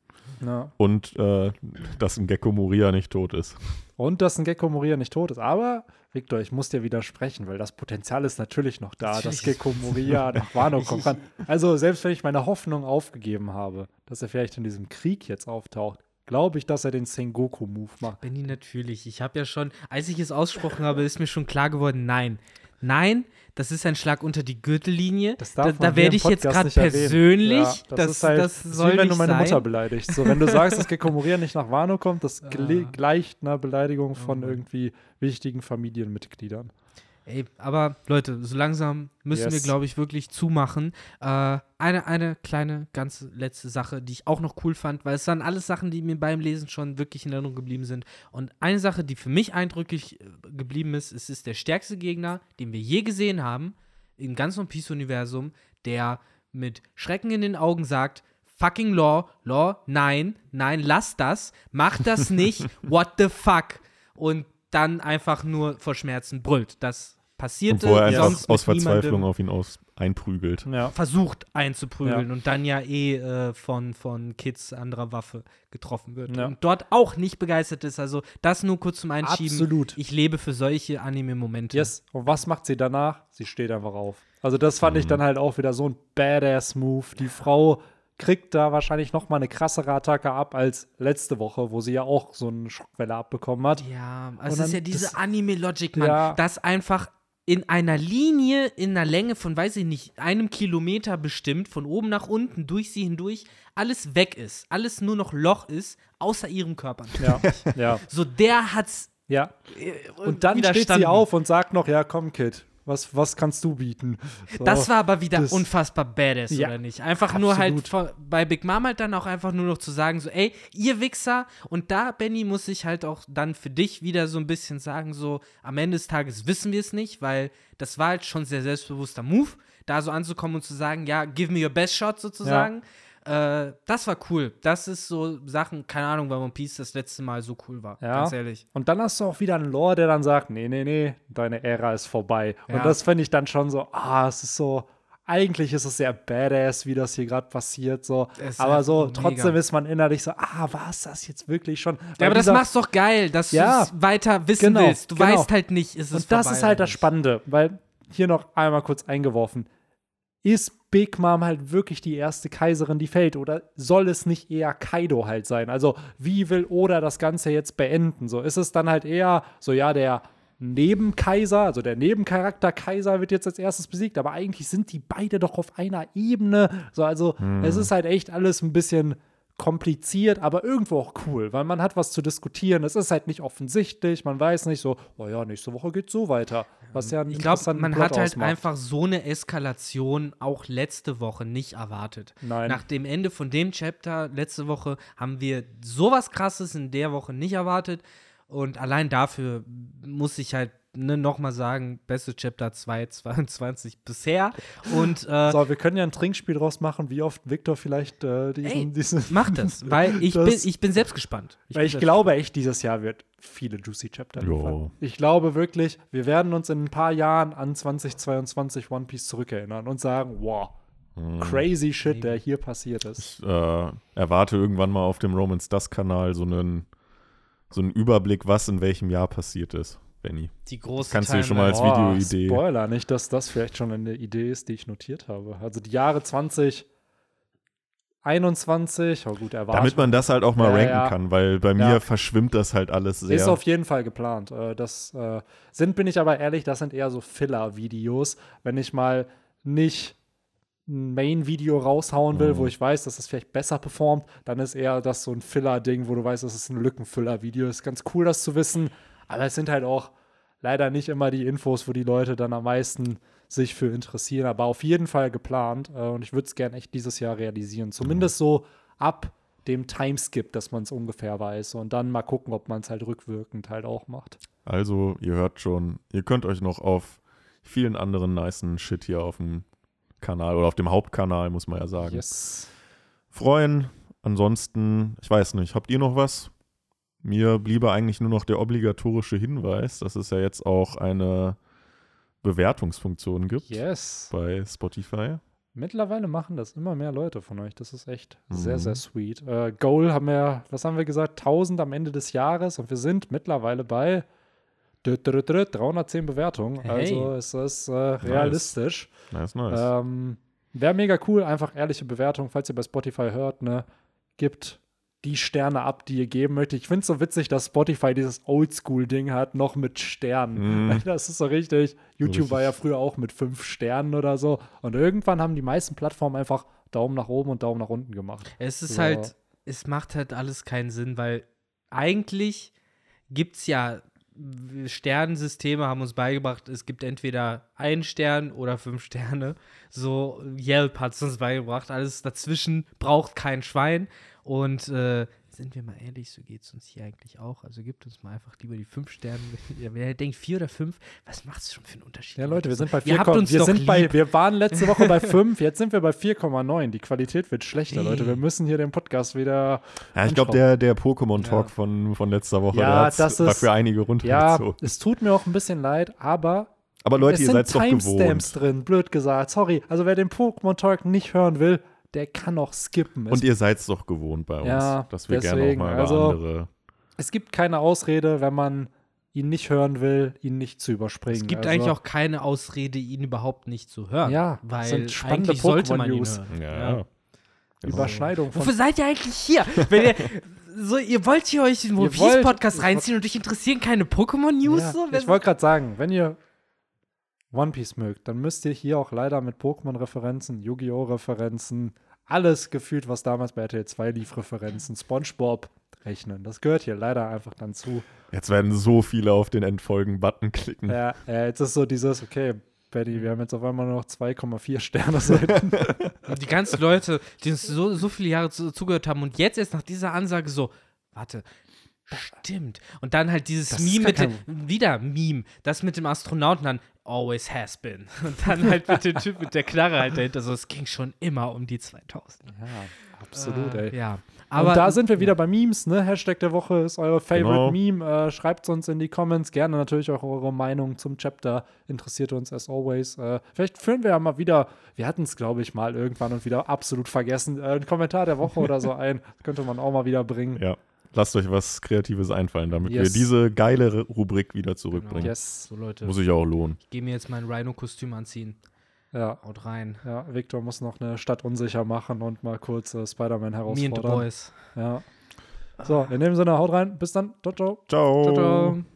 Ja. Und äh, dass ein Gecko Moria nicht tot ist. Und dass ein Gecko Moria nicht tot ist. Aber, Victor, ich muss dir widersprechen, weil das Potenzial ist natürlich noch da, dass. Gecko Moria nach Wano kommen kann. Also, selbst wenn ich meine Hoffnung aufgegeben habe, dass er vielleicht in diesem Krieg jetzt auftaucht, glaube ich, dass er den Sengoku-Move macht. Benny, natürlich. Ich habe ja schon, als ich es ausgesprochen habe, ist mir schon klar geworden, nein. Nein, das ist ein Schlag unter die Gürtellinie. Das Da, darf da hier werde ich jetzt gerade persönlich. Ja, das, das, ist halt, das soll wie wenn du meine sein. Mutter beleidigst. So, wenn du sagst, dass Gecko Moria nicht nach Wano kommt, das Ah. gleicht einer Beleidigung von Oh. irgendwie wichtigen Familienmitgliedern. Ey, aber Leute, so langsam müssen wir, Yes. glaube ich, wirklich zumachen. Äh, eine, eine kleine, ganz letzte Sache, die ich auch noch cool fand, weil es waren alles Sachen, die mir beim Lesen schon wirklich in Erinnerung geblieben sind. Und eine Sache, die für mich eindrücklich äh, geblieben ist, es ist der stärkste Gegner, den wir je gesehen haben im ganzen One Piece-Universum, der mit Schrecken in den Augen sagt, fucking Law, Law, nein, nein, lass das, mach das nicht, what the fuck. Und dann einfach nur vor Schmerzen brüllt. Das passierte. Und wo er einfach sonst aus Verzweiflung auf ihn aus einprügelt. Ja. versucht einzuprügeln und dann ja eh äh, von, von Kids anderer Waffe getroffen wird. Ja. Und dort auch nicht begeistert ist. Also das nur kurz zum Einschieben. Absolut. Ich lebe für solche Anime-Momente. Yes. Und was macht sie danach? Sie steht einfach auf. Also das fand ich dann halt auch wieder so ein Badass-Move. Die Frau kriegt da wahrscheinlich noch mal eine krassere Attacke ab als letzte Woche, wo sie ja auch so eine Schockwelle abbekommen hat. Ja, also es ist ja diese Anime-Logic, Mann. Ja. Das einfach in einer Linie, in einer Länge von, weiß ich nicht, einem Kilometer bestimmt, von oben nach unten, durch sie hindurch, alles weg ist. Alles nur noch Loch ist, außer ihrem Körper. Ja, ja, So, der hat's ja. äh, Und dann steht sie auf und sagt noch, ja, komm, Kid, was, was kannst du bieten? So. Das war aber wieder unfassbar badass, Ja, oder nicht? Einfach nur halt absolut. von, bei Big Mom halt dann auch einfach nur noch zu sagen, so, ey, ihr Wichser. Und da, Benny, muss ich halt auch dann für dich wieder so ein bisschen sagen, so, am Ende des Tages wissen wir es nicht, weil das war halt schon sehr selbstbewusster Move, da so anzukommen und zu sagen, ja, give me your best shot sozusagen. Äh, das war cool. Das ist so Sachen, keine Ahnung, weil One Piece das letzte Mal so cool war. Ja. Ganz ehrlich. Und dann hast du auch wieder einen Lore, der dann sagt, nee, nee, nee, deine Ära ist vorbei. Ja. Und das finde ich dann schon so, ah, es ist so, eigentlich ist es sehr badass, wie das hier gerade passiert, so. Aber so, mega. trotzdem ist man innerlich so, ah, war es das jetzt wirklich schon? Ja, aber das dieser- machst doch geil, dass Ja. du es weiter wissen Genau, willst. Du genau. weißt halt nicht, ist es Und das ist halt das. Spannende, weil hier noch einmal kurz eingeworfen. Ist Big Mom halt wirklich die erste Kaiserin, die fällt? Oder soll es nicht eher Kaido halt sein? Also, wie will Oda das Ganze jetzt beenden? So, ist es dann halt eher so, ja, der Nebenkaiser, also der Nebencharakter Kaiser wird jetzt als erstes besiegt, aber eigentlich sind die beide doch auf einer Ebene. So, also, es ist halt echt alles ein bisschen kompliziert, aber irgendwo auch cool, weil man hat was zu diskutieren. Es ist halt nicht offensichtlich, man weiß nicht so, oh ja, nächste Woche geht's so weiter. Was ja Ich glaube, man Plot hat halt ausmacht. einfach so eine Eskalation auch letzte Woche nicht erwartet. Nein. Nach dem Ende von dem Chapter letzte Woche haben wir sowas krasses in der Woche nicht erwartet. Und allein dafür muss ich halt ne, nochmal sagen, beste Chapter 222 bisher. Und äh, So, wir können ja ein Trinkspiel draus machen, wie oft Victor vielleicht äh, diesen, Ey, diesen mach das, weil ich, Das- bin, ich bin selbst gespannt. Weil bin ich glaube echt, dieses Jahr wird viele Juicy Chapter liefern. Ich glaube wirklich, wir werden uns in ein paar Jahren an 2022 One Piece zurückerinnern und sagen, wow, crazy shit, der hier passiert ist. Ich äh, erwarte irgendwann mal auf dem Romans Das Kanal so einen, so einen Überblick, was in welchem Jahr passiert ist, Benny. Die große Kannst du dir schon mal als Videoidee. Spoiler, nicht, dass das vielleicht schon eine Idee ist, die ich notiert habe. Also die Jahre 2021, oh gut, erwartet. Damit man das halt auch mal Ja, ranken ja. kann, weil bei mir Ja. verschwimmt das halt alles sehr. Ist auf jeden Fall geplant. Äh, Das äh, sind, bin ich aber ehrlich, das sind eher so Filler-Videos. Wenn ich mal nicht ein Main-Video raushauen will, Mhm. wo ich weiß, dass das vielleicht besser performt, dann ist eher das so ein Filler-Ding, wo du weißt, das ist ein Lückenfüller-Video. Ist ganz cool, das zu wissen. Aber es sind halt auch leider nicht immer die Infos, wo die Leute dann am meisten sich für interessieren. Aber auf jeden Fall geplant. Äh, Und ich würde es gerne echt dieses Jahr realisieren. Zumindest so ab dem Timeskip, dass man es ungefähr weiß. Und dann mal gucken, ob man es halt rückwirkend halt auch macht. Also, ihr hört schon, ihr könnt euch noch auf vielen anderen nicen Shit hier auf dem Kanal oder auf dem Hauptkanal, muss man ja sagen, Yes. freuen. Ansonsten, ich weiß nicht, habt ihr noch was? Mir bliebe eigentlich nur noch der obligatorische Hinweis, dass es ja jetzt auch eine Bewertungsfunktion gibt Yes. bei Spotify. Mittlerweile machen das immer mehr Leute von euch. Das ist echt sehr, Mhm. sehr sweet. Äh, Goal haben wir, was haben wir gesagt? 1000 am Ende des Jahres und wir sind mittlerweile bei dü- dü- dü- dü- 310 Bewertungen. Hey. Also es ist äh, realistisch. Nice, nice. Ähm, Wäre mega cool, einfach ehrliche Bewertung, falls ihr bei Spotify hört, ne? Gibt die Sterne ab, die ihr geben möchtet. Ich finde es so witzig, dass Spotify dieses Oldschool-Ding hat, noch mit Sternen. Mhm. Das ist so richtig. YouTube richtig. war ja früher auch mit fünf Sternen oder so. Und irgendwann haben die meisten Plattformen einfach Daumen nach oben und Daumen nach unten gemacht. Es ist So. halt, es macht halt alles keinen Sinn, weil eigentlich gibt es ja Sternensysteme haben uns beigebracht, es gibt entweder einen Stern oder fünf Sterne. So Yelp hat es uns beigebracht. Alles dazwischen braucht kein Schwein. Und äh, sind wir mal ehrlich, so geht es uns hier eigentlich auch. Also gibt uns mal einfach lieber die fünf Sterne. Ja, Wer denkt vier oder fünf, was macht es schon für einen Unterschied? Ja, Leute, wir sind bei Ihr 4, habt uns wir sind bei, wir waren letzte Woche bei 5, jetzt sind wir bei 4,9. Die Qualität wird schlechter, Ey. Leute. Wir müssen hier den Podcast wieder ja, ich glaube, der, der Pokémon-Talk Ja. von, von letzter Woche, Ja, das war ist- für einige Ja, runtergezogen. es tut mir auch ein bisschen leid, aber Aber Leute, es ihr seid doch Timestamps gewohnt. drin, blöd gesagt. Sorry. Also wer den Pokémon Talk nicht hören will, der kann auch skippen. Es, Und ihr seid es doch gewohnt bei uns, Ja, dass wir gerne auch deswegen, mal über also- andere. es gibt keine Ausrede, wenn man ihn nicht hören will, ihn nicht zu überspringen. Es gibt also, eigentlich auch keine Ausrede, ihn überhaupt nicht zu hören. Ja, weil es sind spannende eigentlich sollte man ihn Pokémon-News. hören. Ja. Genau. Überschneidung von Wofür seid ihr eigentlich hier? Wenn ihr, so, ihr wollt hier euch den One Piece Podcast reinziehen und euch interessieren keine Pokémon-News? Ja, so? ich wollte gerade sagen, wenn ihr One Piece mögt, dann müsst ihr hier auch leider mit Pokémon-Referenzen, Yu-Gi-Oh! Referenzen, alles gefühlt, was damals bei RTL 2 lief, Referenzen, SpongeBob rechnen. Das gehört hier leider einfach dann zu. Jetzt werden so viele auf den Entfolgen-Button klicken. Ja, ja, jetzt ist so dieses, okay, Betty, wir haben jetzt auf einmal nur noch 2,4 Sterne Seiten. Die ganzen Leute, die uns so, so viele Jahre zu, zugehört haben und jetzt erst nach dieser Ansage so, warte, stimmt. Und dann halt dieses Das Meme mit dem, wieder Meme, das mit dem Astronauten dann, always has been. Und dann halt mit dem Typ mit der Knarre halt dahinter, so, es ging schon immer um die 2000. ja, absolut, Äh, ey. Ja. Aber und da sind wir wieder bei Memes, ne? Hashtag der Woche ist eure Favorite Genau. Meme. Äh, Schreibt uns in die Comments. Gerne natürlich auch eure Meinung zum Chapter. Interessiert uns as always. Äh, vielleicht führen wir ja mal wieder, wir hatten es, glaube ich, mal irgendwann und wieder absolut vergessen, äh, einen Kommentar der Woche oder so ein. Könnte man auch mal wieder bringen. Ja. Lasst euch was Kreatives einfallen, damit Yes. wir diese geile Rubrik wieder zurückbringen. Yes. so Leute, Muss sich auch lohnen. ich gehe mir jetzt mein Rhino-Kostüm anziehen. Ja. Haut rein. Ja, Victor muss noch eine Stadt unsicher machen und mal kurz äh, Spider-Man Me and the herausfordern. Boys. Ja. So, in dem Sinne, haut rein. Bis dann. Ciao, ciao. Ciao. Ciao, ciao.